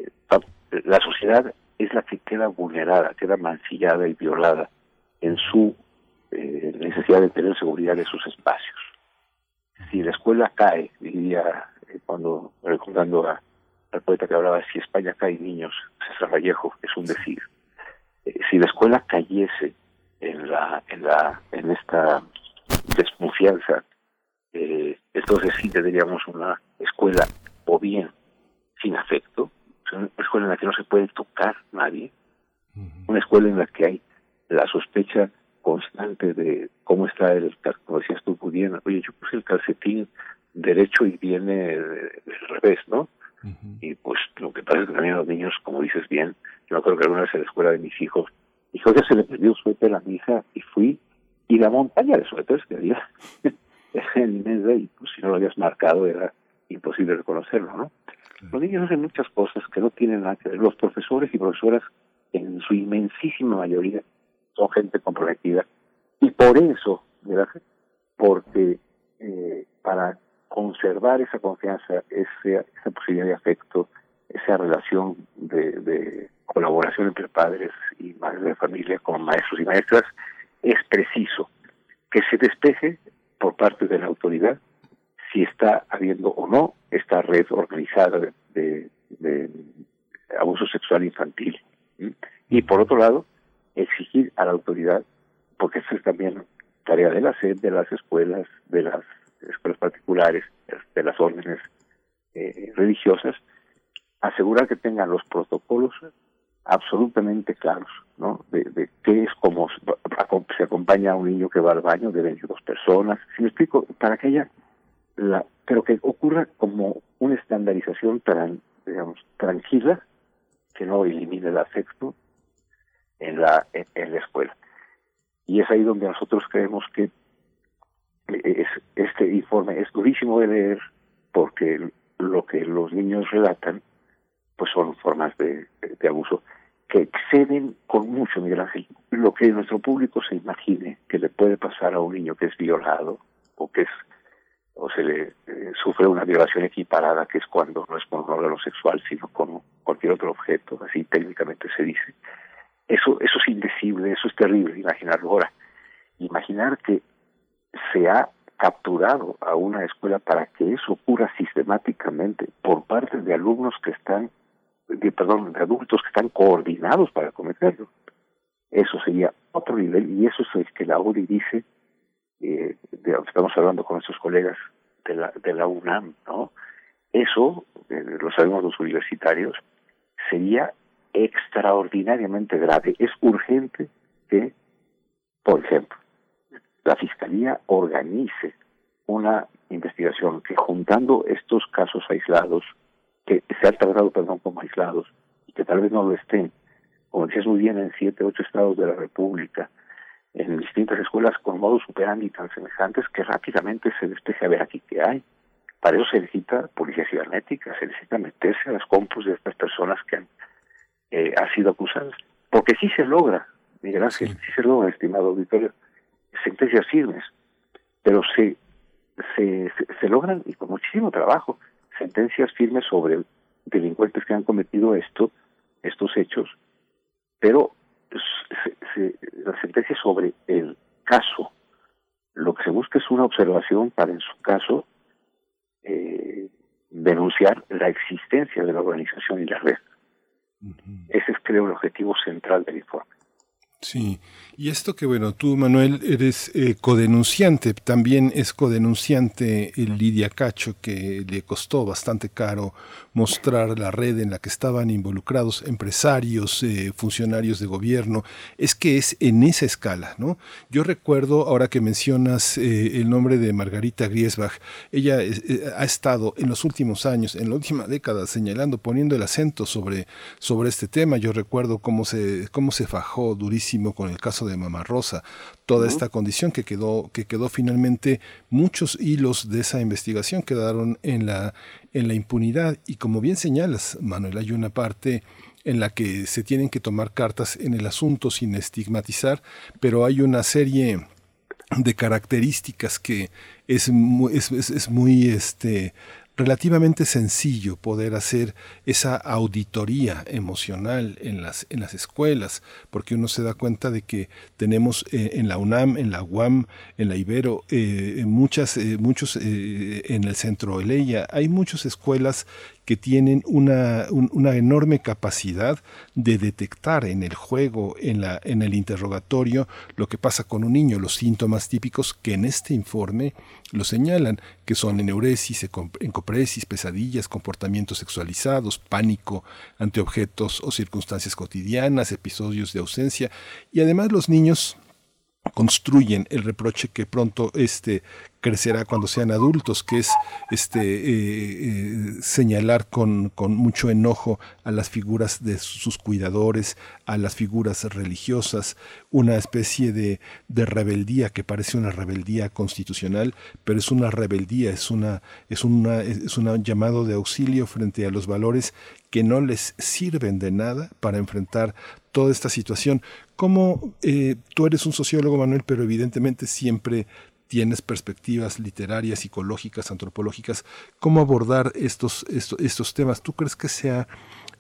la sociedad es la que queda vulnerada, queda mancillada y violada en su eh, necesidad de tener seguridad de sus espacios. Si la escuela cae, diría eh, cuando recordando a, al poeta que hablaba, si España cae niños, César Vallejo, es un decir. si la escuela cayese en la en la en esta desconfianza eh, entonces sí tendríamos una escuela o bien sin afecto, una escuela en la que no se puede tocar nadie, una escuela en la que hay la sospecha constante de cómo está el, como decías tú, pudiendo, oye, yo puse el calcetín derecho y viene del revés, ¿no? Y pues lo que pasa es que también los niños, como dices bien, yo creo que alguna vez en la escuela de mis hijos, hijo, ya se le perdió suéter a mi hija y fui, y la montaña de suéteres que había inmensa y pues, si no lo habías marcado era imposible reconocerlo, ¿no? Los niños hacen muchas cosas que no tienen nada que ver. Los profesores y profesoras, en su inmensísima mayoría, son gente comprometida. Y por eso, ¿verdad? Porque eh, para conservar esa confianza, ese, esa posibilidad de afecto, esa relación de, de colaboración entre padres y madres de familia con maestros y maestras, es preciso que se despeje por parte de la autoridad si está habiendo o no esta red organizada de, de, abuso sexual infantil. Y por otro lado, exigir a la autoridad, porque eso es también tarea de la SED, de las escuelas, de las escuelas particulares, de las órdenes eh, religiosas, asegurar que tengan los protocolos absolutamente claros, ¿no? De, de qué es como se acompaña a un niño que va al baño, deben ir dos personas. Si me explico, para que haya la, pero que ocurra como una estandarización tan, digamos, tranquila, que no elimine el afecto en la, en, la escuela. Y es ahí donde nosotros creemos que es, este informe es durísimo de leer porque lo que los niños relatan pues son formas de, abuso que exceden con mucho, Miguel Ángel, lo que nuestro público se imagine que le puede pasar a un niño que es violado o que es o se le eh, sufre una violación equiparada, que es cuando no es con un órgano sexual, sino con cualquier otro objeto, así técnicamente se dice. Eso, eso es indecible, eso es terrible imaginarlo ahora. Imaginar que se ha capturado a una escuela para que eso ocurra sistemáticamente por parte de alumnos que están, de, perdón, de adultos que están coordinados para cometerlo. Eso sería otro nivel y eso es el que la ODI dice eh, de, estamos hablando con nuestros colegas de la, de la UNAM, ¿no? Eso, eh, lo sabemos los universitarios, sería extraordinariamente grave. Es urgente que, por ejemplo, la Fiscalía organice una investigación que juntando estos casos aislados, que se han tratado, perdón, como aislados, y que tal vez no lo estén, como decías muy bien, en siete, ocho estados de la República, en distintas escuelas con modos superandi tan semejantes que rápidamente se despeje a ver aquí qué hay. Para eso se necesita policía cibernética, se necesita meterse a las compus de estas personas que han, eh, sido acusadas. Porque sí se logra, Miguel Ángel, sí. se logra, estimado auditorio, sentencias firmes, pero se, se, se logran, y con muchísimo trabajo, sentencias firmes sobre delincuentes que han cometido esto, estos hechos, pero se, la sentencia sobre el caso. Lo que se busca es una observación para, en su caso, eh, denunciar la existencia de la organización y la red. Ese es, creo, el objetivo central del informe. Sí, y esto que bueno, tú Manuel eres eh, codenunciante, también es codenunciante el Lidia Cacho, que le costó bastante caro mostrar la red en la que estaban involucrados empresarios, eh, funcionarios de gobierno, es que es en esa escala, ¿no? Yo recuerdo, ahora que mencionas eh, el nombre de Margarita Griesbach, ella ha estado en los últimos años, en la última década, señalando, poniendo el acento sobre, sobre este tema. Yo recuerdo cómo se, cómo se fajó durísimo con el caso de Mamá Rosa, toda esta condición que quedó, que quedó finalmente, muchos hilos de esa investigación quedaron en la, en la impunidad. Y como bien señalas, Manuel, hay una parte en la que se tienen que tomar cartas en el asunto sin estigmatizar, pero hay una serie de características que es muy, es, es muy este, relativamente sencillo poder hacer esa auditoría emocional en las, en las escuelas, porque uno se da cuenta de que tenemos eh, en la UNAM, en la UAM, en la Ibero, eh, muchas, eh, muchos en el centro de Leia, hay muchas escuelas que tienen una, una, enorme capacidad de detectar en el juego, en, la, en el interrogatorio, lo que pasa con un niño, los síntomas típicos que en este informe lo señalan, que son eneuresis, encopresis, pesadillas, comportamientos sexualizados, pánico ante objetos o circunstancias cotidianas, episodios de ausencia, y además los niños construyen el reproche que pronto este crecerá cuando sean adultos, que es este eh, eh, señalar con, con, mucho enojo a las figuras de sus cuidadores, a las figuras religiosas, una especie de, de, rebeldía que parece una rebeldía constitucional, pero es una rebeldía, es una, es una, es un llamado de auxilio frente a los valores que no les sirven de nada para enfrentar toda esta situación. Como eh, tú eres un sociólogo, Manuel, pero evidentemente siempre tienes perspectivas literarias, psicológicas, antropológicas, cómo abordar estos, estos, temas. ¿Tú crees que sea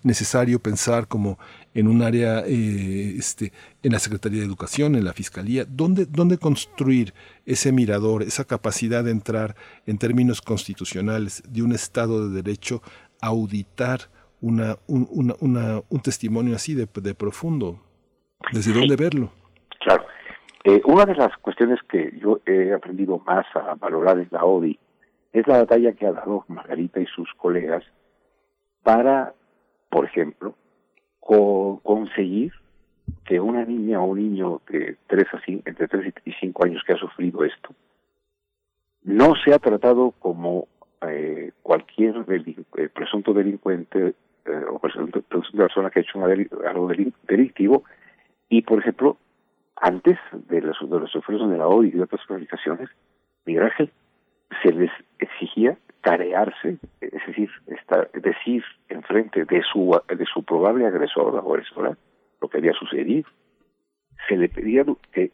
necesario pensar como en un área, eh, este, en la Secretaría de Educación, en la Fiscalía, ¿dónde, dónde construir ese mirador, esa capacidad de entrar en términos constitucionales de un Estado de Derecho, auditar una, un, una, una, un testimonio así de, de profundo? ¿Desde dónde verlo? Claro. Eh, una de las cuestiones que yo he aprendido más a valorar en la ODI es la batalla que ha dado Margarita y sus colegas para por ejemplo, conseguir que una niña o un niño de tres a entre 3 y 5 años que ha sufrido esto no sea tratado como eh, cualquier eh, presunto delincuente eh, o persona que ha hecho algo delictivo y, por ejemplo, antes de los, de de la OI y de otras organizaciones, Miguel se les exigía carearse, es decir, estar, decir enfrente de su, de su probable agresor o agresora lo que había sucedido. Se le pedía que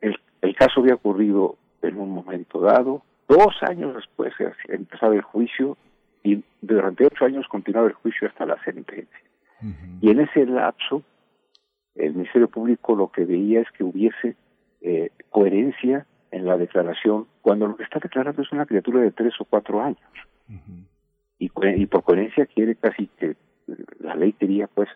el, el caso había ocurrido en un momento dado, dos años después empezaba el juicio y durante ocho años continuaba el juicio hasta la sentencia. Y en ese lapso, el Ministerio Público lo que veía es que hubiese eh, coherencia en la declaración cuando lo que está declarando es una criatura de tres o cuatro años. y, y, por coherencia quiere casi que la ley quería pues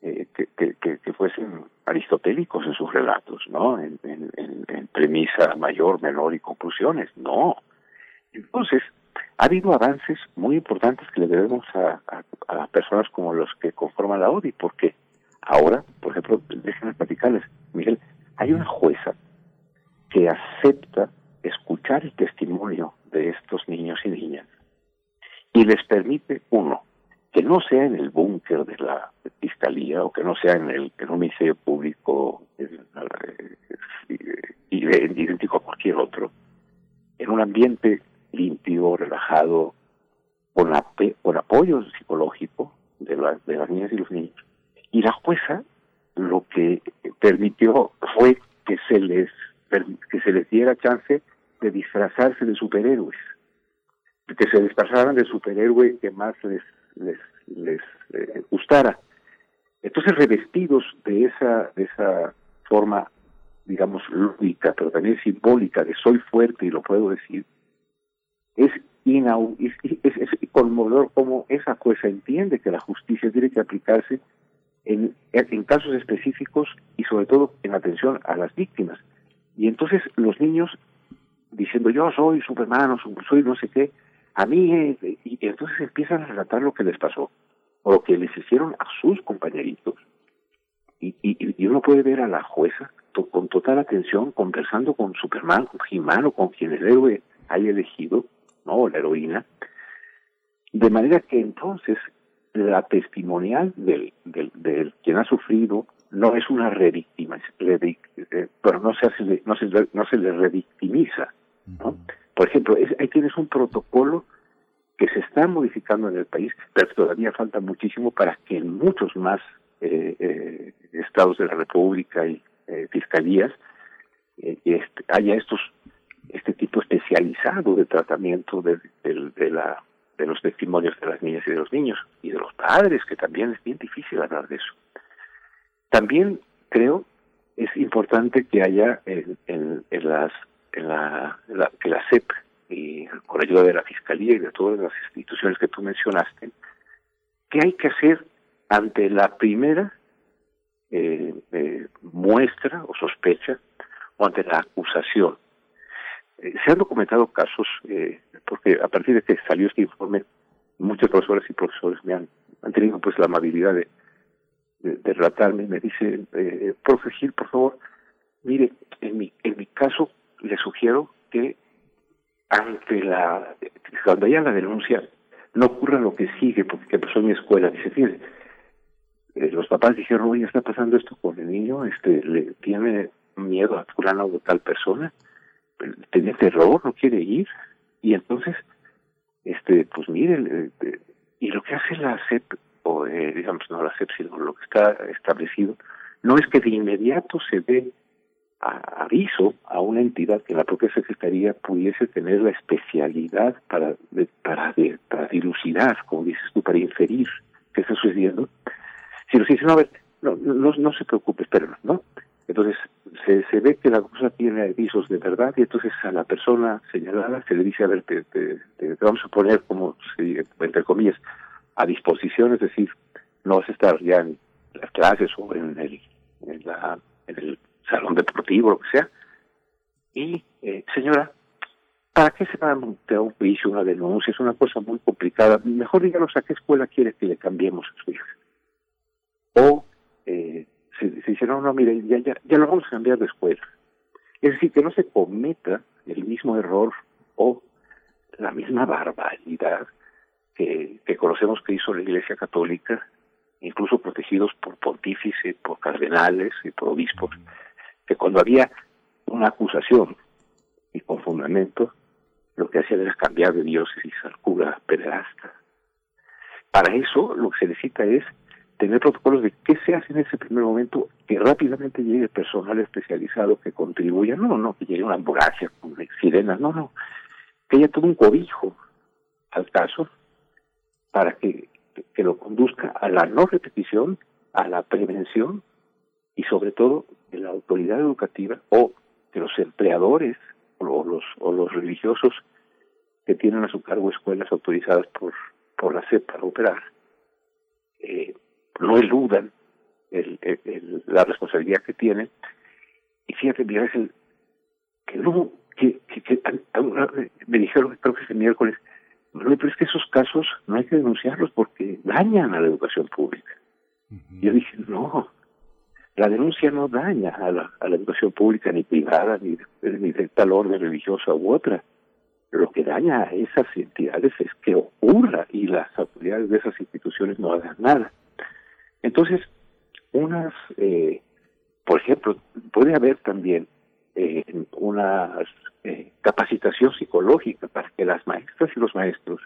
eh, que, que, que, fuesen aristotélicos en sus relatos, ¿no? En, en, en, premisa mayor, menor y conclusiones. No. Entonces, ha habido avances muy importantes que le debemos a, a, personas como los que conforman la ODI, porque ahora, por ejemplo, déjenme platicarles, Miguel, hay una jueza que acepta escuchar el testimonio de estos niños y niñas y les permite, uno, que no sea en el búnker de la fiscalía o que no sea en, el, en un ministerio público eh, idéntico a cualquier otro, en un ambiente limpio, relajado, con, con apoyo psicológico de, las niñas y los niños. Y la jueza lo que permitió fue que se les que diera chance de disfrazarse de superhéroes, que se disfrazaran de superhéroe que más les eh, gustara. Entonces, revestidos de esa, de esa forma, digamos, lúdica, pero también simbólica, de soy fuerte y lo puedo decir, es, inau es, es, es conmovedor como esa jueza entiende que la justicia tiene que aplicarse en, en casos específicos y sobre todo en atención a las víctimas. Y entonces los niños diciendo yo soy Superman o soy no sé qué, a mí, eh, y entonces empiezan a relatar lo que les pasó o lo que les hicieron a sus compañeritos. Y, y, uno puede ver a la jueza con total atención conversando con Superman, con Jimán con quien el héroe haya elegido, ¿no? O la heroína. De manera que entonces la testimonial del, del, del quien ha sufrido no es una revictima, eh, pero no se hace, no se, no se le revictimiza, ¿no? Por ejemplo, ahí tienes un protocolo que se está modificando en el país, pero todavía falta muchísimo para que en muchos más eh, eh, estados de la República y fiscalías este, haya estos este tipo especializado de tratamiento de, la los testimonios de las niñas y de los niños y de los padres, que también es bien difícil hablar de eso. También creo es importante que haya en, las en la, que la CEP y con ayuda de la fiscalía y de todas las instituciones que tú mencionaste qué hay que hacer ante la primera eh, eh, muestra o sospecha o ante la acusación eh, se han documentado casos eh, porque a partir de que salió este informe muchos profesores y profesores me han, han tenido pues la amabilidad de de, relatarme, me dice, eh, profe Gil, por favor, mire, en mi, en mi caso le sugiero que ante la, cuando haya la denuncia, no ocurra lo que sigue, porque pasó en mi escuela. Dice, fíjese, eh, los papás dijeron, oye, está pasando esto con el niño, este, le tiene miedo a fulano o tal persona, tiene terror, no quiere ir, y entonces, este, pues mire, y lo que hace la CEP o eh, digamos no la CEP, sino lo que está establecido, no es que de inmediato se dé aviso a una entidad que la propia Secretaría pudiese tener la especialidad para, para, para dilucidar, como dices tú, para inferir qué está sucediendo. Si nos dicen, no, a ver, no, no, no se preocupe, espérenme, ¿no? Entonces, se, ve que la cosa tiene avisos de verdad y entonces a la persona señalada se le dice, a ver, te, te, vamos a poner como, entre comillas, a disposición, es decir, no vas a estar ya en las clases o en el salón deportivo, lo que sea. Y, eh, señora, ¿para qué se va a montar un juicio, una denuncia? Es una cosa muy complicada. Mejor díganos a qué escuela quiere que le cambiemos a su hija. O eh, se, dice, no, no, mire, ya, ya, ya lo vamos a cambiar de escuela. Es decir, que no se cometa el mismo error o la misma barbaridad que, que conocemos que hizo la Iglesia Católica, incluso protegidos por pontífices, por cardenales y por obispos, que cuando había una acusación y con fundamento, lo que hacían era cambiar de diócesis al cura pederasta. Para eso lo que se necesita es tener protocolos de qué se hace en ese primer momento, que rápidamente llegue personal especializado que contribuya, no, no, que llegue una ambulancia con sirenas, no, no, que haya todo un cobijo al caso para que, que lo conduzca a la no repetición, a la prevención y sobre todo de la autoridad educativa o de los empleadores o los, o los religiosos que tienen a su cargo escuelas autorizadas por, por la CEP para operar, eh, no eludan el, la responsabilidad que tienen. Y fíjate, mira, es el, que no, que, que, me dijeron, creo que ese miércoles, pero es que esos casos no hay que denunciarlos porque dañan a la educación pública. Yo dije, no, la denuncia no daña a la, a la educación pública ni privada, ni, ni de tal orden religiosa u otra. Lo que daña a esas entidades es que ocurra y las autoridades de esas instituciones no hagan nada. Entonces, unas, eh, por ejemplo, puede haber también eh, una eh, capacitación psicológica para que las maestras y los maestros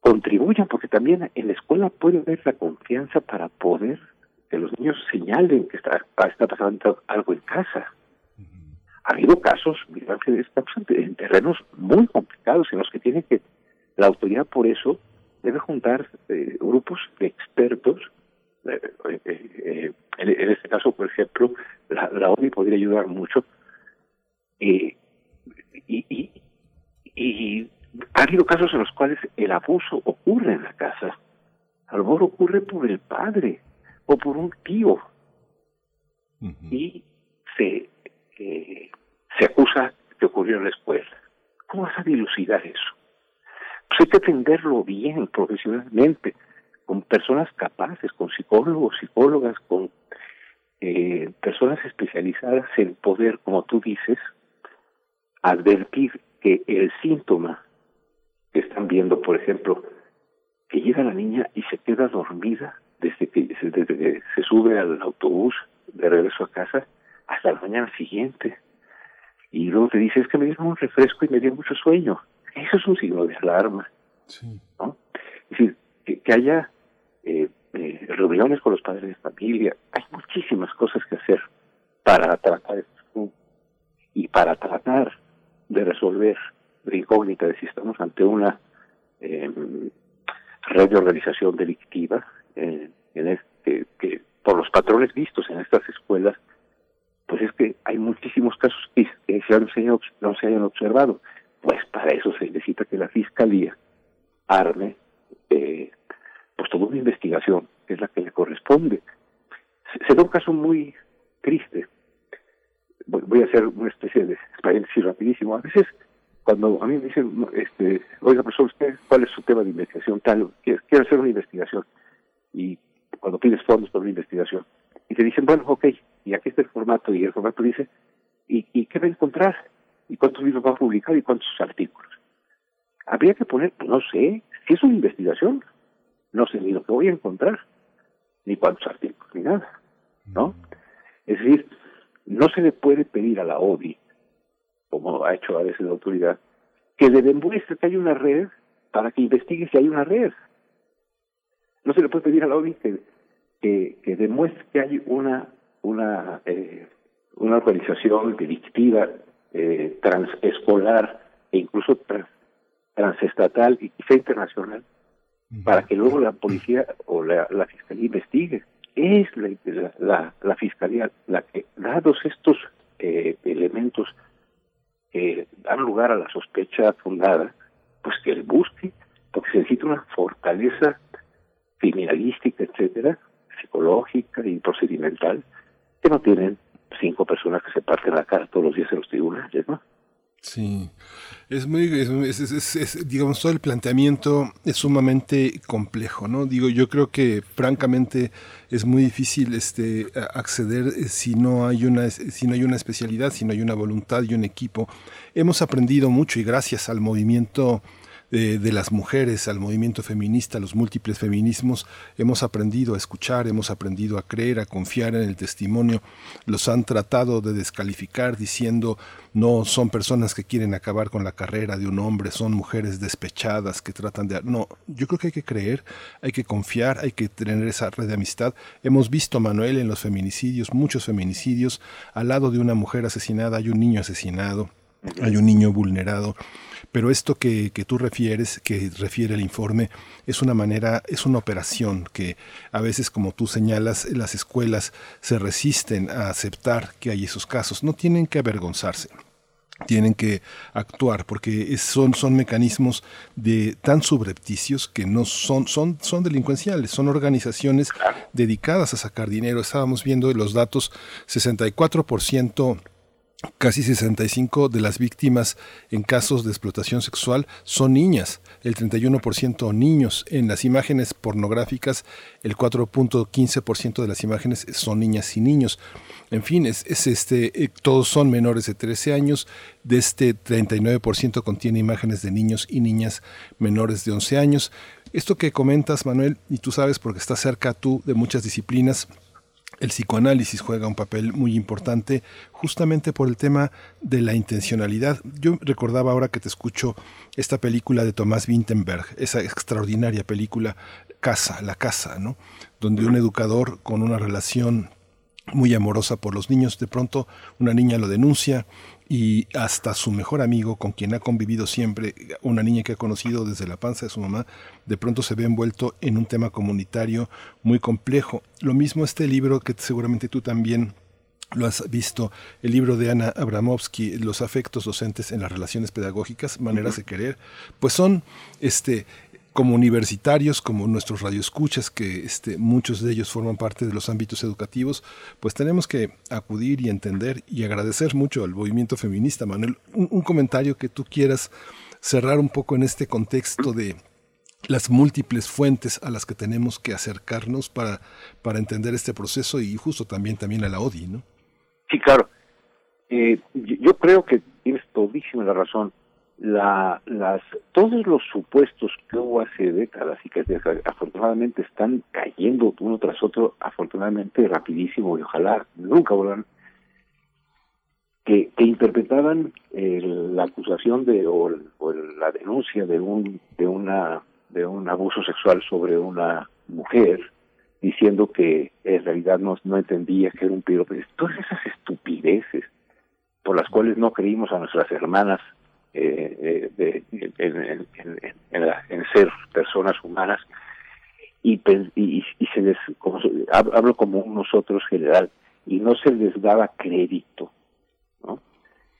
contribuyan, porque también en la escuela puede haber la confianza para poder que los niños señalen que está, está pasando algo en casa. Ha habido casos, mira, que estamos en terrenos muy complicados en los que tiene que la autoridad por eso debe juntar eh, grupos de expertos. Eh, eh, en, este caso, por ejemplo, la, la ONU podría ayudar mucho. y, y, y ha habido casos en los cuales el abuso ocurre en la casa. A lo mejor ocurre por el padre o por un tío. Y se, se acusa que ocurrió en la escuela. ¿Cómo vas a dilucidar eso? Pues hay que atenderlo bien, profesionalmente, con personas capaces, con psicólogos, psicólogas, con eh, personas especializadas en poder, como tú dices, advertir que el síntoma que están viendo, por ejemplo, que llega la niña y se queda dormida desde que, desde que se sube al autobús de regreso a casa hasta la mañana siguiente. Y luego te dice, es que me dio un refresco y me dio mucho sueño. Eso es un signo de alarma. ¿no? Es decir, que, haya eh, eh, reuniones con los padres de familia. Hay muchísimas cosas que hacer para tratar y para tratar de resolver la incógnita de si estamos ante una eh, red de organización delictiva eh, en este, que por los patrones vistos en estas escuelas pues es que hay muchísimos casos que, que no se hayan observado pues para eso se necesita que la fiscalía arme eh, pues toda una investigación que es la que le corresponde. Se, da un caso muy triste. Voy, a hacer una especie de paréntesis rapidísimo. A veces cuando a mí me dicen este oiga profesor usted cuál es su tema de investigación tal quiero, quiero hacer una investigación y cuando pides fondos para una investigación y te dicen bueno ok y aquí está el formato y el formato dice y, y qué va a encontrar y cuántos libros va a publicar y cuántos artículos. Habría que poner, pues no sé, si es una investigación, no sé ni lo que voy a encontrar, ni cuántos artículos, ni nada, ¿no? Es decir, no se le puede pedir a la ODI, como ha hecho a veces la autoridad, que le demuestre que hay una red para que investigue si hay una red. No se le puede pedir a la ODI que, que, demuestre que hay una, una, eh, una organización delictiva eh, transescolar e incluso transestatal y quizá internacional para que luego la policía o la, fiscalía investigue. Es la, la, fiscalía la que, dados estos eh, elementos que dan lugar a la sospecha fundada, pues que él busque, porque se necesita una fortaleza criminalística, etcétera, psicológica y procedimental, que no tienen cinco personas que se parten la cara todos los días en los tribunales, ¿no? Sí, es muy, digamos, todo el planteamiento es sumamente complejo, ¿no? Digo, yo creo que francamente es muy difícil este, acceder eh, si no hay una, si no hay una especialidad, si no hay una voluntad y un equipo. Hemos aprendido mucho y gracias al movimiento de, las mujeres, al movimiento feminista, a los múltiples feminismos, hemos aprendido a escuchar, hemos aprendido a creer, a confiar en el testimonio. Los han tratado de descalificar diciendo no son personas que quieren acabar con la carrera de un hombre, son mujeres despechadas que tratan de... No, yo creo que hay que creer, hay que confiar, hay que tener esa red de amistad. Hemos visto, Manuel, en los feminicidios, muchos feminicidios, al lado de una mujer asesinada hay un niño asesinado, hay un niño vulnerado. Pero esto que, que, tú refieres, que refiere el informe, es una manera, es una operación que a veces, como tú señalas, las escuelas se resisten a aceptar que hay esos casos. No tienen que avergonzarse tienen que actuar porque son, son mecanismos de tan subrepticios que no son, son, son delincuenciales, son organizaciones dedicadas a sacar dinero. Estábamos viendo los datos, 64% Casi 65 de las víctimas en casos de explotación sexual son niñas, el 31% niños. En las imágenes pornográficas, el 4.15% de las imágenes son niñas y niños. En fin, es, este, eh, todos son menores de 13 años. De este 39% contiene imágenes de niños y niñas menores de 11 años. Esto que comentas, Manuel, y tú sabes porque estás cerca tú de muchas disciplinas, el psicoanálisis juega un papel muy importante justamente por el tema de la intencionalidad. Yo recordaba ahora que te escucho esta película de Tomás Wintenberg, esa extraordinaria película Casa, la casa, ¿no? Donde un educador con una relación muy amorosa por los niños, de pronto una niña lo denuncia, y hasta su mejor amigo, con quien ha convivido siempre, una niña que ha conocido desde la panza de su mamá, de pronto se ve envuelto en un tema comunitario muy complejo. Lo mismo este libro que seguramente tú también lo has visto, el libro de Ana Abramovsky, Los afectos docentes en las relaciones pedagógicas, maneras de querer, pues son este como universitarios, como nuestros radioescuchas, que este, muchos de ellos forman parte de los ámbitos educativos, pues tenemos que acudir y entender y agradecer mucho al movimiento feminista. Manuel, un, comentario que tú quieras cerrar un poco en este contexto de las múltiples fuentes a las que tenemos que acercarnos para, para entender este proceso y justo también, también a la ODI, ¿no? Sí, claro. Eh, yo creo que tienes todísima la razón la, las, todos los supuestos que hubo hace décadas y que afortunadamente están cayendo uno tras otro, afortunadamente rapidísimo y ojalá nunca vuelvan, que, que interpretaban la acusación de o, la denuncia de un de una de un abuso sexual sobre una mujer diciendo que en realidad no, no entendía que era un piropo. Todas esas estupideces por las cuales no creímos a nuestras hermanas eh, de, en, ser personas humanas y, y, se les hablo como un nosotros general y no se les daba crédito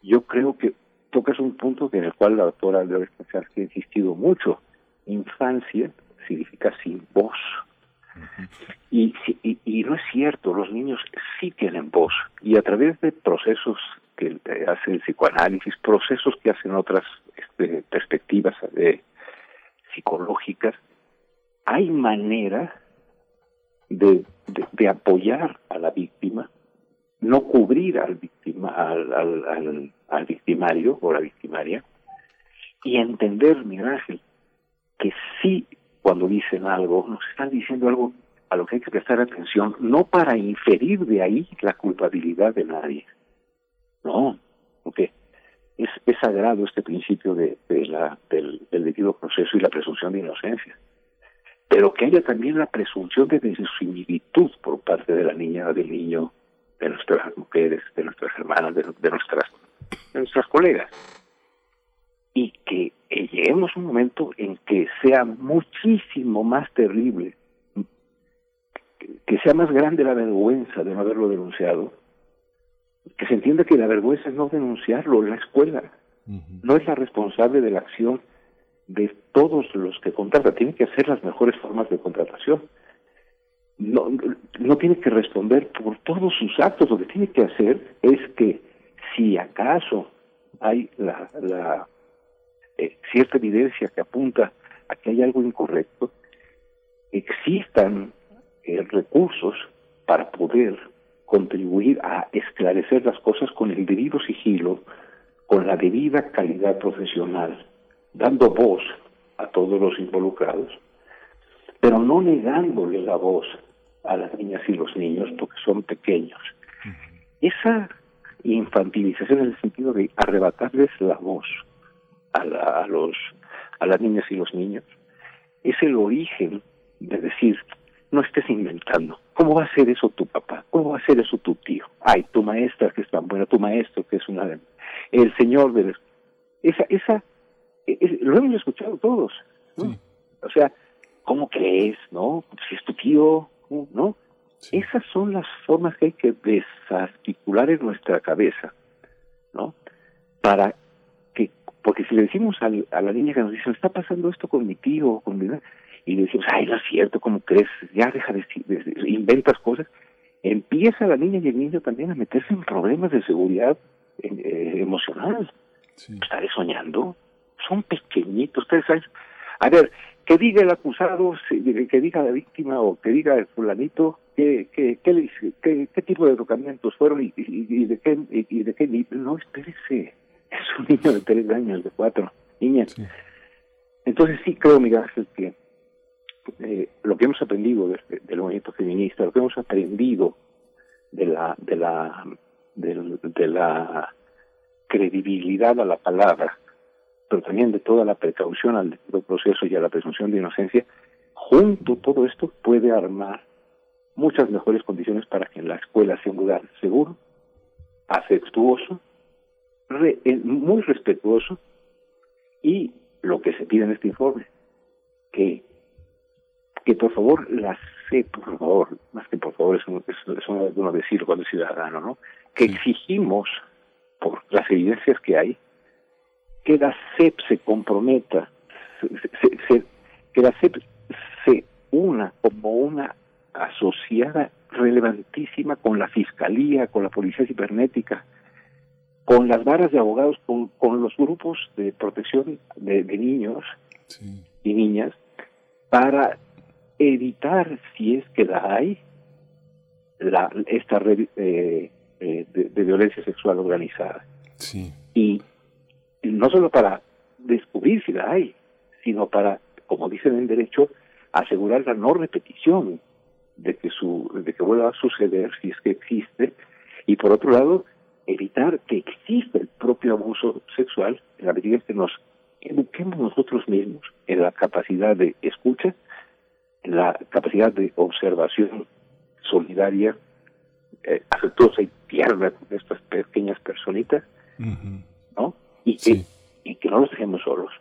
yo creo que tocas un punto en el cual la doctora Leora ha insistido mucho. Infancia significa sin voz y, y, y, no es cierto, los niños sí tienen voz y a través de procesos que hace el psicoanálisis, procesos que hacen otras este, perspectivas de, psicológicas, hay manera de, apoyar a la víctima, no cubrir al, víctima, al, victimario o la victimaria, y entender, Miguel Ángel, que sí, cuando dicen algo, nos están diciendo algo a lo que hay que prestar atención, no para inferir de ahí la culpabilidad de nadie, no, porque es, sagrado este principio de, la, del, debido proceso y la presunción de inocencia. Pero que haya también la presunción de similitud por parte de la niña del niño de nuestras mujeres, de nuestras hermanas, de, nuestras, de nuestras colegas. Y que lleguemos un momento en que sea muchísimo más terrible, que sea más grande la vergüenza de no haberlo denunciado, que se entienda que la vergüenza es no denunciarlo, la escuela no es la responsable de la acción de todos los que contratan, tiene que hacer las mejores formas de contratación. No, no tiene que responder por todos sus actos, lo que tiene que hacer es que si acaso hay la, la eh, cierta evidencia que apunta a que hay algo incorrecto, existan eh, recursos para poder contribuir a esclarecer las cosas con el debido sigilo, con la debida calidad profesional, dando voz a todos los involucrados, pero no negándole la voz a las niñas y los niños porque son pequeños. Esa infantilización en el sentido de arrebatarles la voz a, a los a las niñas y los niños es el origen de decir no estés inventando. ¿Cómo va a ser eso tu papá? ¿Cómo va a ser eso tu tío? Ay, tu maestra que es tan buena, tu maestro que es una de... El señor de... Esa, esa, lo hemos escuchado todos, O sea, ¿cómo crees, no? Si es tu tío, ¿no? Esas son las formas que hay que desarticular en nuestra cabeza, ¿no? Para porque si le decimos a, la niña que nos dice, está pasando esto con mi tío, con mi y le decimos, ay, no es cierto, ¿cómo crees? Ya deja de, inventas cosas. Empieza la niña y el niño también a meterse en problemas de seguridad eh, emocional. Estaré soñando. Son pequeñitos, ustedes saben. A ver, que diga el acusado, que diga la víctima o que diga el fulanito, ¿qué, qué, qué, qué, qué tipo de tocamientos fueron y, y, de qué, y, de qué No, espérese. Es un niño de tres años, de cuatro. Niña. Entonces sí creo, Miguel Ángel, que eh, lo que hemos aprendido del movimiento feminista, lo que hemos aprendido de la, de la, de, la credibilidad a la palabra, pero también de toda la precaución al proceso y a la presunción de inocencia, junto todo esto puede armar muchas mejores condiciones para que en la escuela sea un lugar seguro, afectuoso, eh, muy respetuoso y lo que se pide en este informe, que que por favor la sé, por favor, más que por favor, es, un, es, uno decirlo cuando es ciudadano, ¿no? Que exigimos, por las evidencias que hay, que la CEP se comprometa, que la CEP se una como una asociada relevantísima con la Fiscalía, con la Policía Cibernética, con las varas de abogados, con, con los grupos de protección de, niños y niñas, para evitar, si es que la hay, la, esta red eh, eh, de, violencia sexual organizada. Sí. Y, no solo para descubrir si la hay, sino para, como dicen en derecho, asegurar la no repetición de que su de que vuelva a suceder si es que existe y por otro lado evitar que exista el propio abuso sexual en la medida que nos eduquemos nosotros mismos en la capacidad de escucha la capacidad de observación solidaria, eh, afectuosa y tierna con estas pequeñas personitas, ¿no? Y que, y que no los dejemos solos,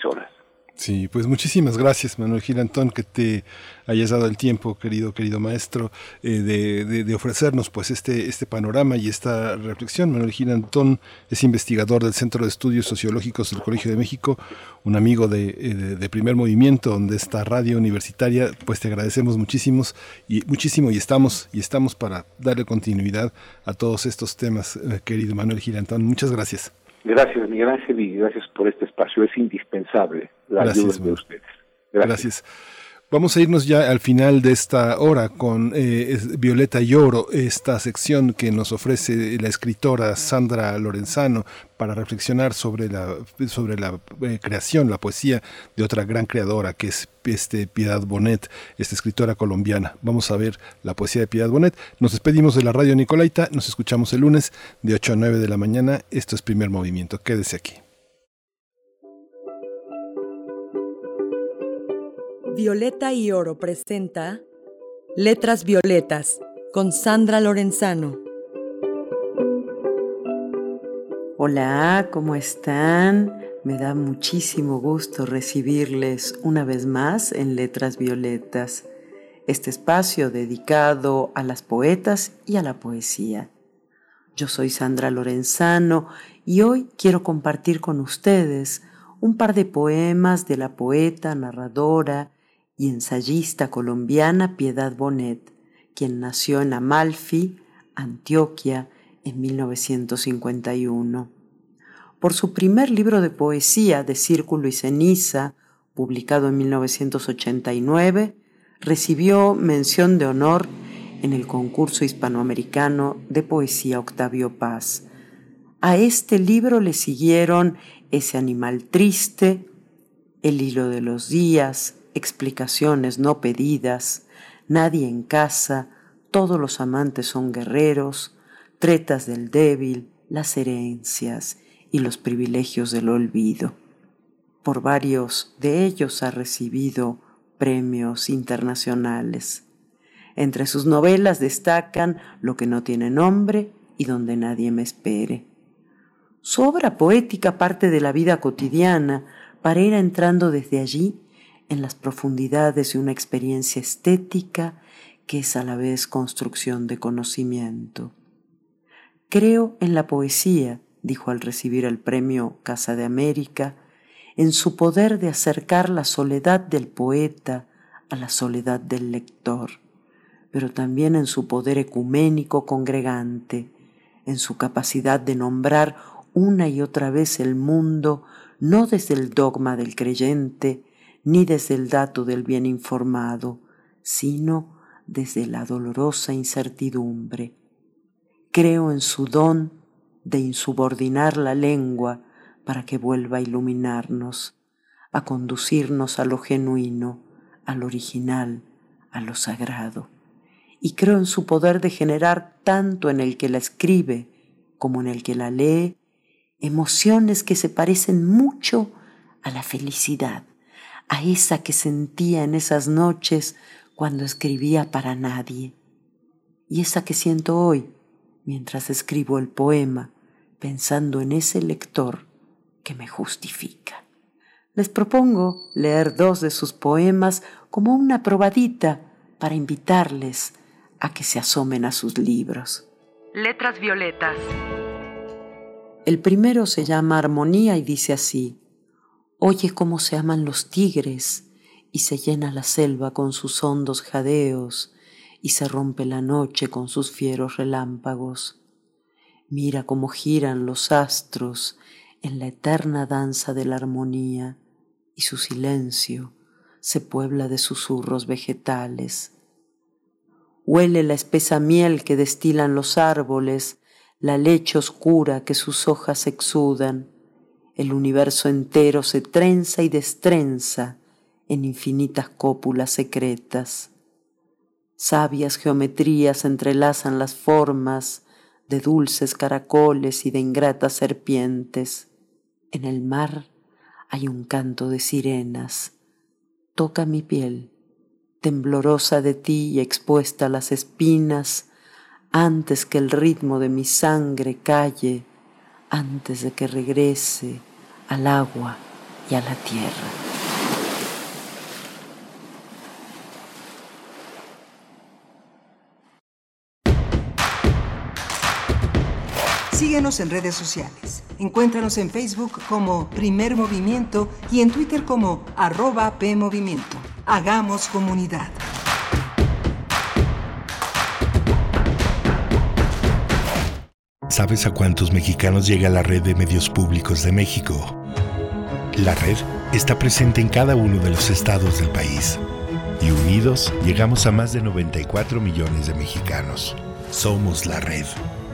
solas. Sí, pues muchísimas gracias, Manuel Girantón, que te hayas dado el tiempo, querido, querido maestro, eh, de, de, ofrecernos pues este, este panorama y esta reflexión. Manuel Girantón es investigador del Centro de Estudios Sociológicos del Colegio de México, un amigo de, eh, de, primer movimiento, donde esta radio universitaria, pues te agradecemos muchísimos y muchísimo y estamos, y estamos para darle continuidad a todos estos temas, eh, querido Manuel Girantón. Muchas gracias. Gracias, Miguel Ángel, y gracias por este espacio. Es indispensable la ayuda de ustedes. gracias. Vamos a irnos ya al final de esta hora con eh, Violeta Lloro, esta sección que nos ofrece la escritora Sandra Lorenzano para reflexionar sobre la, sobre la eh, creación, la poesía de otra gran creadora que es este Piedad Bonet, esta escritora colombiana. Vamos a ver la poesía de Piedad Bonet. Nos despedimos de la radio Nicolaita, nos escuchamos el lunes de 8 a 9 de la mañana. Esto es primer movimiento. Quédese aquí. Violeta y Oro presenta Letras Violetas con Sandra Lorenzano, Hola, ¿cómo están? Me da muchísimo gusto recibirles una vez más en Letras Violetas, este espacio dedicado a las poetas y a la poesía. Yo soy Sandra Lorenzano y hoy quiero compartir con ustedes un par de poemas de la poeta, narradora y ensayista colombiana Piedad Bonet, quien nació en Amalfi, Antioquia, en 1951 por su primer libro de poesía de Círculo y Ceniza, publicado en 1989, recibió mención de honor en el concurso hispanoamericano de poesía Octavio Paz. A este libro le siguieron Ese animal triste, El hilo de los días, Explicaciones no pedidas, Nadie en casa, Todos los amantes son guerreros, Tretas del débil, Las herencias y los privilegios del olvido. Por varios de ellos ha recibido premios internacionales. Entre sus novelas destacan Lo que no tiene nombre y Donde nadie me espere. Su obra poética parte de la vida cotidiana para ir entrando desde allí en las profundidades de una experiencia estética que es a la vez construcción de conocimiento. Creo en la poesía dijo al recibir el premio Casa de América, en su poder de acercar la soledad del poeta a la soledad del lector, pero también en su poder ecuménico congregante, en su capacidad de nombrar una y otra vez el mundo no desde el dogma del creyente, ni desde el dato del bien informado, sino desde la dolorosa incertidumbre. Creo en su don de insubordinar la lengua para que vuelva a iluminarnos, a conducirnos a lo genuino, al original, a lo sagrado. Y creo en su poder de generar tanto en el que la escribe como en el que la lee emociones que se parecen mucho a la felicidad, a esa que sentía en esas noches cuando escribía para nadie, y esa que siento hoy mientras escribo el poema pensando en ese lector que me justifica. Les propongo leer dos de sus poemas como una probadita para invitarles a que se asomen a sus libros. Letras violetas. El primero se llama Armonía y dice así, Oye cómo se aman los tigres y se llena la selva con sus hondos jadeos y se rompe la noche con sus fieros relámpagos. Mira cómo giran los astros en la eterna danza de la armonía y su silencio se puebla de susurros vegetales. Huele la espesa miel que destilan los árboles, la leche oscura que sus hojas exudan. El universo entero se trenza y destrenza en infinitas cópulas secretas. Sabias geometrías entrelazan las formas, de dulces caracoles y de ingratas serpientes. En el mar hay un canto de sirenas. Toca mi piel, temblorosa de ti y expuesta a las espinas, antes que el ritmo de mi sangre calle, antes de que regrese al agua y a la tierra. Síguenos en redes sociales. Encuéntranos en Facebook como Primer Movimiento y en Twitter como arroba PMovimiento. Hagamos comunidad. ¿Sabes a cuántos mexicanos llega la red de medios públicos de México? La red está presente en cada uno de los estados del país y unidos llegamos a más de 94 millones de mexicanos. Somos la red.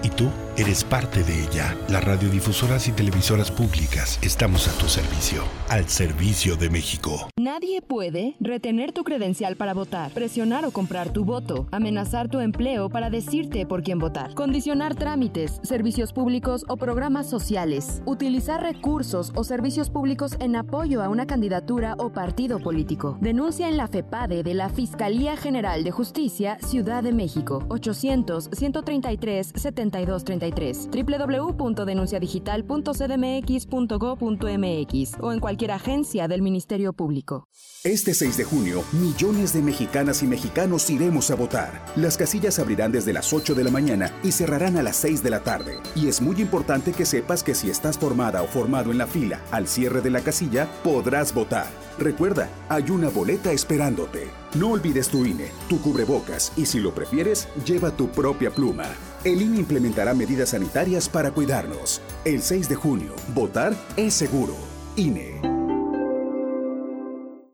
¿Y tú? Eres parte de ella. Las radiodifusoras y televisoras públicas estamos a tu servicio, al servicio de México. Nadie puede retener tu credencial para votar, presionar o comprar tu voto, amenazar tu empleo para decirte por quién votar, condicionar trámites, servicios públicos o programas sociales, utilizar recursos o servicios públicos en apoyo a una candidatura o partido político. Denuncia en la FEPADE de la Fiscalía General de Justicia, Ciudad de México, 800 133 72 33, www.denunciadigital.cdmx.gov.mx o en cualquier agencia del Ministerio Público. Este 6 de junio, millones de mexicanas y mexicanos iremos a votar. Las casillas abrirán desde las 8 de la mañana y cerrarán a las 6 de la tarde. Y es muy importante que sepas que si estás formada o formado en la fila al cierre de la casilla, podrás votar. Recuerda, hay una boleta esperándote. No olvides tu INE, tu cubrebocas y si lo prefieres, lleva tu propia pluma. El INE implementará medidas sanitarias para cuidarnos. El 6 de junio, votar es seguro. INE.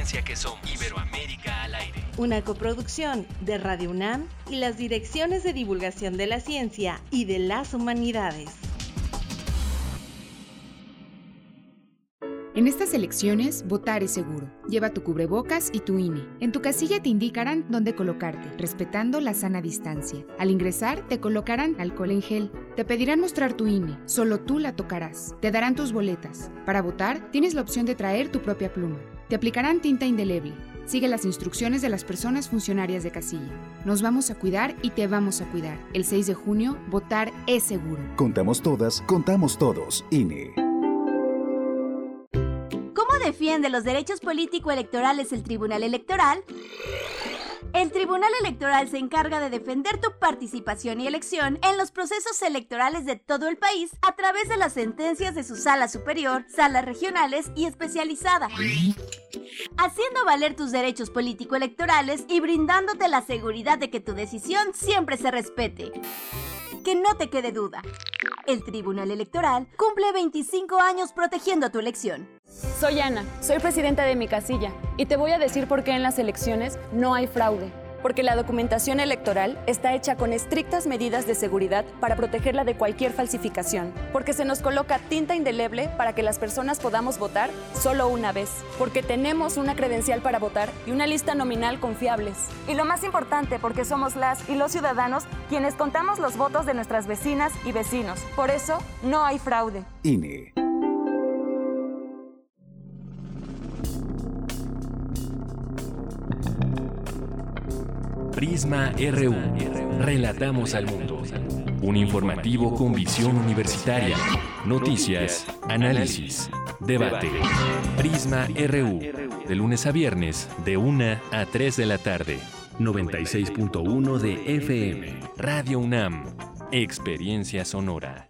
Que somos. Iberoamérica al aire. Una coproducción de Radio UNAM y las direcciones de divulgación de la ciencia y de las humanidades. En estas elecciones, votar es seguro. Lleva tu cubrebocas y tu INE. En tu casilla te indicarán dónde colocarte, respetando la sana distancia. Al ingresar, te colocarán alcohol en gel. Te pedirán mostrar tu INE. Solo tú la tocarás. Te darán tus boletas. Para votar, tienes la opción de traer tu propia pluma. Te aplicarán tinta indeleble. Sigue las instrucciones de las personas funcionarias de casilla. Nos vamos a cuidar y te vamos a cuidar. El 6 de junio, votar es seguro. Contamos todas, contamos todos. INE. ¿Cómo defiende los derechos político-electorales el Tribunal Electoral? El Tribunal Electoral se encarga de defender tu participación y elección en los procesos electorales de todo el país a través de las sentencias de su sala superior, salas regionales y especializada, haciendo valer tus derechos político-electorales y brindándote la seguridad de que tu decisión siempre se respete. Que no te quede duda. El Tribunal Electoral cumple 25 años protegiendo tu elección. Soy Ana, soy presidenta de mi casilla y te voy a decir por qué en las elecciones no hay fraude. Porque la documentación electoral está hecha con estrictas medidas de seguridad para protegerla de cualquier falsificación. Porque se nos coloca tinta indeleble para que las personas podamos votar solo una vez. Porque tenemos una credencial para votar y una lista nominal confiables. Y lo más importante, porque somos las y los ciudadanos quienes contamos los votos de nuestras vecinas y vecinos. Por eso, no hay fraude. INE. Prisma RU. Relatamos al mundo. Un informativo con visión universitaria. Noticias, análisis, debate. Prisma RU. De lunes a viernes, de 1 a 3 de la tarde. 96.1 de FM. Radio UNAM. Experiencia sonora.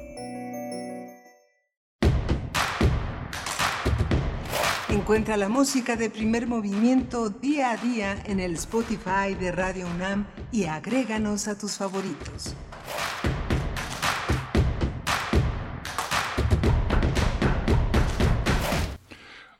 Encuentra la música de primer movimiento día a día en el Spotify de Radio UNAM y agréganos a tus favoritos.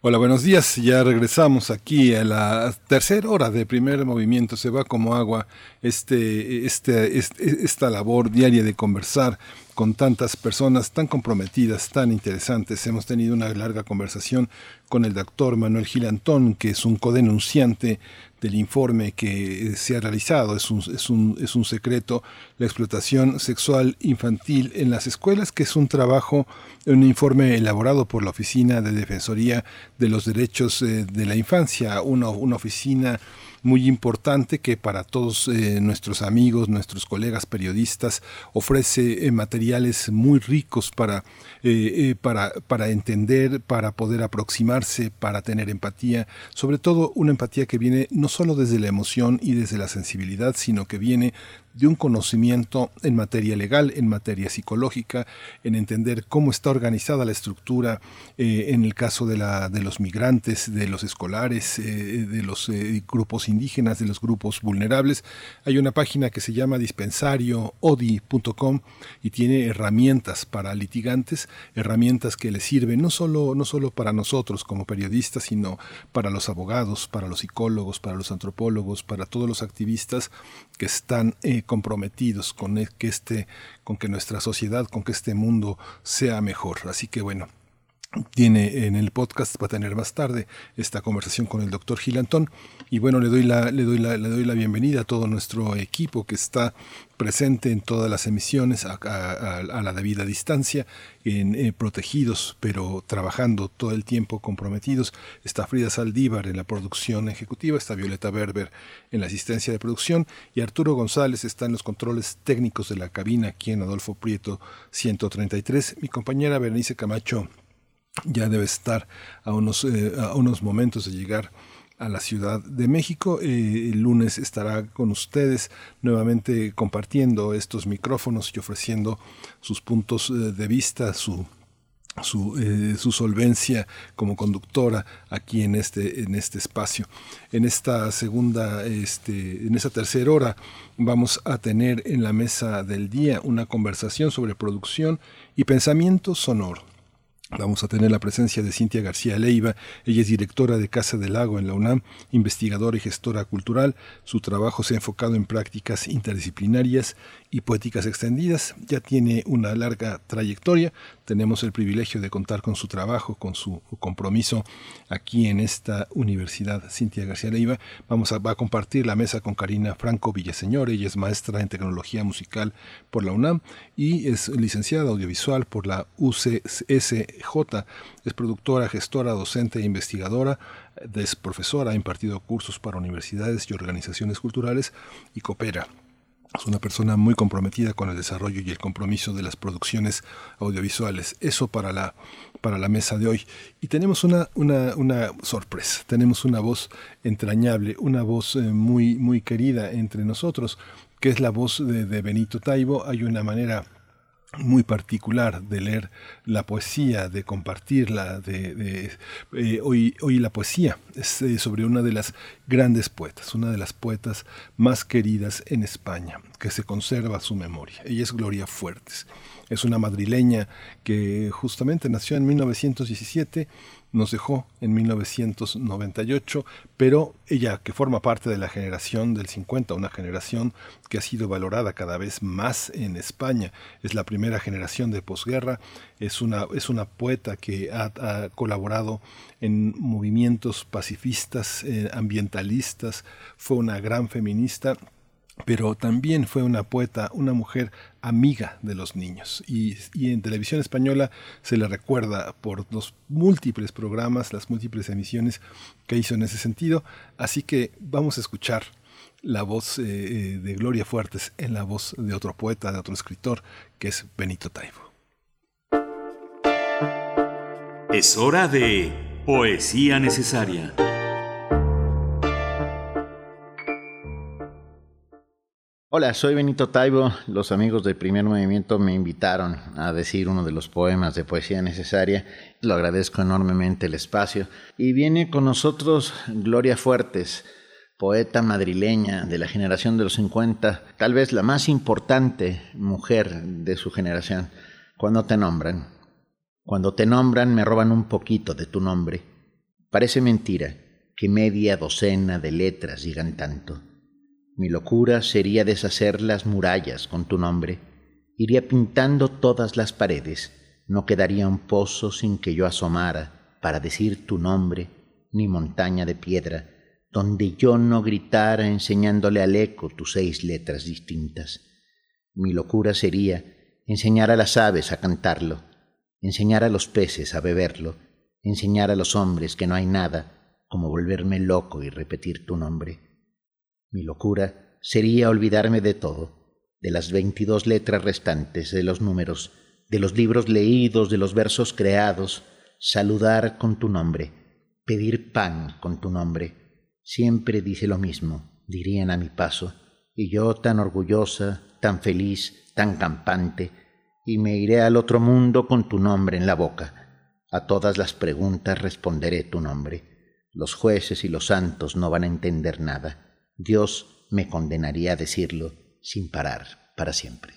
Hola, buenos días. Ya regresamos aquí a la tercera hora de primer movimiento. Se va como agua este, este, este, esta labor diaria de conversar con tantas personas tan comprometidas, tan interesantes. Hemos tenido una larga conversación con el doctor Manuel Gilantón, que es un codenunciante del informe que se ha realizado. Es un, es, un, es un secreto la explotación sexual infantil en las escuelas, que es un trabajo, un informe elaborado por la Oficina de Defensoría de los Derechos eh, de la Infancia, una, una oficina muy importante que para todos eh, nuestros amigos, nuestros colegas periodistas, ofrece eh, materiales muy ricos para, eh, para, para entender, para poder aproximarse, para tener empatía, sobre todo una empatía que viene no solo desde la emoción y desde la sensibilidad, sino que viene de un conocimiento en materia legal, en materia psicológica, en entender cómo está organizada la estructura eh, en el caso de, la, de los migrantes, de los escolares, eh, de los eh, grupos indígenas, de los grupos vulnerables. Hay una página que se llama dispensarioodi.com y tiene herramientas para litigantes, herramientas que les sirven no solo, no solo para nosotros como periodistas, sino para los abogados, para los psicólogos, para los antropólogos, para todos los activistas que están comprometidos con e, que este, con que nuestra sociedad, con que este mundo sea mejor. Así que bueno, tiene en el podcast va a tener más tarde esta conversación con el doctor Gilantón y bueno le doy la le doy la, le doy la bienvenida a todo nuestro equipo que está presente en todas las emisiones a, la debida distancia en eh, protegidos pero trabajando todo el tiempo comprometidos. Está Frida Saldívar en la producción ejecutiva está Violeta Berber en la asistencia de producción y Arturo González está en los controles técnicos de la cabina aquí en Adolfo Prieto 133 mi compañera Berenice Camacho ya debe estar a unos, eh, a unos momentos de llegar a la Ciudad de México. Eh, el lunes estará con ustedes nuevamente compartiendo estos micrófonos y ofreciendo sus puntos eh, de vista, su, su, su, solvencia como conductora aquí en este, en este espacio. En esta segunda, este, en esta tercera hora vamos a tener en la mesa del día una conversación sobre producción y pensamiento sonoro. Vamos a tener la presencia de Cintia García Leiva. Ella es directora de Casa del Lago en la UNAM, investigadora y gestora cultural. Su trabajo se ha enfocado en prácticas interdisciplinarias y poéticas extendidas. Ya tiene una larga trayectoria. Tenemos el privilegio de contar con su trabajo, con su compromiso aquí en esta universidad. Cintia García Leiva vamos a, a compartir la mesa con Karina Franco Villaseñor. Ella es maestra en tecnología musical por la UNAM y es licenciada audiovisual por la UCSJ. Es productora, gestora, docente e investigadora. Es profesora, ha impartido cursos para universidades y organizaciones culturales y coopera es una persona muy comprometida con el desarrollo y el compromiso de las producciones audiovisuales. Eso para la, para la mesa de hoy. Y tenemos una, una, una sorpresa. Tenemos una voz entrañable, una voz eh, muy, muy querida entre nosotros, que es la voz de, de Benito Taibo. Hay una manera muy particular de leer la poesía, de compartirla, de, eh, hoy, hoy la poesía es eh, sobre una de las grandes poetas, una de las poetas más queridas en España, que se conserva su memoria. Ella es Gloria Fuertes. Es una madrileña que justamente nació en 1917 nos dejó en 1998, pero ella que forma parte de la generación del 50, una generación que ha sido valorada cada vez más en España, es la primera generación de posguerra, es una, es una poeta que ha, colaborado en movimientos pacifistas, eh, ambientalistas, fue una gran feminista pero también fue una poeta, una mujer amiga de los niños. Y, en televisión española se le recuerda por los múltiples programas, las múltiples emisiones que hizo en ese sentido. Así que vamos a escuchar la voz eh, eh, de Gloria Fuertes en la voz de otro poeta, de otro escritor, que es Benito Taibo. Es hora de Poesía Necesaria. Hola, soy Benito Taibo. Los amigos del primer movimiento me invitaron a decir uno de los poemas de poesía necesaria. Lo agradezco enormemente el espacio. Y viene con nosotros Gloria Fuertes, poeta madrileña de la generación de los 50, tal vez la más importante mujer de su generación. Cuando te nombran, cuando te nombran me roban un poquito de tu nombre. Parece mentira que media docena de letras digan tanto. Mi locura sería deshacer las murallas con tu nombre Iría pintando todas las paredes. No quedaría un pozo sin que yo asomara para decir tu nombre, ni montaña de piedra, donde yo no gritara enseñándole al eco tus seis letras distintas. Mi locura sería enseñar a las aves a cantarlo, enseñar a los peces a beberlo, enseñar a los hombres que no hay nada como volverme loco y repetir tu nombre. Mi locura sería olvidarme de todo, de las veintidós letras restantes, de los números, de los libros leídos, de los versos creados, saludar con tu nombre, pedir pan con tu nombre. Siempre dice lo mismo, dirían a mi paso, y yo tan orgullosa, tan feliz, tan campante, y me iré al otro mundo con tu nombre en la boca. A todas las preguntas responderé tu nombre. Los jueces y los santos no van a entender nada. Dios me condenaría a decirlo sin parar para siempre.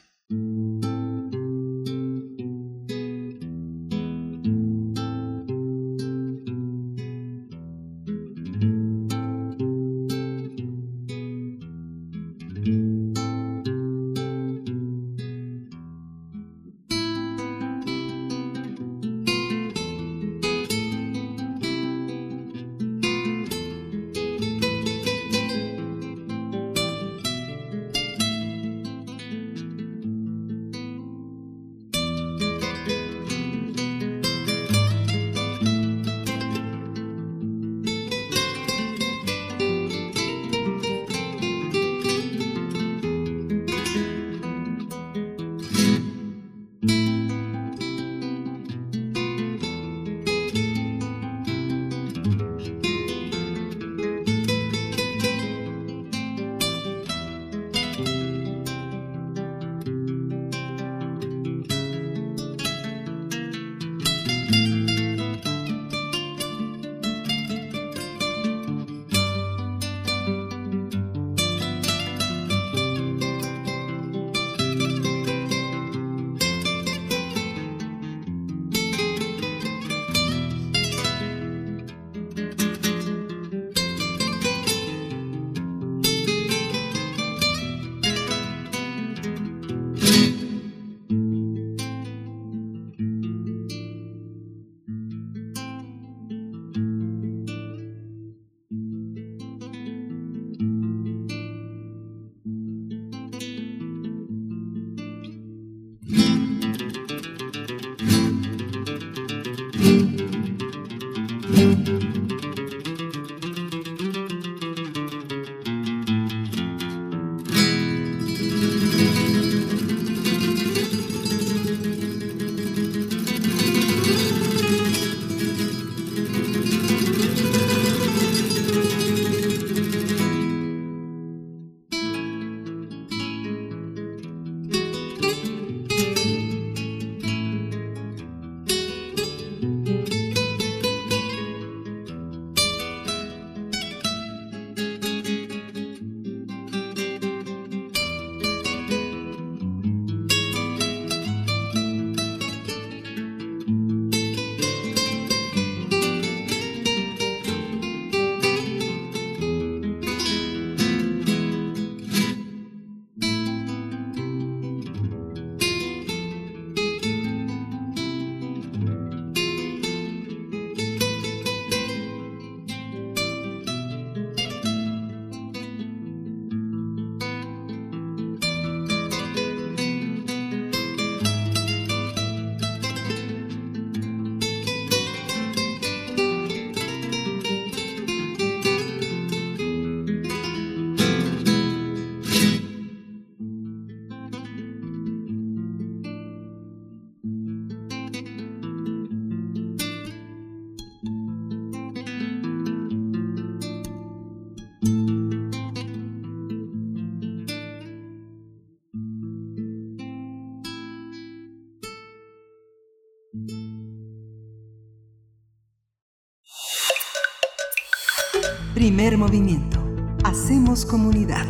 Primer movimiento. Hacemos comunidad.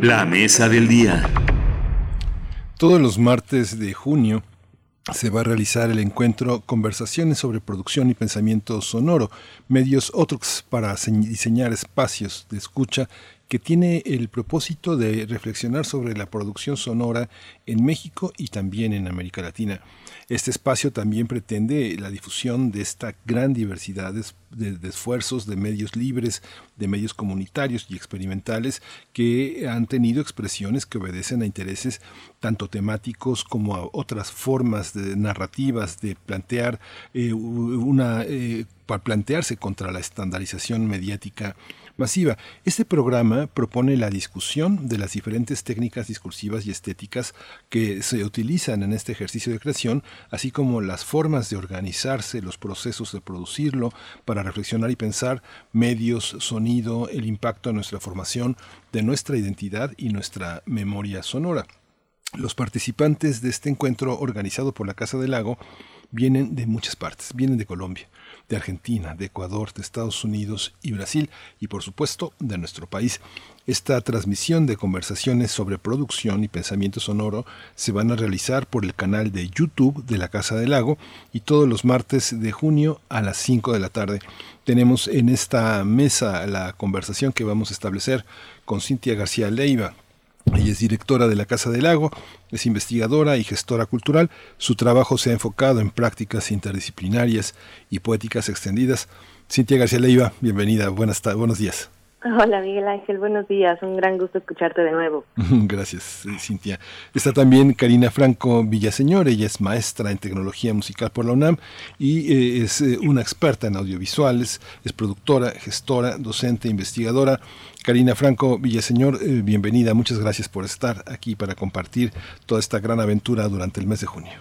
La mesa del día. Todos los martes de junio se va a realizar el encuentro Conversaciones sobre producción y pensamiento sonoro, medios otros para diseñar espacios de escucha que tiene el propósito de reflexionar sobre la producción sonora en México y también en América Latina. Este espacio también pretende la difusión de esta gran diversidad de, esfuerzos de medios libres, de medios comunitarios y experimentales que han tenido expresiones que obedecen a intereses tanto temáticos como a otras formas de narrativas de plantear eh, una eh, para plantearse contra la estandarización mediática masiva. Este programa propone la discusión de las diferentes técnicas discursivas y estéticas que se utilizan en este ejercicio de creación, así como las formas de organizarse, los procesos de producirlo, para reflexionar y pensar medios, sonido, el impacto en nuestra formación de nuestra identidad y nuestra memoria sonora. Los participantes de este encuentro organizado por la Casa del Lago vienen de muchas partes, vienen de Colombia, de Argentina, de Ecuador, de Estados Unidos y Brasil y por supuesto de nuestro país. Esta transmisión de conversaciones sobre producción y pensamiento sonoro se van a realizar por el canal de YouTube de la Casa del Lago y todos los martes de junio a las 5 de la tarde. Tenemos en esta mesa la conversación que vamos a establecer con Cintia García Leiva, ella es directora de la Casa del Lago, es investigadora y gestora cultural. Su trabajo se ha enfocado en prácticas interdisciplinarias y poéticas extendidas. Cintia García Leiva, bienvenida, buenos días. Hola Miguel Ángel, buenos días, un gran gusto escucharte de nuevo. Gracias, eh, Cintia. Está también Karina Franco Villaseñor, ella es maestra en tecnología musical por la UNAM y eh, es eh, una experta en audiovisuales, es productora, gestora, docente, investigadora. Karina Franco Villaseñor, bienvenida, muchas gracias por estar aquí para compartir toda esta gran aventura durante el mes de junio.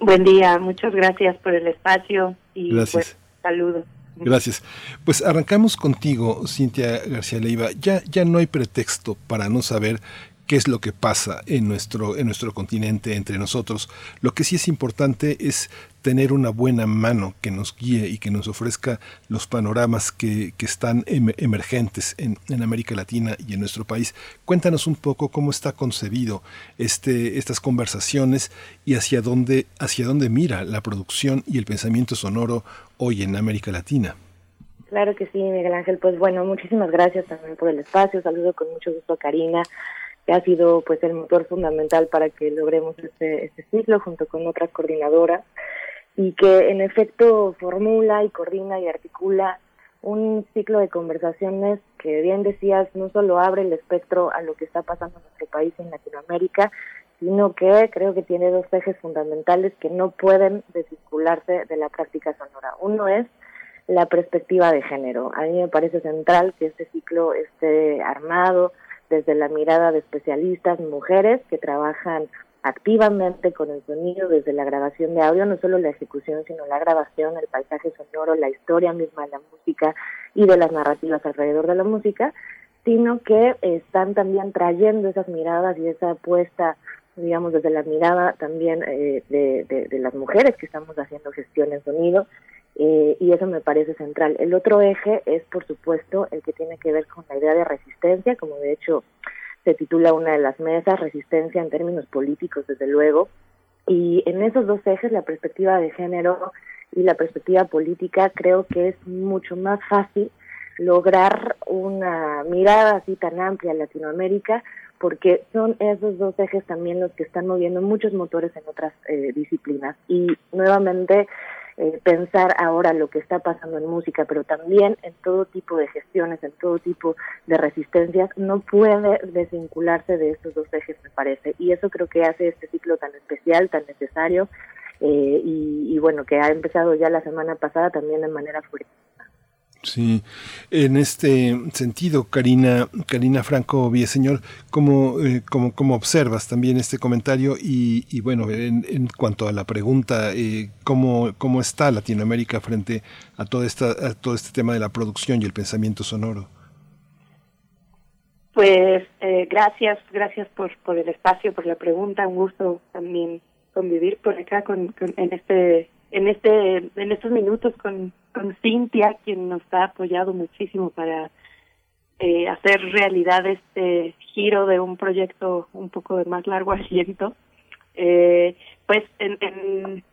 Buen día, muchas gracias por el espacio y gracias. Pues, saludos. Gracias. Pues arrancamos contigo, Cintia García Leiva. Ya, ya no hay pretexto para no saber qué es lo que pasa en nuestro, en nuestro continente entre nosotros. Lo que sí es importante es tener una buena mano que nos guíe y que nos ofrezca los panoramas que, que están emergentes en, en, América Latina y en nuestro país. Cuéntanos un poco cómo está concebido este, estas conversaciones y hacia dónde, hacia dónde mira la producción y el pensamiento sonoro hoy en América Latina. Claro que sí, Miguel Ángel. Pues bueno, muchísimas gracias también por el espacio. Saludo con mucho gusto a Karina, que ha sido pues el motor fundamental para que logremos este, este ciclo junto con otras coordinadoras y que en efecto formula y coordina y articula un ciclo de conversaciones que bien decías no solo abre el espectro a lo que está pasando en nuestro país en Latinoamérica, sino que creo que tiene dos ejes fundamentales que no pueden desvincularse de la práctica sonora. Uno es la perspectiva de género. A mí me parece central que este ciclo esté armado desde la mirada de especialistas, mujeres que trabajan activamente con el sonido desde la grabación de audio, no solo la ejecución, sino la grabación, el paisaje sonoro, la historia misma de la música y de las narrativas alrededor de la música, sino que están también trayendo esas miradas y esa apuesta, digamos, desde la mirada también eh, de, de, las mujeres que estamos haciendo gestión en sonido, eh, y eso me parece central. El otro eje es, por supuesto, el que tiene que ver con la idea de resistencia, como de hecho se titula una de las mesas, resistencia en términos políticos, desde luego. Y en esos dos ejes, la perspectiva de género y la perspectiva política, creo que es mucho más fácil lograr una mirada así tan amplia a Latinoamérica, porque son esos dos ejes también los que están moviendo muchos motores en otras eh, disciplinas. Y nuevamente, eh, pensar ahora lo que está pasando en música, pero también en todo tipo de gestiones, en todo tipo de resistencias, no puede desvincularse de estos dos ejes, me parece. Y eso creo que hace este ciclo tan especial, tan necesario, eh, y, y, bueno, que ha empezado ya la semana pasada también de manera fuerte. Sí, en este sentido, Karina, Karina Franco Villaseñor, ¿cómo, eh, cómo, cómo observas también este comentario? Y, bueno, en, en, cuanto a la pregunta, eh, ¿cómo, ¿cómo está Latinoamérica frente a, toda esta, a todo este tema de la producción y el pensamiento sonoro? Pues eh, gracias, gracias por, por el espacio, por la pregunta. Un gusto también convivir por acá con, con en este en este en estos minutos con, con Cintia, quien nos ha apoyado muchísimo para eh, hacer realidad este giro de un proyecto un poco de más largo aliento. Eh, pues en, en,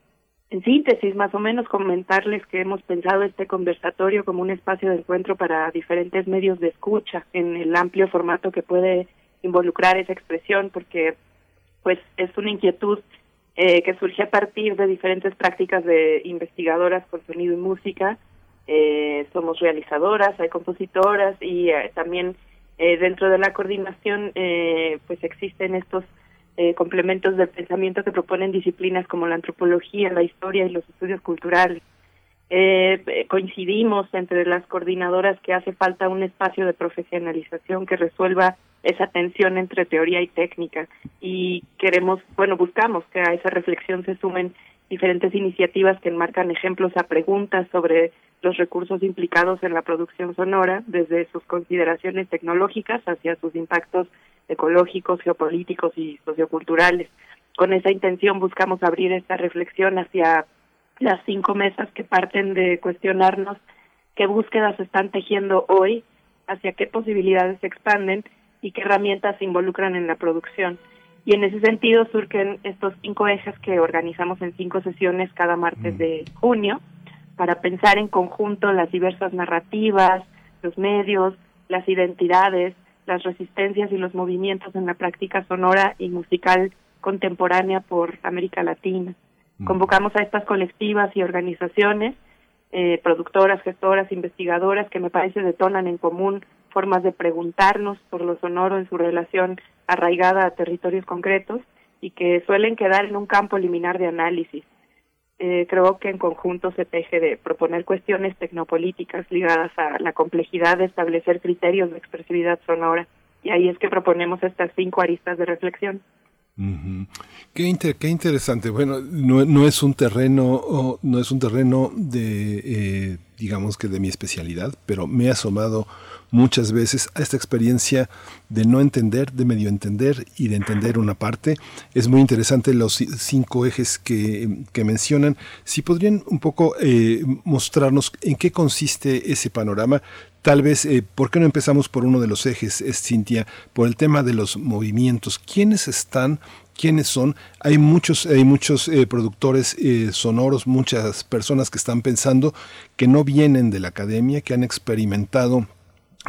en síntesis, más o menos, comentarles que hemos pensado este conversatorio como un espacio de encuentro para diferentes medios de escucha en el amplio formato que puede involucrar esa expresión, porque pues es una inquietud eh, que surge a partir de diferentes prácticas de investigadoras con sonido y música. Eh, somos realizadoras, hay compositoras y eh, también eh, dentro de la coordinación eh, pues existen estos eh, complementos del pensamiento que proponen disciplinas como la antropología, la historia y los estudios culturales. Coincidimos entre las coordinadoras que hace falta un espacio de profesionalización que resuelva esa tensión entre teoría y técnica y queremos, bueno, buscamos que a esa reflexión se sumen diferentes iniciativas que enmarcan ejemplos a preguntas sobre los recursos implicados en la producción sonora, desde sus consideraciones tecnológicas hacia sus impactos ecológicos, geopolíticos y socioculturales. Con esa intención buscamos abrir esta reflexión hacia las cinco mesas que parten de cuestionarnos qué búsquedas están tejiendo hoy, hacia qué posibilidades se expanden y qué herramientas se involucran en la producción. Y en ese sentido surgen estos cinco ejes que organizamos en cinco sesiones cada martes de junio para pensar en conjunto las diversas narrativas, los medios, las identidades, las resistencias y los movimientos en la práctica sonora y musical contemporánea por América Latina. Convocamos a estas colectivas y organizaciones, eh, productoras, gestoras, investigadoras, que me parece detonan en común formas de preguntarnos por lo sonoro en su relación arraigada a territorios concretos y que suelen quedar en un campo liminar de análisis. Eh, creo que en conjunto se teje de proponer cuestiones tecnopolíticas ligadas a la complejidad de establecer criterios de expresividad sonora. Y ahí es que proponemos estas cinco aristas de reflexión. qué, qué, interesante. Bueno, no, no, es un terreno, no es un terreno de, eh, digamos que de mi especialidad, pero me he asomado muchas veces a esta experiencia de no entender, de medio entender y de entender una parte. Es muy interesante los cinco ejes que, que mencionan. Si podrían un poco eh, mostrarnos en qué consiste ese panorama, Tal vez, eh, ¿por qué no empezamos por uno de los ejes, es, Cintia, por el tema de los movimientos? ¿Quiénes están quiénes son. Hay muchos, hay muchos eh, productores eh, sonoros, muchas personas que están pensando que no vienen de la academia, que han experimentado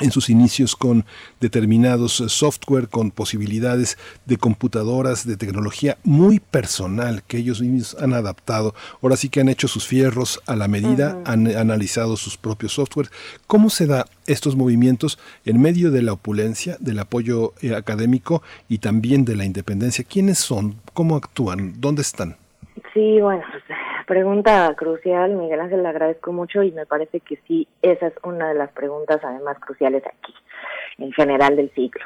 en sus inicios con determinados eh, software, con posibilidades de computadoras, de tecnología muy personal que ellos mismos han adaptado. Ahora sí que han hecho sus fierros a la medida, han analizado sus propios software. ¿Cómo se da estos movimientos en medio de la opulencia, del apoyo eh, académico y también de la independencia? ¿Quiénes son? ¿Cómo actúan? ¿Dónde están? Sí, bueno, pregunta crucial, Miguel Ángel, le agradezco mucho y me parece que sí, esa es una de las preguntas además cruciales aquí, en general del ciclo.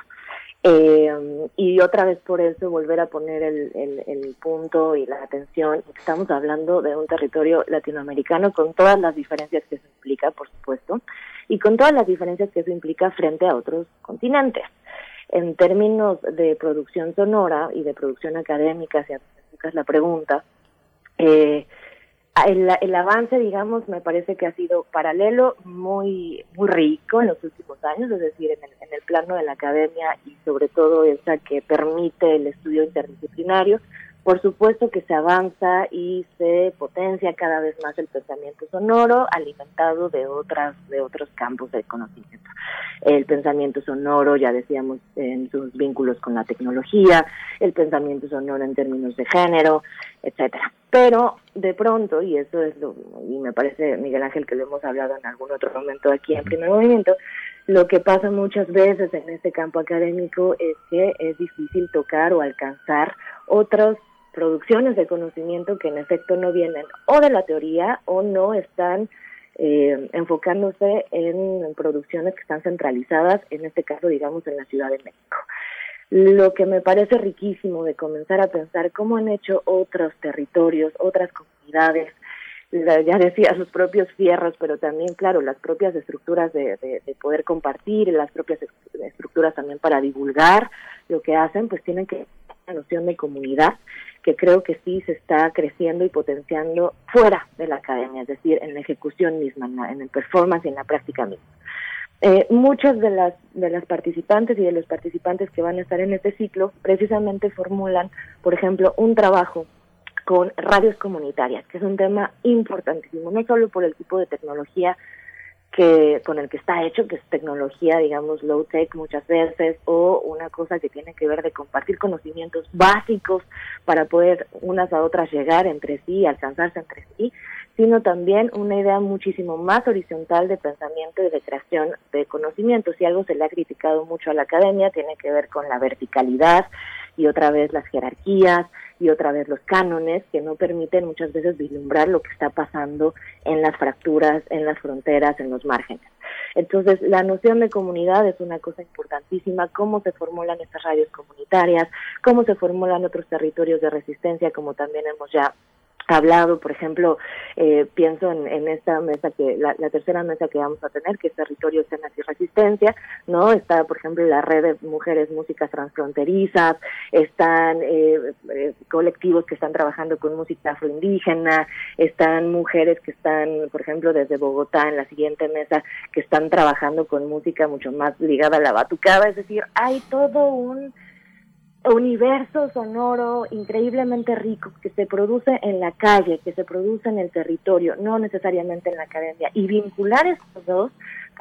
Eh, y otra vez por eso volver a poner el, punto y la atención. Estamos hablando de un territorio latinoamericano con todas las diferencias que eso implica, por supuesto, y con todas las diferencias que eso implica frente a otros continentes. En términos de producción sonora y de producción académica, si es la pregunta, eh, el, el, avance, digamos, me parece que ha sido paralelo, muy muy rico en los últimos años, es decir, en el, en el plano de la academia y sobre todo esa que permite el estudio interdisciplinario. Por supuesto que se avanza y se potencia cada vez más el pensamiento sonoro, alimentado de otras de otros campos de conocimiento. El pensamiento sonoro, ya decíamos, en sus vínculos con la tecnología, el pensamiento sonoro en términos de género, etcétera. Pero de pronto, y eso es lo, y me parece, Miguel Ángel, que lo hemos hablado en algún otro momento aquí en primer movimiento, lo que pasa muchas veces en este campo académico es que es difícil tocar o alcanzar otras producciones de conocimiento que en efecto no vienen o de la teoría o no están eh, enfocándose en producciones que están centralizadas, en este caso, digamos, en la Ciudad de México. Lo que me parece riquísimo de comenzar a pensar cómo han hecho otros territorios, otras comunidades, ya decía, sus propios fierros, pero también, claro, las propias estructuras de, de, de, poder compartir, las propias estructuras también para divulgar lo que hacen, pues tienen que la noción de comunidad que creo que sí se está creciendo y potenciando fuera de la academia, es decir, en la ejecución misma, en, la, el performance y en la práctica misma. Eh, muchas de las de las participantes y de los participantes que van a estar en este ciclo precisamente formulan, por ejemplo, un trabajo con radios comunitarias, que es un tema importantísimo, no solo por el tipo de tecnología que con el que está hecho, que es tecnología, digamos, low tech muchas veces, o una cosa que tiene que ver de compartir conocimientos básicos para poder unas a otras llegar entre sí, alcanzarse entre sí, sino también una idea muchísimo más horizontal de pensamiento y de creación de conocimientos. Si algo se le ha criticado mucho a la academia, tiene que ver con la verticalidad y otra vez las jerarquías y otra vez los cánones que no permiten muchas veces vislumbrar lo que está pasando en las fracturas, en las fronteras, en los márgenes. Entonces, la noción de comunidad es una cosa importantísima, cómo se formulan estas radios comunitarias, cómo se formulan otros territorios de resistencia, como también hemos ya hablado, por ejemplo, eh, pienso en, esta mesa que, la, tercera mesa que vamos a tener, que es Territorio, Escenas y Resistencia, ¿no? Está, por ejemplo, la red de mujeres músicas transfronterizas, están eh, eh, colectivos que están trabajando con música afroindígena, están mujeres que están, por ejemplo, desde Bogotá, en la siguiente mesa, que están trabajando con música mucho más ligada a la batucada, es decir, hay todo un universo sonoro increíblemente rico que se produce en la calle, que se produce en el territorio, no necesariamente en la academia. Y vincular estos dos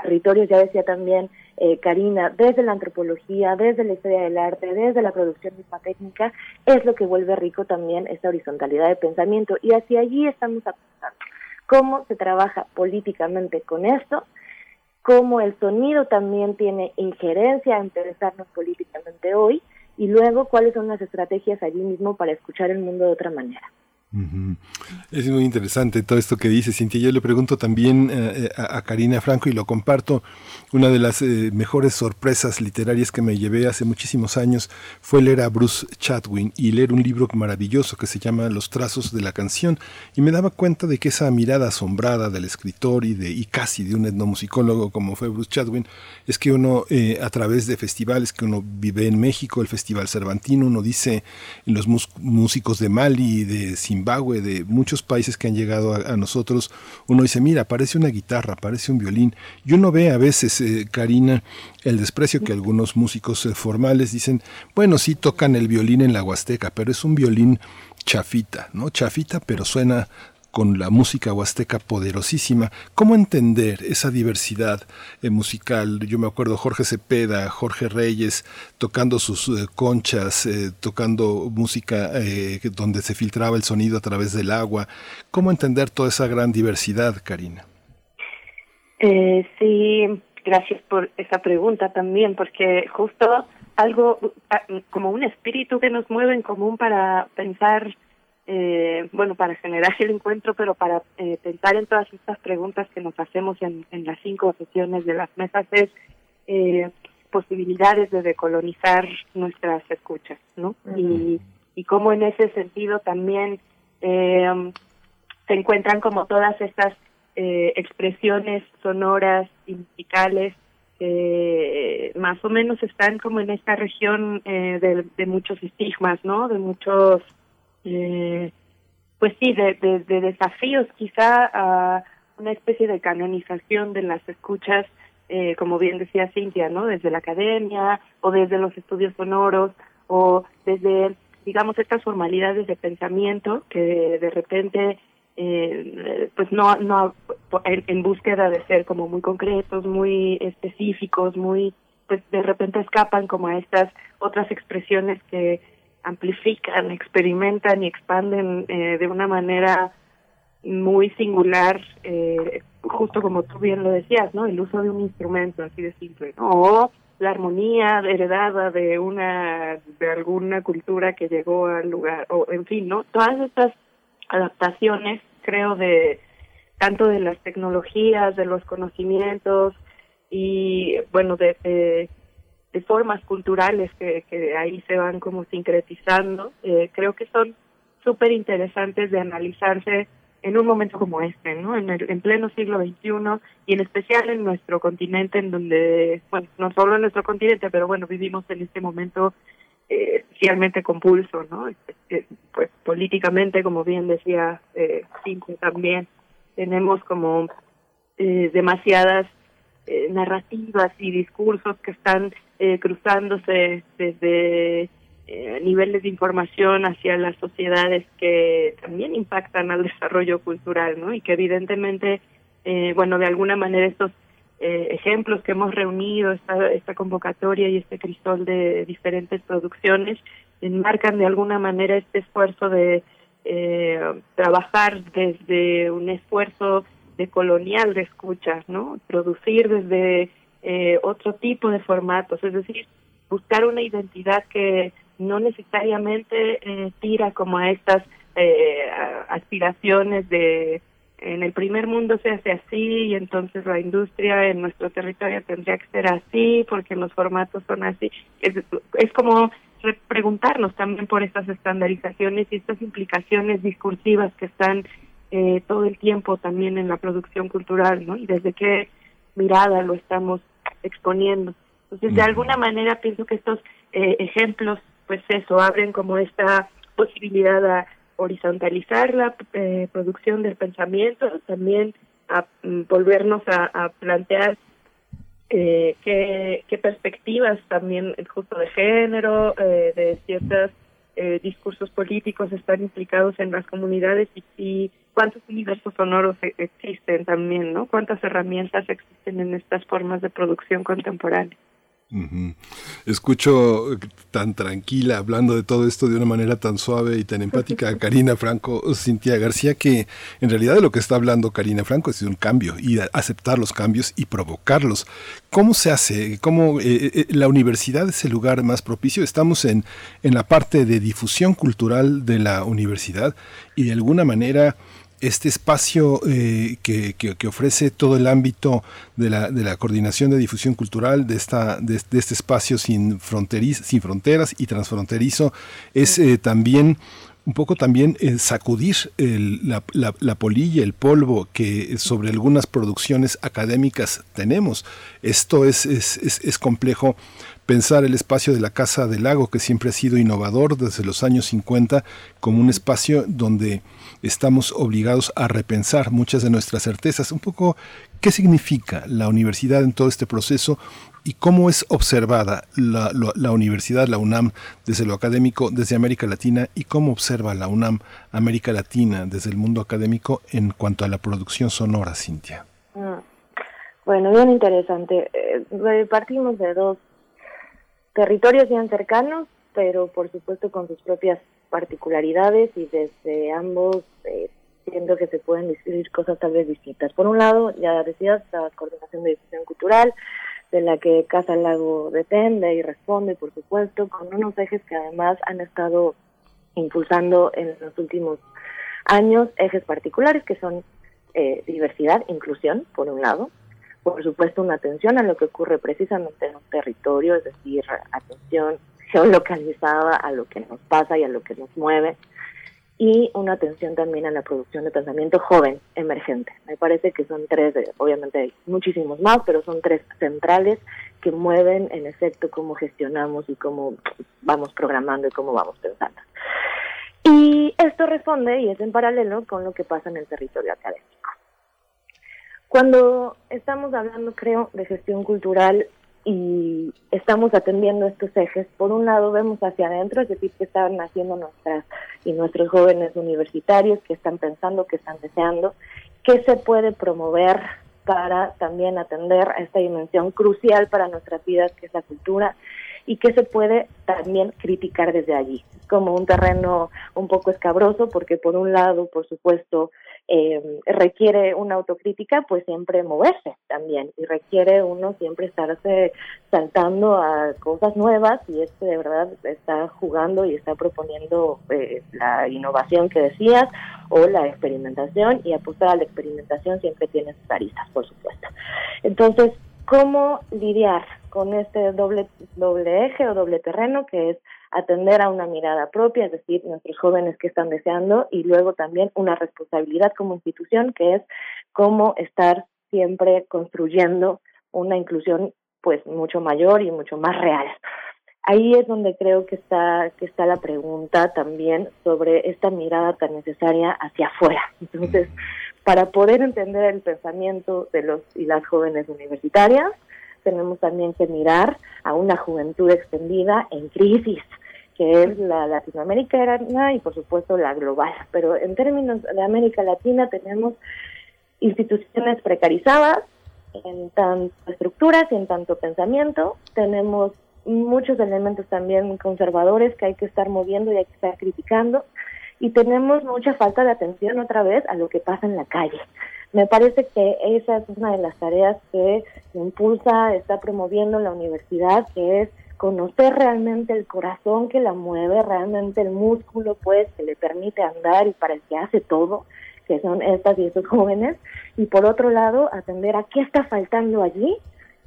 territorios, ya decía también eh, Karina, desde la antropología, desde la historia del arte, desde la producción misma técnica, es lo que vuelve rico también esta horizontalidad de pensamiento. Y hacia allí estamos apuntando. ¿Cómo se trabaja políticamente con esto? cómo el sonido también tiene injerencia en pensarnos políticamente hoy y luego cuáles son las estrategias allí mismo para escuchar el mundo de otra manera. Es muy interesante todo esto que dice Cintia. Yo le pregunto también eh, a, Karina Franco y lo comparto. Una de las eh, mejores sorpresas literarias que me llevé hace muchísimos años fue leer a Bruce Chatwin y leer un libro maravilloso que se llama Los trazos de la canción. Y me daba cuenta de que esa mirada asombrada del escritor y, de, y casi de un etnomusicólogo como fue Bruce Chatwin es que uno, eh, a través de festivales que uno vive en México, el Festival Cervantino, uno dice los músicos de Mali, de Zimbabue, de muchos países que han llegado a, nosotros, uno dice, mira, parece una guitarra, parece un violín. Y uno ve a veces, eh, Karina, el desprecio que algunos músicos eh, formales dicen, bueno, sí tocan el violín en la Huasteca, pero es un violín chafita, ¿no? Chafita, pero suena con la música huasteca poderosísima. ¿Cómo entender esa diversidad eh, musical? Yo me acuerdo Jorge Cepeda, Jorge Reyes, tocando sus eh, conchas, eh, tocando música donde se filtraba el sonido a través del agua. ¿Cómo entender toda esa gran diversidad, Karina? sí, gracias por esa pregunta también, porque justo algo ah, como un espíritu que nos mueve en común para pensar eh, bueno, para generar el encuentro, pero para eh, pensar en todas estas preguntas que nos hacemos en, en las cinco sesiones de las mesas es eh, posibilidades de decolonizar nuestras escuchas, ¿no? y, y cómo en ese sentido también eh, se encuentran como todas estas eh, expresiones sonoras y musicales eh, más o menos están como en esta región eh, de, de muchos estigmas, ¿no? De muchos eh, pues sí, de, de, desafíos quizá a una especie de canonización de las escuchas, eh, como bien decía Cintia, ¿no? Desde la academia o desde los estudios sonoros o desde, digamos, estas formalidades de pensamiento que de repente eh, pues no no en, en, búsqueda de ser como muy concretos muy específicos muy pues de repente escapan como a estas otras expresiones que amplifican, experimentan y expanden eh, de una manera muy singular, eh, justo como tú bien lo decías, ¿no? El uso de un instrumento, así de simple, ¿no? O la armonía heredada de una, de alguna cultura que llegó al lugar, o en fin, ¿no? Todas estas adaptaciones, creo, de tanto de las tecnologías, de los conocimientos y, bueno, de, de de formas culturales que, que ahí se van como sincretizando, eh, creo que son súper interesantes de analizarse en un momento como este, ¿no? En, el, en pleno siglo XXI y en especial en nuestro continente, en donde, bueno, no solo en nuestro continente, pero bueno, vivimos en este momento eh, especialmente compulso, ¿no? Eh, pues políticamente, como bien decía eh, también, tenemos como eh, demasiadas eh, narrativas y discursos que están eh, cruzándose desde eh, niveles de información hacia las sociedades que también impactan al desarrollo cultural, ¿no? Y que evidentemente, eh, bueno, de alguna manera estos eh, ejemplos que hemos reunido, esta, esta convocatoria y este crisol de diferentes producciones, enmarcan de alguna manera este esfuerzo de eh, trabajar desde un esfuerzo de colonial de escuchas, ¿no? Producir desde eh, otro tipo de formatos, es decir, buscar una identidad que no necesariamente eh, tira como a estas eh, aspiraciones de en el primer mundo se hace así y entonces la industria en nuestro territorio tendría que ser así porque los formatos son así. Es, es como preguntarnos también por estas estandarizaciones y estas implicaciones discursivas que están eh, todo el tiempo también en la producción cultural, ¿no? Y desde qué mirada lo estamos exponiendo. Entonces, de alguna manera pienso que estos eh, ejemplos, pues eso, abren como esta posibilidad a horizontalizar la eh, producción del pensamiento, también a mm, volvernos a, a plantear eh, qué, qué, perspectivas también justo de género, eh, de ciertos eh, discursos políticos están implicados en las comunidades y, y cuántos universos sonoros e, existen también, ¿no? Cuántas herramientas existen en estas formas de producción contemporánea. Escucho tan tranquila hablando de todo esto de una manera tan suave y tan empática a Karina Franco, Cintia García, que en realidad de lo que está hablando Karina Franco es de un cambio y aceptar los cambios y provocarlos. ¿Cómo se hace? ¿Cómo eh, eh, la universidad es el lugar más propicio? Estamos en, en la parte de difusión cultural de la universidad y de alguna manera este espacio eh, que, que, ofrece todo el ámbito de la, de la coordinación de difusión cultural de, esta, de, este espacio sin, sin fronteras y transfronterizo es eh, también un poco también eh, sacudir la, la, polilla, el polvo que sobre algunas producciones académicas tenemos. Esto es, es, es complejo pensar el espacio de la Casa del Lago, que siempre ha sido innovador desde los años 50, como un espacio donde estamos obligados a repensar muchas de nuestras certezas. Un poco, ¿qué significa la universidad en todo este proceso y cómo es observada la, la, universidad, la UNAM, desde lo académico, desde América Latina, y cómo observa la UNAM América Latina desde el mundo académico en cuanto a la producción sonora, Cintia? Ah, bueno, bien interesante. Eh, partimos de dos territorios bien cercanos, pero por supuesto con sus propias particularidades y desde ambos eh, siento que se pueden describir cosas tal vez distintas. Por un lado, ya decías, la coordinación de difusión cultural, de la que Casa Lago depende y responde, por supuesto, con unos ejes que además han estado impulsando en los últimos años, ejes particulares que son eh, diversidad, inclusión, por un lado, por supuesto una atención a lo que ocurre precisamente en un territorio, es decir, atención geolocalizada a lo que nos pasa y a lo que nos mueve y una atención también a la producción de pensamiento joven, emergente. Me parece que son tres, obviamente hay muchísimos más, pero son tres centrales que mueven en efecto cómo gestionamos y cómo vamos programando y cómo vamos pensando. Y esto responde y es en paralelo con lo que pasa en el territorio académico. Cuando estamos hablando, creo, de gestión cultural, y estamos atendiendo estos ejes. Por un lado vemos hacia adentro, es decir, que están haciendo nuestras y nuestros jóvenes universitarios, que están pensando, que están deseando, qué se puede promover para también atender a esta dimensión crucial para nuestras vidas, que es la cultura, y qué se puede también criticar desde allí. Como un terreno un poco escabroso, porque por un lado, por supuesto, eh, requiere una autocrítica, pues siempre moverse también y requiere uno siempre estarse saltando a cosas nuevas y este de verdad está jugando y está proponiendo eh, la innovación que decías o la experimentación y apostar a la experimentación siempre tiene sus aristas, por supuesto. Entonces, ¿cómo lidiar con este doble, doble eje o doble terreno que es atender a una mirada propia, es decir, nuestros jóvenes que están deseando, y luego también una responsabilidad como institución, que es cómo estar siempre construyendo una inclusión pues mucho mayor y mucho más real. Ahí es donde creo que está que está la pregunta también sobre esta mirada tan necesaria hacia afuera. Entonces, para poder entender el pensamiento de los y las jóvenes universitarias, tenemos también que mirar a una juventud extendida en crisis, que es la latinoamericana y por supuesto la global. Pero en términos de América Latina tenemos instituciones precarizadas en tanto estructuras y en tanto pensamiento. Tenemos muchos elementos también conservadores que hay que estar moviendo y hay que estar criticando. Y tenemos mucha falta de atención otra vez a lo que pasa en la calle. Me parece que esa es una de las tareas que impulsa, está promoviendo la universidad, que es conocer realmente el corazón que la mueve, realmente el músculo pues que le permite andar y para el que hace todo, que son estas y estos jóvenes, y por otro lado atender a qué está faltando allí,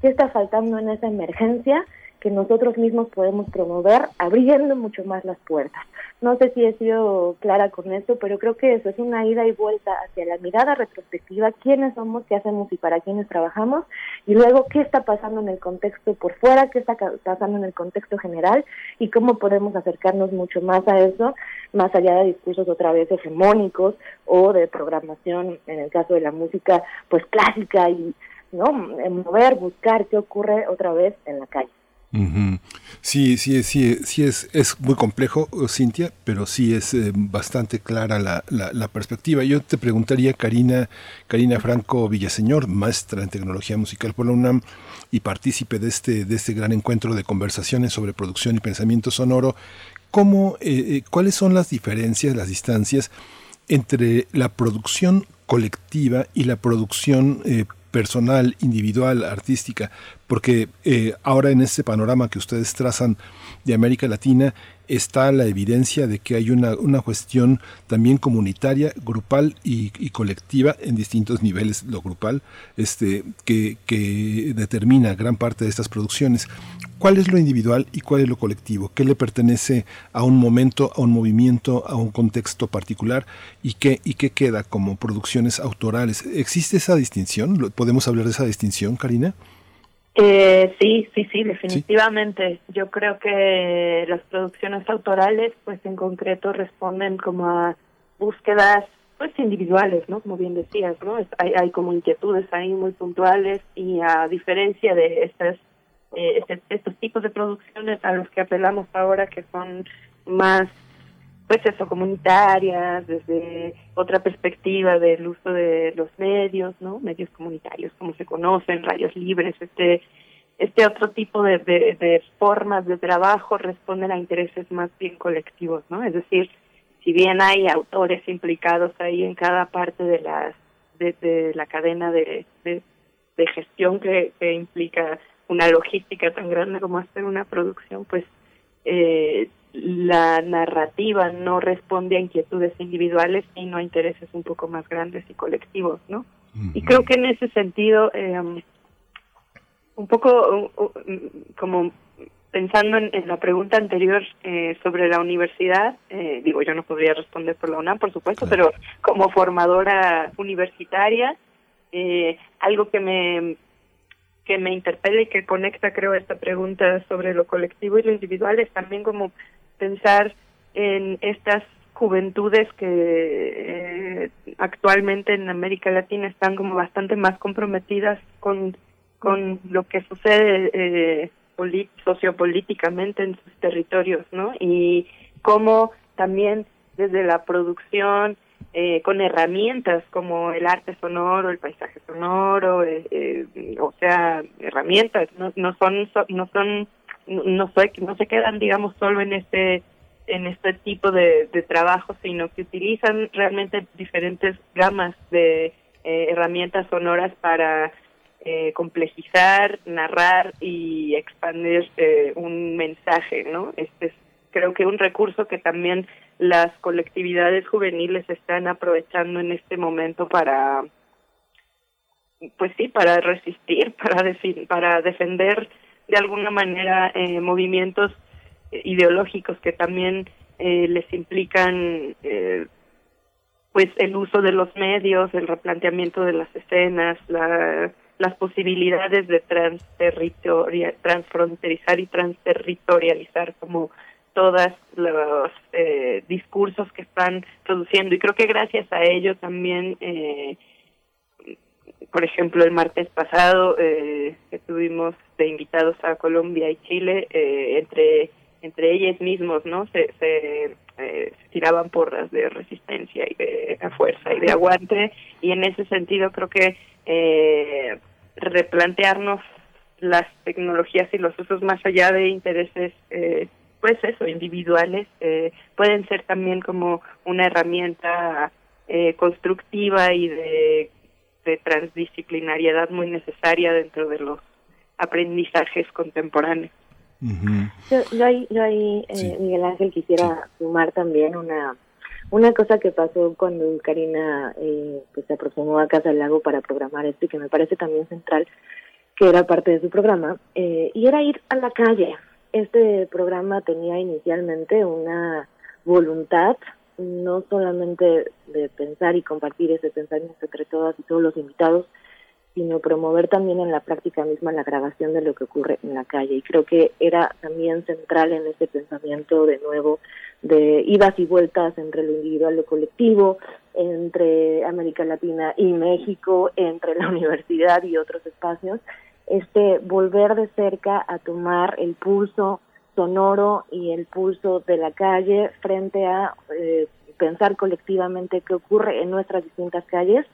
qué está faltando en esa emergencia que nosotros mismos podemos promover abriendo mucho más las puertas. No sé si he sido clara con esto, pero creo que eso es una ida y vuelta hacia la mirada retrospectiva, quiénes somos, qué hacemos y para quiénes trabajamos, y luego qué está pasando en el contexto por fuera, qué está pasando en el contexto general y cómo podemos acercarnos mucho más a eso, más allá de discursos otra vez hegemónicos o de programación, en el caso de la música, pues clásica y no mover, buscar qué ocurre otra vez en la calle. Sí, sí, sí, sí es, es muy complejo, Cintia, pero sí es eh, bastante clara la, la, perspectiva. Yo te preguntaría, Karina, Karina Franco Villaseñor, maestra en tecnología musical por la UNAM y partícipe de este, de este gran encuentro de conversaciones sobre producción y pensamiento sonoro, ¿cómo, eh, eh, ¿cuáles son las diferencias, las distancias entre la producción colectiva y la producción personal, individual, artística, porque eh, ahora en este panorama que ustedes trazan de América Latina está la evidencia de que hay una, una cuestión también comunitaria, grupal y, colectiva en distintos niveles, lo grupal, este, que, que determina gran parte de estas producciones. ¿Cuál es lo individual y cuál es lo colectivo? ¿Qué le pertenece a un momento, a un movimiento, a un contexto particular? ¿Y qué, y qué queda como producciones autorales? ¿Existe esa distinción? ¿Podemos hablar de esa distinción, Karina? Eh, sí, sí, sí, definitivamente. Yo creo que las producciones autorales, pues en concreto, responden como a búsquedas pues individuales, ¿no? Como bien decías, ¿no? hay, hay como inquietudes ahí muy puntuales y a diferencia de estas eh, este, estos tipos de producciones a los que apelamos ahora que son más pues eso comunitarias desde otra perspectiva del uso de los medios no medios comunitarios como se conocen radios libres este este otro tipo de, de, formas de trabajo responden a intereses más bien colectivos no es decir si bien hay autores implicados ahí en cada parte de las de, la cadena de, de, gestión que, que implica una logística tan grande como hacer una producción, pues eh, la narrativa no responde a inquietudes individuales, sino a intereses un poco más grandes y colectivos, ¿no? Y creo que en ese sentido, eh, un poco como pensando en, la pregunta anterior eh, sobre la universidad, eh, digo, yo no podría responder por la UNAM, por supuesto, pero como formadora universitaria, eh, algo que me que me interpela y que conecta, creo, esta pregunta sobre lo colectivo y lo individual es también como pensar en estas juventudes que eh, actualmente en América Latina están como bastante más comprometidas con, con lo que sucede eh, sociopolíticamente en sus territorios, ¿no? Y cómo también desde la producción eh, con herramientas como el arte sonoro, el paisaje sonoro, eh, eh, o sea, herramientas, no, no son, no son, no, no se quedan, digamos, solo en este en este tipo de, trabajo, sino que utilizan realmente diferentes gamas de herramientas sonoras para complejizar, narrar y expandir un mensaje, ¿no? Este es creo que un recurso que también las colectividades juveniles están aprovechando en este momento para pues sí para resistir para para defender de alguna manera eh, movimientos ideológicos que también eh, les implican eh, pues el uso de los medios el replanteamiento de las escenas la, las posibilidades de transfronterizar y transterritorializar como todos los eh, discursos que están produciendo. Y creo que gracias a ello también eh, por ejemplo el martes pasado eh, que tuvimos de invitados a Colombia y Chile eh, entre entre ellos mismos, ¿no? Se, se, eh, tiraban porras de resistencia y de, fuerza y de aguante y en ese sentido creo que eh, replantearnos las tecnologías y los usos más allá de intereses eh, pues eso individuales eh, pueden ser también como una herramienta eh, constructiva y de, de transdisciplinariedad muy necesaria dentro de los aprendizajes contemporáneos. Yo, ahí, yo ahí eh, Miguel Ángel, quisiera sumar también una una cosa que pasó cuando Karina eh, pues se aproximó a Casa del Lago para programar esto y que me parece también central, que era parte de su programa, eh, y era ir a la calle. Este programa tenía inicialmente una voluntad no solamente de pensar y compartir ese pensamiento entre todas y todos los invitados, sino promover también en la práctica misma la grabación de lo que ocurre en la calle. Y creo que era también central en ese pensamiento de nuevo de idas y vueltas entre lo individual y lo colectivo, entre América Latina y México, entre la universidad y otros espacios, este volver de cerca a tomar el pulso sonoro y el pulso de la calle frente a eh, pensar colectivamente qué ocurre en nuestras distintas calles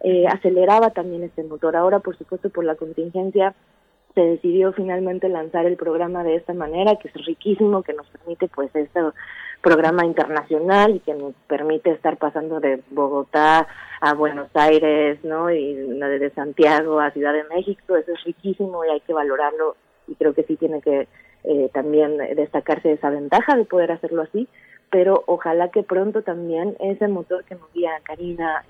eh, aceleraba también este motor. Ahora, por supuesto, por la contingencia se decidió finalmente lanzar el programa de esta manera, que es riquísimo, que nos permite pues este programa internacional y que nos permite estar pasando de Bogotá a Buenos Aires, ¿no? Y de Santiago a Ciudad de México, eso es riquísimo y hay que valorarlo y creo que sí tiene que eh, también destacarse esa ventaja de poder hacerlo así, pero ojalá que pronto también ese motor que nos guía Karina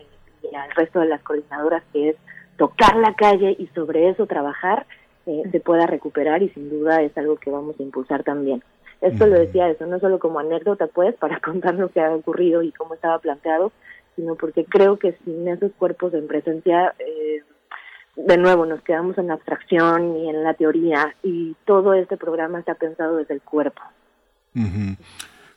al resto de las coordinadoras, que es tocar la calle y sobre eso trabajar, eh, se pueda recuperar y sin duda es algo que vamos a impulsar también. Esto lo decía eso, no solo como anécdota, pues, para contar lo que ha ocurrido y cómo estaba planteado, sino porque creo que sin esos cuerpos en presencia, eh, de nuevo, nos quedamos en la abstracción y en la teoría, y todo este programa se ha pensado desde el cuerpo.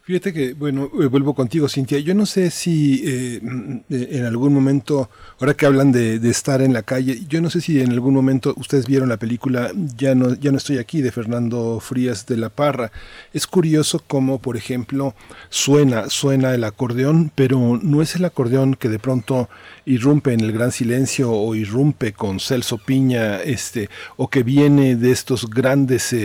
Fíjate que, bueno, eh, vuelvo contigo, Cintia. Yo no sé si eh, mm, eh, en algún momento, ahora que hablan de, estar en la calle, yo no sé si en algún momento ustedes vieron la película Ya no, ya no estoy aquí de Fernando Frías de la Parra. Es curioso cómo, por ejemplo, suena, suena el acordeón, pero no es el acordeón que de pronto irrumpe en el gran silencio o irrumpe con Celso Piña, este, o que viene de estos grandes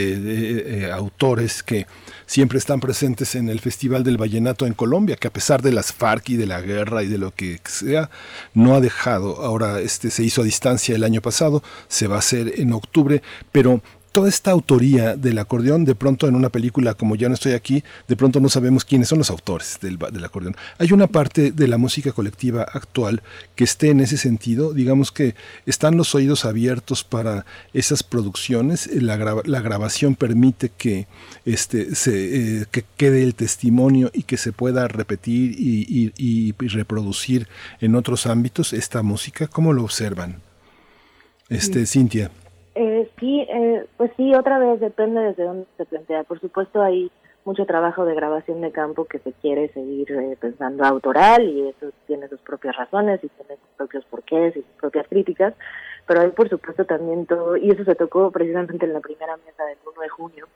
autores que siempre están presentes en el Festival del Vallenato en Colombia, que a pesar de las FARC y de la guerra y de lo que sea, no ha dejado. Ahora este se hizo a distancia el año pasado, se va a hacer en octubre, pero toda esta autoría del acordeón, de pronto en una película como Ya no estoy aquí, de pronto no sabemos quiénes son los autores del, acordeón. Hay una parte de la música colectiva actual que esté en ese sentido, digamos que están los oídos abiertos para esas producciones, la, grabación permite que, este, se, eh, que quede el testimonio y que se pueda repetir y, reproducir en otros ámbitos esta música, ¿cómo lo observan? Este, Cintia. Eh, sí, eh, pues sí, otra vez depende desde dónde se plantea. Por supuesto hay mucho trabajo de grabación de campo que se quiere seguir eh, pensando autoral y eso tiene sus propias razones y tiene sus propios porqués y sus propias críticas, pero hay por supuesto también todo, y eso se tocó precisamente en la primera mesa del 1 de junio,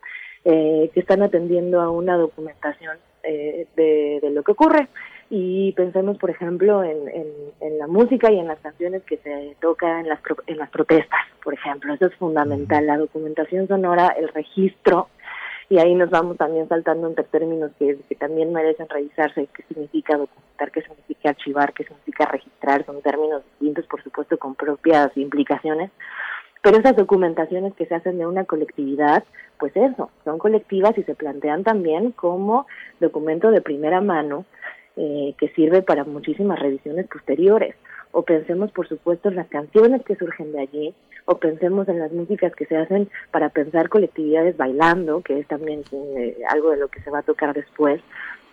eh, que están atendiendo a una documentación eh, de, de lo que ocurre y pensemos, por ejemplo, en, en, la música y en las canciones que se toca en las, en las protestas, por ejemplo. Eso es fundamental, la documentación sonora, el registro, y ahí nos vamos también saltando entre términos que, que también merecen revisarse, qué significa documentar, qué significa archivar, qué significa registrar, son términos distintos, por supuesto, con propias implicaciones. Pero esas documentaciones que se hacen de una colectividad, pues eso, son colectivas y se plantean también como documento de primera mano eh, que sirve para muchísimas revisiones posteriores. O pensemos, por supuesto, en las canciones que surgen de allí, o pensemos en las músicas que se hacen para pensar colectividades bailando, que es también eh, algo de lo que se va a tocar después.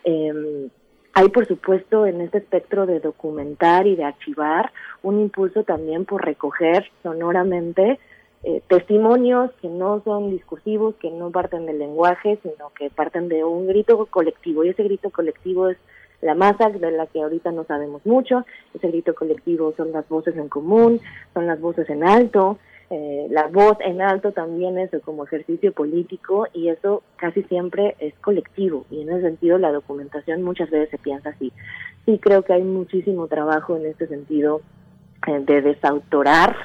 Eh, hay, por supuesto, en este espectro de documentar y de archivar, un impulso también por recoger sonoramente eh, testimonios que no son discursivos, que no parten del lenguaje, sino que parten de un grito colectivo. Y ese grito colectivo es la masa de la que ahorita no sabemos mucho, ese grito colectivo son las voces en común, son las voces en alto, eh, la voz en alto también es como ejercicio político y eso casi siempre es colectivo y en ese sentido la documentación muchas veces se piensa así. Sí creo que hay muchísimo trabajo en este sentido eh, de desautorar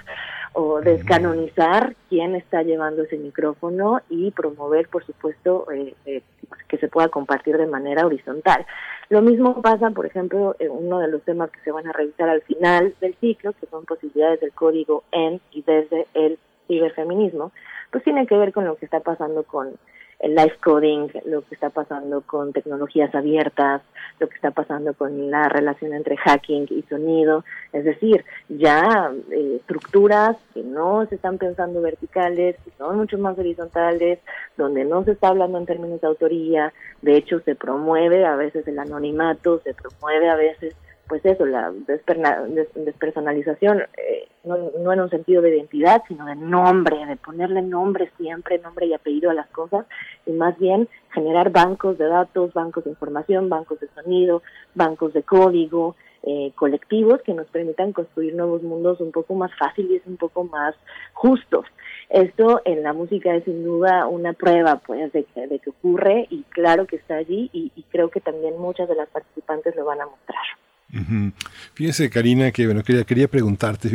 o descanonizar quién está llevando ese micrófono y promover, por supuesto, eh, eh, que se pueda compartir de manera horizontal. Lo mismo pasa, por ejemplo, en uno de los temas que se van a revisar al final del ciclo, que son posibilidades del código en y desde el ciberfeminismo, pues tiene que ver con lo que está pasando con el live coding, lo que está pasando con tecnologías abiertas, lo que está pasando con la relación entre hacking y sonido, es decir, ya eh, estructuras que no se están pensando verticales, que son mucho más horizontales, donde no se está hablando en términos de autoría, de hecho se promueve a veces el anonimato, se promueve a veces pues eso, la despersonalización, eh, no, no, en un sentido de identidad, sino de nombre, de ponerle nombre siempre, nombre y apellido a las cosas, y más bien generar bancos de datos, bancos de información, bancos de sonido, bancos de código, eh, colectivos que nos permitan construir nuevos mundos un poco más fáciles, un poco más justos. Esto en la música es sin duda una prueba pues de que, de que ocurre y claro que está allí y creo que también muchas de las participantes lo van a mostrar. Fíjese, Karina, que bueno, quería, quería preguntarte.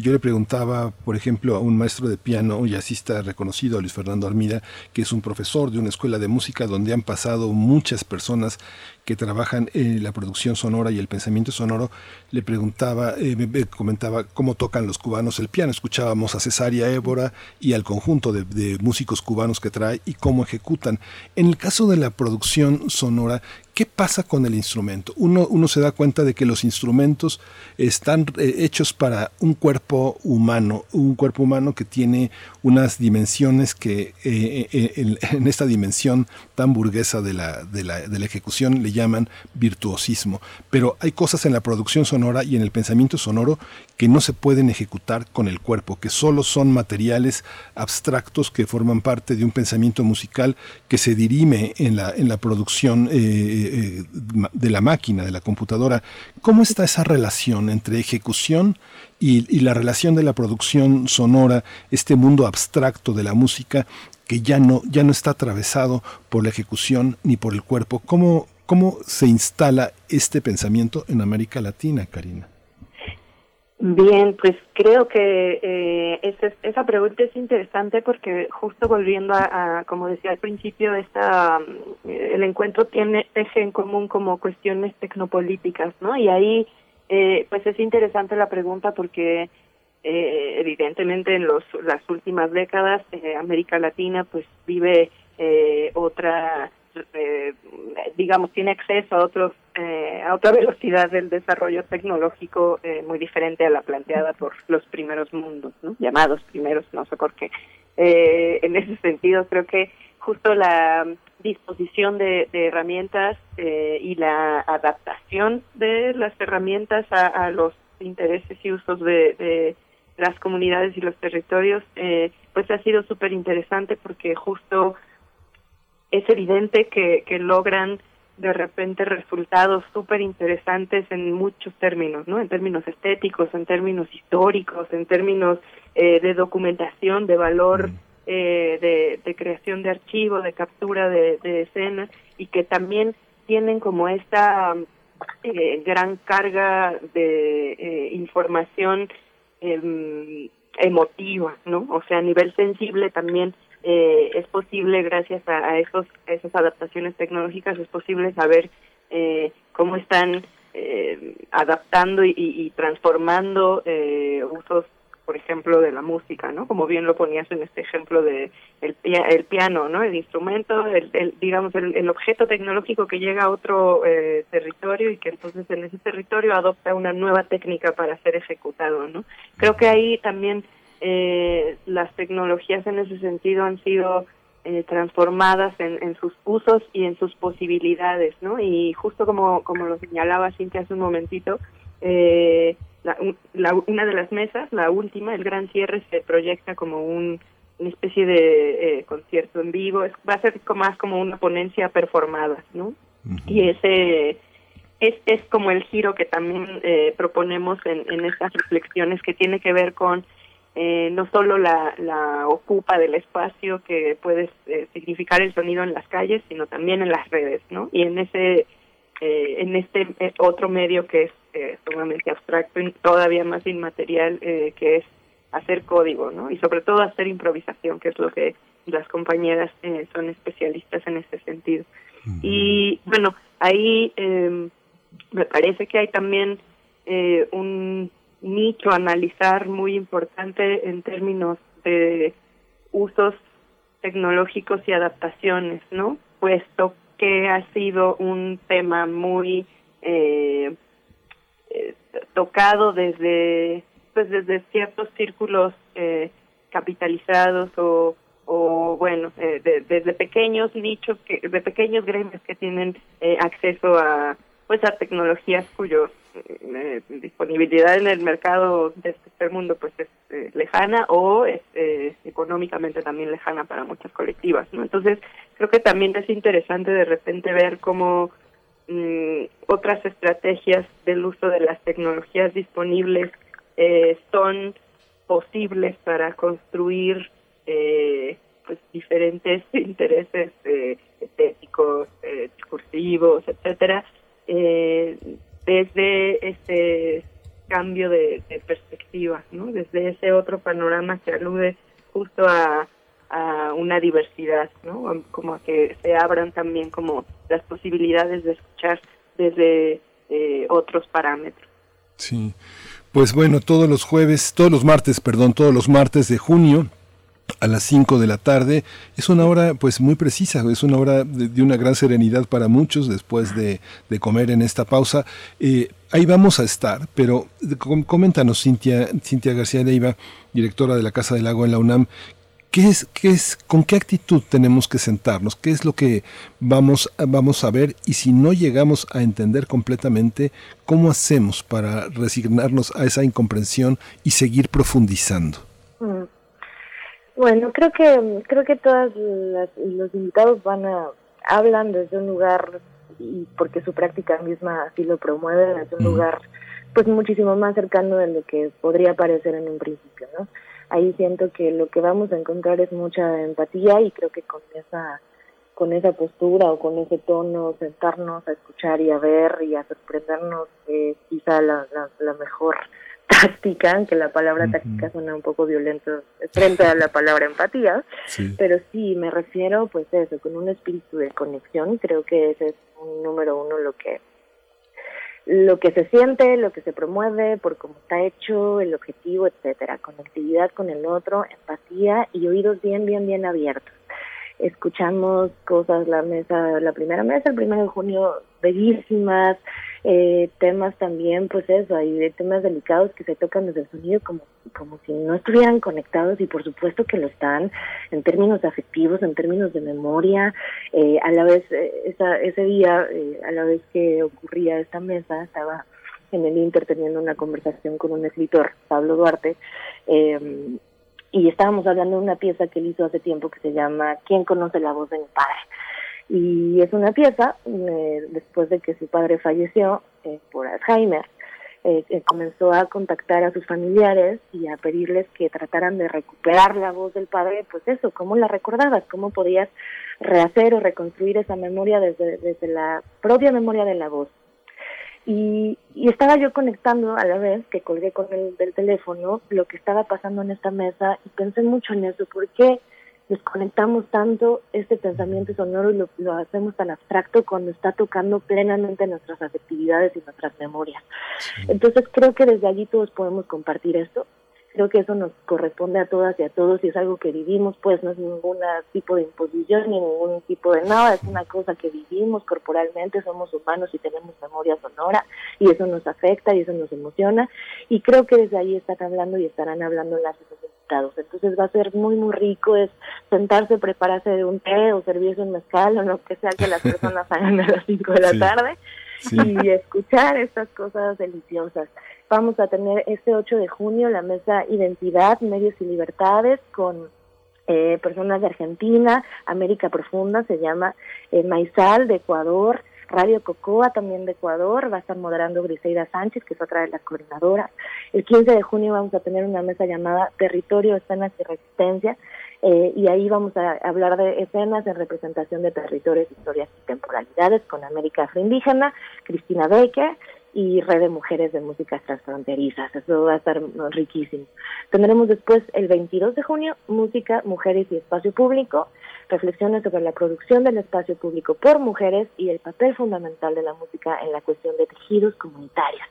Yo le preguntaba, por ejemplo, a un maestro de piano y jazzista reconocido, Luis Fernando Armida, que es un profesor de una escuela de música donde han pasado muchas personas que trabajan en la producción sonora y el pensamiento sonoro, le preguntaba, eh, me, comentaba cómo tocan los cubanos el piano. Escuchábamos a Cesaria Évora y al conjunto de, de músicos cubanos que trae y cómo ejecutan. En el caso de la producción sonora, ¿Qué pasa con el instrumento? Uno, uno se da cuenta de que los instrumentos están eh, hechos para un cuerpo humano, un cuerpo humano que tiene unas dimensiones que eh, eh, en, esta dimensión tan burguesa de la, de, la, de la ejecución le llaman virtuosismo. Pero hay cosas en la producción sonora y en el pensamiento sonoro que no se pueden ejecutar con el cuerpo, que solo son materiales abstractos que forman parte de un pensamiento musical que se dirime en la, en la producción eh, de la máquina, de la computadora. ¿Cómo está esa relación entre ejecución y, la relación de la producción sonora, este mundo abstracto de la música que ya no, ya no está atravesado por la ejecución ni por el cuerpo? ¿Cómo, cómo se instala este pensamiento en América Latina, Karina? Bien, pues creo que eh, esa, pregunta es interesante porque justo volviendo a, como decía al principio, esta, eh, el encuentro tiene eje en común como cuestiones tecnopolíticas, ¿no? Y ahí, eh, pues es interesante la pregunta porque eh, evidentemente en los, las últimas décadas eh, América Latina pues vive eh, otra eh, digamos, tiene acceso a otros eh, a otra velocidad del desarrollo tecnológico eh, muy diferente a la planteada por los primeros mundos, ¿no? llamados primeros, no sé por qué. Eh, en ese sentido, creo que justo la disposición de, herramientas eh, y la adaptación de las herramientas a, a los intereses y usos de, de, las comunidades y los territorios, eh, pues ha sido súper interesante porque justo es evidente que, que logran de repente resultados súper interesantes en muchos términos, ¿no? En términos estéticos, en términos históricos, en términos eh, de documentación, de valor, eh, de, de, creación de archivo, de captura de, de escena, y que también tienen como esta eh, gran carga de eh, información eh, emotiva, ¿no? O sea, a nivel sensible también eh, es posible, gracias a, esos, esas adaptaciones tecnológicas, es posible saber eh, cómo están eh, adaptando y, y transformando eh, usos, por ejemplo, de la música, ¿no? Como bien lo ponías en este ejemplo de el, el piano, ¿no? El instrumento, el, el digamos, el, el, objeto tecnológico que llega a otro eh, territorio y que entonces en ese territorio adopta una nueva técnica para ser ejecutado, ¿no? Creo que ahí también eh, las tecnologías en ese sentido han sido eh, transformadas en, en, sus usos y en sus posibilidades, ¿no? Y justo como, como lo señalaba Cintia hace un momentito, eh, la, la, una de las mesas, la última, el gran cierre, se proyecta como un, una especie de eh, concierto en vivo, es, va a ser más como una ponencia performada, ¿no? Uh -huh. Y ese es, es como el giro que también eh, proponemos en, en estas reflexiones que tiene que ver con eh, no solo la, la, ocupa del espacio que puede eh, significar el sonido en las calles, sino también en las redes, ¿no? Y en ese eh, en este otro medio que es sumamente abstracto y todavía más inmaterial, que es hacer código, ¿no? Y sobre todo hacer improvisación, que es lo que las compañeras son especialistas en este sentido. Y bueno, ahí em, me parece que hay también un nicho analizar muy importante en términos de usos tecnológicos y adaptaciones, ¿no? Puesto que ha sido un tema muy eh, eh tocado desde pues desde ciertos círculos eh, capitalizados o, o bueno eh, desde pequeños nichos que de pequeños gremios que tienen eh, acceso a pues a tecnologías cuyo eh, disponibilidad en el mercado de este mundo pues es eh, lejana o es eh, económicamente también lejana para muchas colectivas no entonces creo que también es interesante de repente ver cómo mm, otras estrategias del uso de las tecnologías disponibles son posibles para construir pues diferentes intereses estéticos discursivos etcétera eh, desde ese cambio de, perspectiva, ¿no? desde ese otro panorama que alude justo a, una diversidad, ¿no? como a que se abran también como las posibilidades de escuchar desde eh, otros parámetros. Sí, pues bueno, todos los jueves, todos los martes, perdón, todos los martes de junio a las 5 de la tarde. Es una hora pues muy precisa, es una hora de, una gran serenidad para muchos después de, comer en esta pausa. Eh, ahí vamos a estar, pero coméntanos Cintia, Cintia García Leiva, directora de la Casa del Lago en la UNAM, ¿Qué es, qué es, ¿Con qué actitud tenemos que sentarnos? ¿Qué es lo que vamos, vamos a ver? Y si no llegamos a entender completamente, ¿cómo hacemos para resignarnos a esa incomprensión y seguir profundizando? Mm. Bueno, creo que creo que todos los invitados van a hablan desde un lugar y porque su práctica misma así lo promueve desde un lugar pues muchísimo más cercano de lo que podría parecer en un principio, ¿no? Ahí siento que lo que vamos a encontrar es mucha empatía y creo que con esa con esa postura o con ese tono sentarnos a escuchar y a ver y a sorprendernos es quizá la, la, la mejor táctica, aunque la palabra táctica suena un poco violento frente a la palabra empatía, pero sí me refiero pues eso, con un espíritu de conexión, creo que ese es un número uno lo que lo que se siente, lo que se promueve, por cómo está hecho, el objetivo, etcétera, conectividad con el otro, empatía y oídos bien, bien, bien abiertos. Escuchamos cosas, la mesa, la primera mesa, el primero de junio, bellísimas, eh, temas también, pues eso, hay temas delicados que se tocan desde el sonido como, como si no estuvieran conectados y por supuesto que lo están en términos afectivos, en términos de memoria. Eh, a la vez, eh, esa, ese día, eh, a la vez que ocurría esta mesa, estaba en el Inter teniendo una conversación con un escritor, Pablo Duarte, eh, y estábamos hablando de una pieza que él hizo hace tiempo que se llama ¿Quién conoce la voz de mi padre? Y es una pieza, eh, después de que su padre falleció eh, por Alzheimer, eh, comenzó a contactar a sus familiares y a pedirles que trataran de recuperar la voz del padre, pues eso, cómo la recordabas, cómo podías rehacer o reconstruir esa memoria desde, desde la propia memoria de la voz. Y, y, estaba yo conectando a la vez que colgué con el del teléfono lo que estaba pasando en esta mesa y pensé mucho en eso, ¿por qué? Desconectamos tanto este pensamiento sonoro y lo, hacemos tan abstracto cuando está tocando plenamente nuestras afectividades y nuestras memorias. Entonces creo que desde allí todos podemos compartir esto. Creo que eso nos corresponde a todas y a todos y es algo que vivimos, pues no es ningún tipo de imposición ni ningún tipo de nada, es una cosa que vivimos corporalmente, somos humanos y tenemos memoria sonora y eso nos afecta y eso nos emociona y creo que desde ahí están hablando y estarán hablando las entonces va a ser muy, muy rico, es sentarse, prepararse de un té o servirse un mezcal o lo que sea que las personas hagan a las 5 de la tarde y escuchar estas cosas deliciosas. Vamos a tener este 8 de junio la mesa Identidad, Medios y Libertades con eh, personas de Argentina, América Profunda, se llama eh, Maizal de Ecuador, Radio Cocoa también de Ecuador, va a estar moderando Griseida Sánchez, que es otra de las coordinadoras. El 15 de junio vamos a tener una mesa llamada Territorio, Escenas y Resistencia, eh, y ahí vamos a hablar de escenas en representación de territorios, historias y con América Afroindígena, Cristina Becker, y Red de Mujeres de Músicas Transfronterizas. Eso va a estar riquísimo. Tendremos después el 22 de junio Música, Mujeres y Espacio Público, reflexiones sobre la producción del espacio público por mujeres y el papel fundamental de la música en la cuestión de tejidos comunitarios.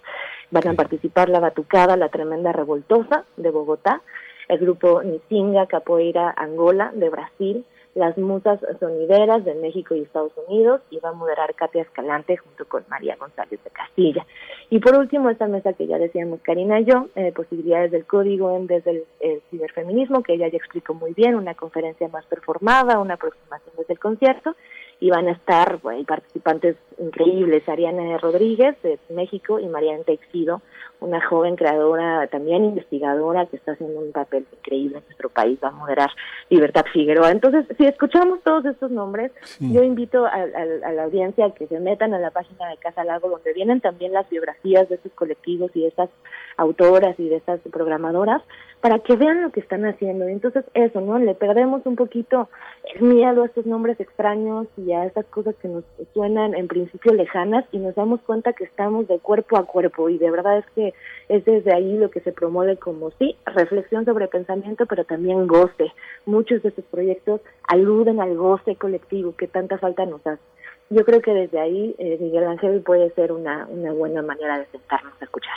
Van a participar la Batucada, la Tremenda Revoltosa de Bogotá, el grupo Nisinga Capoeira Angola de Brasil, las musas sonideras de México y Estados Unidos y va a moderar Katia Escalante junto con María González de Castilla. Y por último, esta mesa que ya decíamos Karina y yo, eh, posibilidades del código en desde el, ciberfeminismo, que ella ya explicó muy bien, una conferencia más performada, una aproximación desde el concierto, y van a estar participantes increíbles, Ariana Rodríguez de México y Mariana Texido una joven creadora, también investigadora, que está haciendo un papel increíble en nuestro país, va a moderar Libertad Figueroa. Entonces, si escuchamos todos estos nombres, yo invito a, la audiencia a que se metan a la página de Casa Lago, donde vienen también las biografías de estos colectivos y de estas autoras y de estas programadoras, para que vean lo que están haciendo. Y entonces, eso, ¿no? Le perdemos un poquito el miedo a estos nombres extraños y a estas cosas que nos suenan en principio lejanas y nos damos cuenta que estamos de cuerpo a cuerpo y de verdad es que es desde ahí lo que se promueve como sí, reflexión sobre pensamiento, pero también goce. Muchos de estos proyectos aluden al goce colectivo que tanta falta nos hace. Yo creo que desde ahí eh, Miguel Ángel puede ser una, una buena manera de sentarnos a escuchar.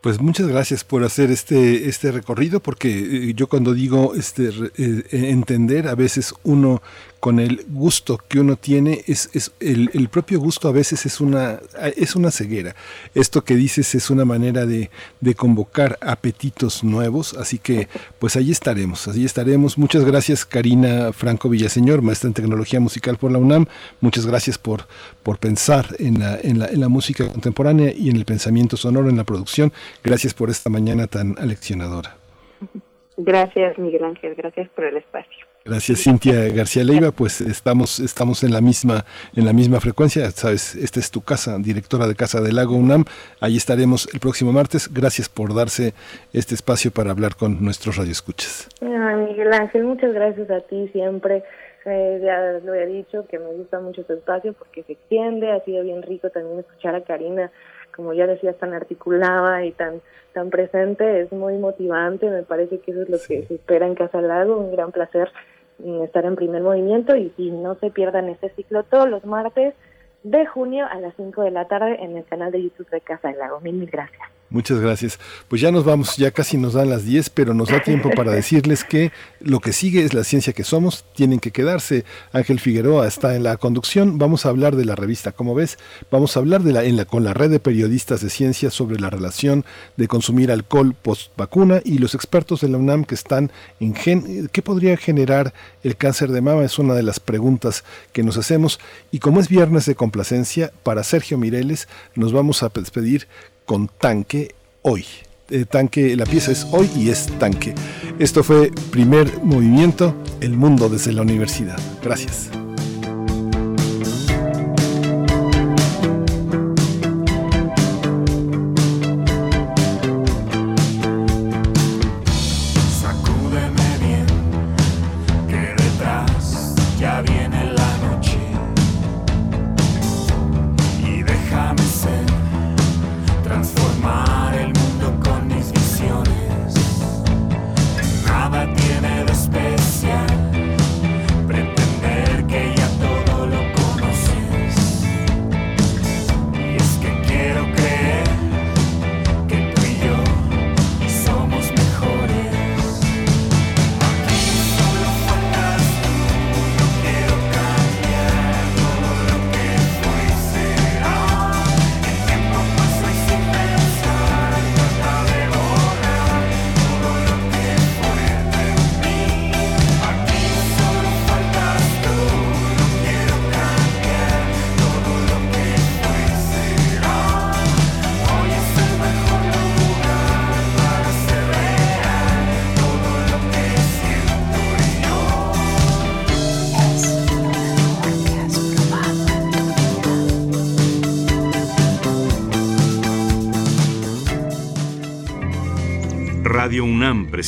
Pues muchas gracias por hacer este, este recorrido, porque eh, yo cuando digo este, eh, entender, a veces uno con el gusto que uno tiene, es, es el, el, propio gusto a veces es una, es una ceguera. Esto que dices es una manera de, de, convocar apetitos nuevos, así que pues ahí estaremos, allí estaremos. Muchas gracias Karina Franco Villaseñor, maestra en tecnología musical por la UNAM. Muchas gracias por, por pensar en la, en, la, en la música contemporánea y en el pensamiento sonoro, en la producción. Gracias por esta mañana tan aleccionadora. Gracias Miguel Ángel, gracias por el espacio. Gracias Cintia García Leiva, pues estamos estamos en la misma en la misma frecuencia, sabes, esta es tu casa, directora de Casa del Lago UNAM. Ahí estaremos el próximo martes. Gracias por darse este espacio para hablar con nuestros radioescuchas. Miguel Ángel, muchas gracias a ti siempre. Eh, ya lo he dicho que me gusta mucho tu espacio porque se extiende, ha sido bien rico también escuchar a Karina, como ya decías, tan articulada y tan tan presente, es muy motivante, me parece que eso es lo que se espera en Casa Lago, un gran placer estar en primer movimiento y si no se pierdan este ciclo todos los martes de junio a las 5 de la tarde en el canal de YouTube de Casa del Lago. Mil, mil gracias. Muchas gracias. Pues ya nos vamos, ya casi nos dan las 10, pero nos da tiempo para decirles que lo que sigue es la ciencia que somos, tienen que quedarse. Ángel Figueroa está en la conducción, vamos a hablar de la revista, como ves, vamos a hablar de la, en la, con la red de periodistas de ciencia sobre la relación de consumir alcohol post vacuna y los expertos de la UNAM que están en gen, ¿qué podría generar el cáncer de mama? Es una de las preguntas que nos hacemos y como es viernes de complacencia, para Sergio Mireles nos vamos a despedir con Tanque hoy. Eh, tanque, la pieza es hoy y es Tanque. Esto fue primer movimiento, el mundo desde la universidad. Gracias.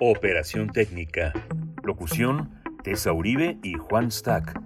operación técnica. Locución, Tessa Uribe y Juan Stack.